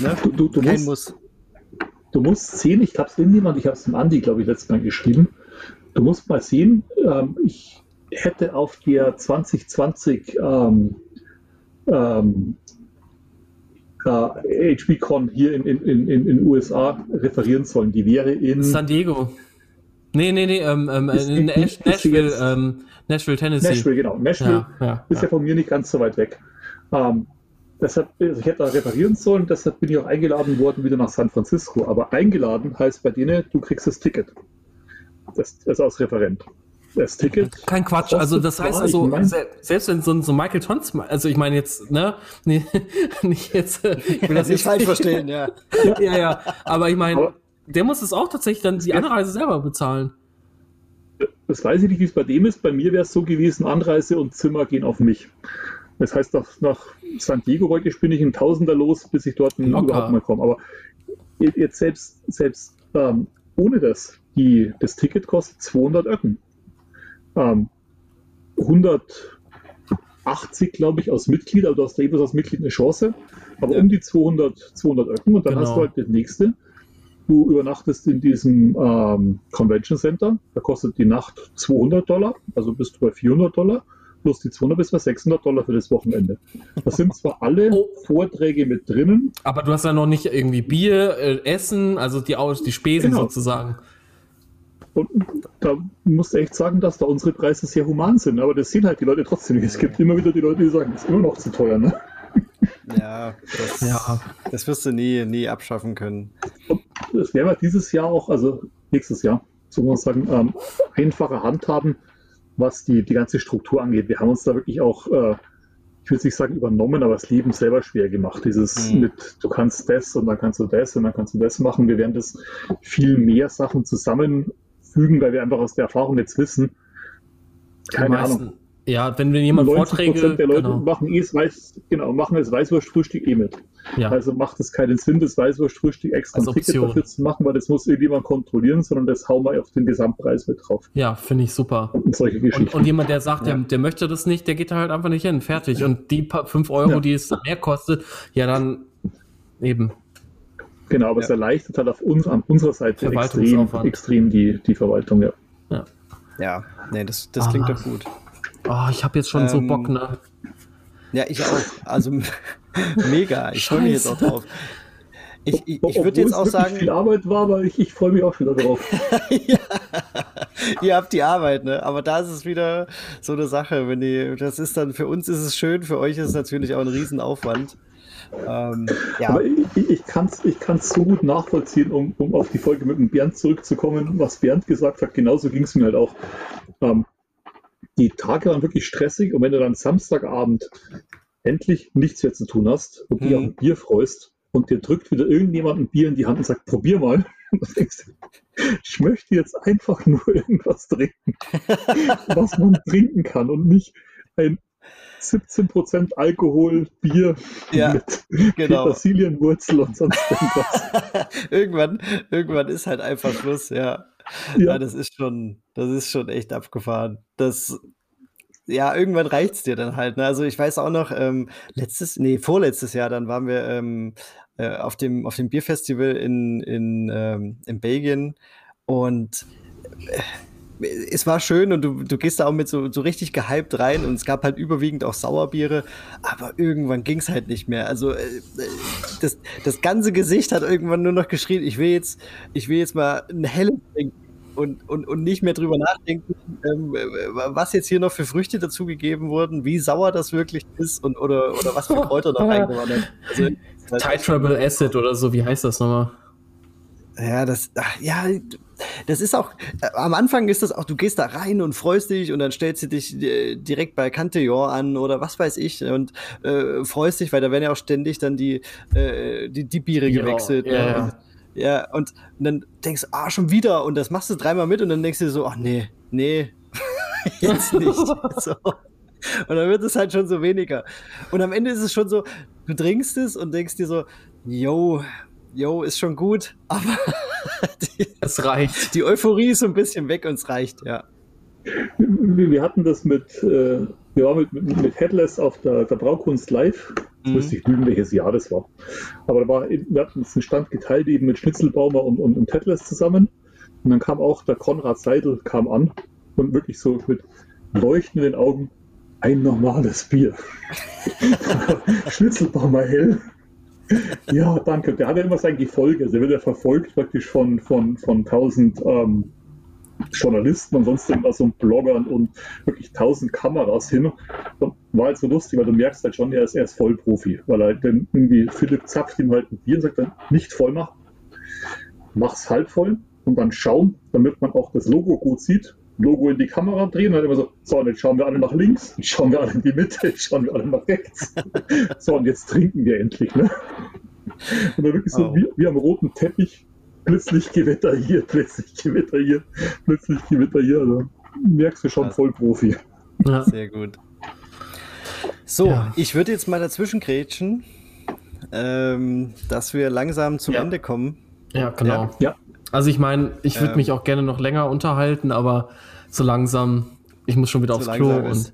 Ne? Du, du, du Kein musst, Muss. Du musst sehen, ich habe es irgendjemand, ich habe es dem Andi, glaube ich, letztes Mal geschrieben. Du musst mal sehen, ähm, ich hätte auf der 2020 ähm, ähm, äh, HBCon hier in den in, in, in USA referieren sollen. Die wäre in San Diego. Nee, nee, nee, ähm, ähm, in Nash, Nashville, ähm, Nashville, Tennessee. Nashville, genau. Nashville ja, ja, ist ja. ja. von mir nicht ganz so weit weg. Ähm, deshalb, also ich hätte da reparieren sollen, deshalb bin ich auch eingeladen worden wieder nach San Francisco. Aber eingeladen heißt bei denen, du kriegst das Ticket. Das, das als Referent das Ticket. Kein Quatsch. Also das heißt also, selbst wenn so, so Michael Tons, also ich meine jetzt, ne, nee, nicht jetzt, ich will das nicht falsch verstehen, ja. ja, ja, aber ich meine, der muss es auch tatsächlich dann die Anreise selber bezahlen. Das weiß ich nicht, wie es bei dem ist. Bei mir wäre es so gewesen, Anreise und Zimmer gehen auf mich. Das heißt, nach, nach San Diego wollte ich, bin ich ein Tausender los, bis ich dort Locker. überhaupt mal komme. Aber jetzt selbst, selbst ähm, ohne das, die, das Ticket kostet 200 Öcken ähm, 180, glaube ich, aus Mitglied, also du hast jeweils als Mitglied eine Chance, aber ja. um die 200, 200 Öcken und dann genau. hast du halt das nächste. Du übernachtest in diesem ähm, Convention Center, da kostet die Nacht 200 Dollar, also bist du bei 400 Dollar, plus die 200 bis bei 600 Dollar für das Wochenende. Das sind zwar alle oh. Vorträge mit drinnen. Aber du hast ja noch nicht irgendwie Bier, äh, Essen, also die, die Spesen genau. sozusagen. Und da musst du echt sagen, dass da unsere Preise sehr human sind. Aber das sehen halt die Leute trotzdem nicht. Es gibt immer wieder die Leute, die sagen, das ist immer noch zu teuer. Ne? Ja, das, ja. das wirst du nie, nie abschaffen können. Und das werden wir dieses Jahr auch, also nächstes Jahr, so muss man sagen, ähm, einfacher handhaben, was die, die ganze Struktur angeht. Wir haben uns da wirklich auch, äh, ich will nicht sagen übernommen, aber das Leben selber schwer gemacht. Dieses mhm. mit, du kannst das und dann kannst du das und dann kannst du das machen. Wir werden das viel mehr Sachen zusammen fügen, weil wir einfach aus der Erfahrung jetzt wissen. Keine Ahnung. Ja, wenn wir jemand Vorträge. der Leute genau. machen es weiß, genau, machen es Weißwurstfrühstück eh mit. Ja. Also macht es keinen Sinn, das Weißwurstfrühstück extra ein Ticket dafür zu machen, weil das muss irgendjemand kontrollieren, sondern das hauen wir auf den Gesamtpreis mit drauf. Ja, finde ich super. Und solche Geschichten. Und, und jemand, der sagt, ja. der, der, möchte das nicht, der geht da halt einfach nicht hin. Fertig. Und die paar 5 Euro, ja. die es mehr kostet, ja dann eben. Genau, aber ja. es erleichtert halt auf uns, an unserer Seite extrem, extrem die, die Verwaltung, ja. Ja, ja nee, das, das klingt doch gut. Oh, ich habe jetzt schon ähm, so Bock, ne? Ja, ich auch. Also mega. Ich freue mich jetzt auch drauf. Ich, ich, ich würde jetzt auch sagen. viel Arbeit war, aber ich, ich freue mich auch wieder drauf. ja, ihr habt die Arbeit, ne? Aber da ist es wieder so eine Sache. Wenn die, das ist dann für uns ist es schön, für euch ist es natürlich auch ein Riesenaufwand. Ähm, ja. Aber ich, ich kann es ich kann's so gut nachvollziehen, um, um auf die Folge mit dem Bernd zurückzukommen, was Bernd gesagt hat. Genauso ging es mir halt auch. Ähm, die Tage waren wirklich stressig und wenn du dann Samstagabend endlich nichts mehr zu tun hast und hm. dich auf ein Bier freust und dir drückt wieder irgendjemand ein Bier in die Hand und sagt, probier mal. ich möchte jetzt einfach nur irgendwas trinken, was man trinken kann und nicht ein 17% Alkohol, Bier ja, mit genau. Petersilienwurzel und sonst irgendwas. irgendwann, irgendwann ist halt einfach Schluss, ja. ja. ja. das ist schon, das ist schon echt abgefahren. Das, ja, irgendwann reicht es dir dann halt. Ne? Also ich weiß auch noch, ähm, letztes, nee, vorletztes Jahr, dann waren wir ähm, äh, auf, dem, auf dem Bierfestival in, in, ähm, in Belgien und äh, es war schön und du, du gehst da auch mit so, so richtig gehypt rein und es gab halt überwiegend auch Sauerbiere, aber irgendwann ging es halt nicht mehr. Also äh, das, das ganze Gesicht hat irgendwann nur noch geschrien, ich will jetzt, ich will jetzt mal ein helles trinken und, und, und nicht mehr drüber nachdenken, ähm, was jetzt hier noch für Früchte dazugegeben wurden, wie sauer das wirklich ist und oder, oder was für Kräuter da reingekommen sind. Also, Titrable Acid oder so, wie heißt das nochmal? Ja, das, ach, ja, das ist auch, äh, am Anfang ist das auch, du gehst da rein und freust dich und dann stellst du dich äh, direkt bei Cantillon an oder was weiß ich und äh, freust dich, weil da werden ja auch ständig dann die, äh, die, die Biere ja, gewechselt. Ja, ne? und, ja, und, und dann denkst du, ah, schon wieder und das machst du dreimal mit und dann denkst du so, ach nee, nee, jetzt nicht. so. Und dann wird es halt schon so weniger. Und am Ende ist es schon so, du trinkst es und denkst dir so, yo, yo, ist schon gut, aber die, es reicht. Die Euphorie ist so ein bisschen weg und es reicht, ja. Wir hatten das mit, äh, wir waren mit, mit, mit Headless auf der, der Braukunst live. Jetzt mhm. müsste ich lügen, welches Jahr das war. Aber da war, wir hatten uns einen Stand geteilt eben mit Schnitzelbaumer und, und, und Headless zusammen. Und dann kam auch der Konrad Seidel kam an und wirklich so mit leuchtenden Augen ein normales Bier. Schnitzelbaumer hell ja, danke. Der hat ja immer sein Gefolge. Also, der wird ja verfolgt praktisch von, von, von tausend ähm, Journalisten und sonst irgendwas und Bloggern und wirklich tausend Kameras hin. Und war halt so lustig, weil du merkst halt schon, er ist, er ist Vollprofi. Weil er dann irgendwie Philipp zapft ihm halt ein Bier und sagt dann, nicht voll machen, mach's halb voll und dann schauen, damit man auch das Logo gut sieht. Logo in die Kamera drehen und dann immer so, so, jetzt schauen wir alle nach links, jetzt schauen wir alle in die Mitte, jetzt schauen wir alle nach rechts. so, und jetzt trinken wir endlich, ne? Und dann wirklich so oh. wie, wie am roten Teppich, plötzlich Gewitter hier, plötzlich Gewitter hier, plötzlich Gewitter hier. Also merkst du schon ja. voll Profi. Ja. Sehr gut. So, ja. ich würde jetzt mal dazwischen grätschen, ähm, dass wir langsam zum Ende kommen. Ja, genau. Ja. Also ich meine, ich würde ähm, mich auch gerne noch länger unterhalten, aber so langsam, ich muss schon wieder aufs Klo und.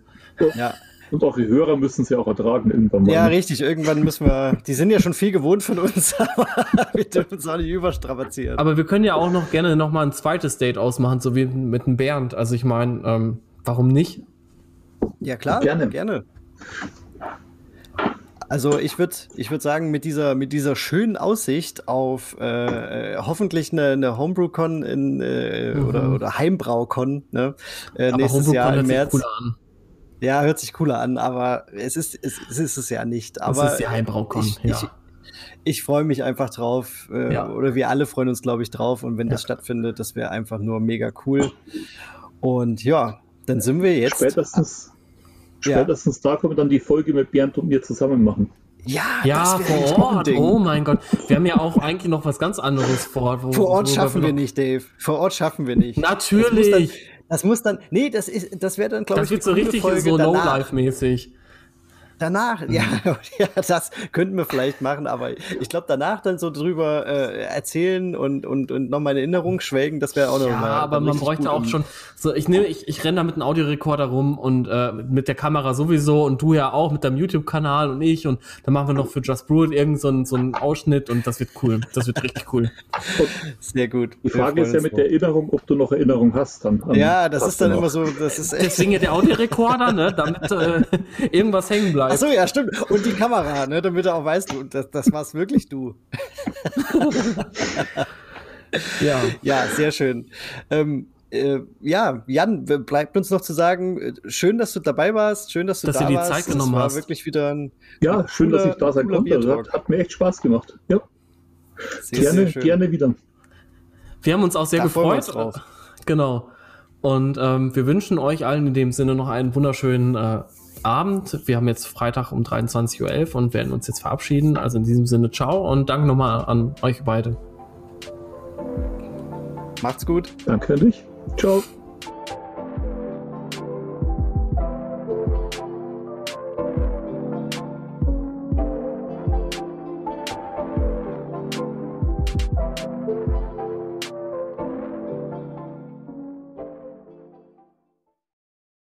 Ja. Und auch die Hörer müssen es ja auch ertragen irgendwann mal. Ja, richtig. Irgendwann müssen wir. Die sind ja schon viel gewohnt von uns, aber wir dürfen uns auch nicht überstrapazieren. Aber wir können ja auch noch gerne noch mal ein zweites Date ausmachen, so wie mit dem Bernd. Also ich meine, ähm, warum nicht? Ja klar, gerne. gerne. Also ich würde ich würd sagen, mit dieser, mit dieser schönen Aussicht auf äh, hoffentlich eine, eine Homebrew-Con in, äh, mhm. oder, oder Heimbrau-Con ne? äh, nächstes Jahr im März. Ja, hört sich cooler an, aber es ist es, es ist es ja nicht. Aber das ist die Heimbrau-Con, ich, ja. ich, ich freue mich einfach drauf, äh, ja. oder wir alle freuen uns, glaube ich, drauf. Und wenn ja. das stattfindet, das wäre einfach nur mega cool. Und ja, dann sind wir jetzt. Spätestens, Spätestens ja. da können wir dann die Folge mit Bernd und mir zusammen machen. Ja, ja vor Ort. Oh mein Gott. Wir haben ja auch eigentlich noch was ganz anderes vor. Wo, vor Ort schaffen wir nicht, Dave. Vor Ort schaffen wir nicht. Natürlich. Das muss dann, nee, das ist, das wäre dann, glaube ich, das wird so richtig Folge so No-Life-mäßig. Danach, mhm. ja, ja, das könnten wir vielleicht machen, aber ich glaube, danach dann so drüber äh, erzählen und, und, und nochmal in Erinnerung schwelgen, das wäre auch noch Ja, mal aber man bräuchte auch schon, so, ich nehme, ich, ich renne da mit einem Audiorekorder rum und äh, mit der Kamera sowieso und du ja auch mit deinem YouTube-Kanal und ich und dann machen wir noch für Just Brew irgend so einen, so einen Ausschnitt und das wird cool. Das wird richtig cool. Sehr gut. Die Frage ist ja mit der Erinnerung, ob du noch Erinnerung hast dann. Ja, das ist dann immer so, das ist Deswegen ja der Audiorekorder, ne, damit äh, irgendwas hängen bleibt. Ach so, ja, stimmt. Und die Kamera, ne, damit er auch weiß, du, das, das war's wirklich du. ja. Ja, sehr schön. Ähm, äh, ja, Jan, bleibt uns noch zu sagen, äh, schön, dass du dabei warst, schön, dass du dass da du die warst. Zeit genommen das war hast. wirklich wieder ein Ja, schön, cooler, dass ich da sein konnte. Hat, hat, mir echt Spaß gemacht. Ja. Sehr, gerne, sehr gerne wieder. Wir haben uns auch sehr da gefreut. Genau. Und ähm, wir wünschen euch allen in dem Sinne noch einen wunderschönen äh, Abend. Wir haben jetzt Freitag um 23.11 Uhr und werden uns jetzt verabschieden. Also in diesem Sinne, ciao und danke nochmal an euch beide. Macht's gut. Danke an dich. Ciao.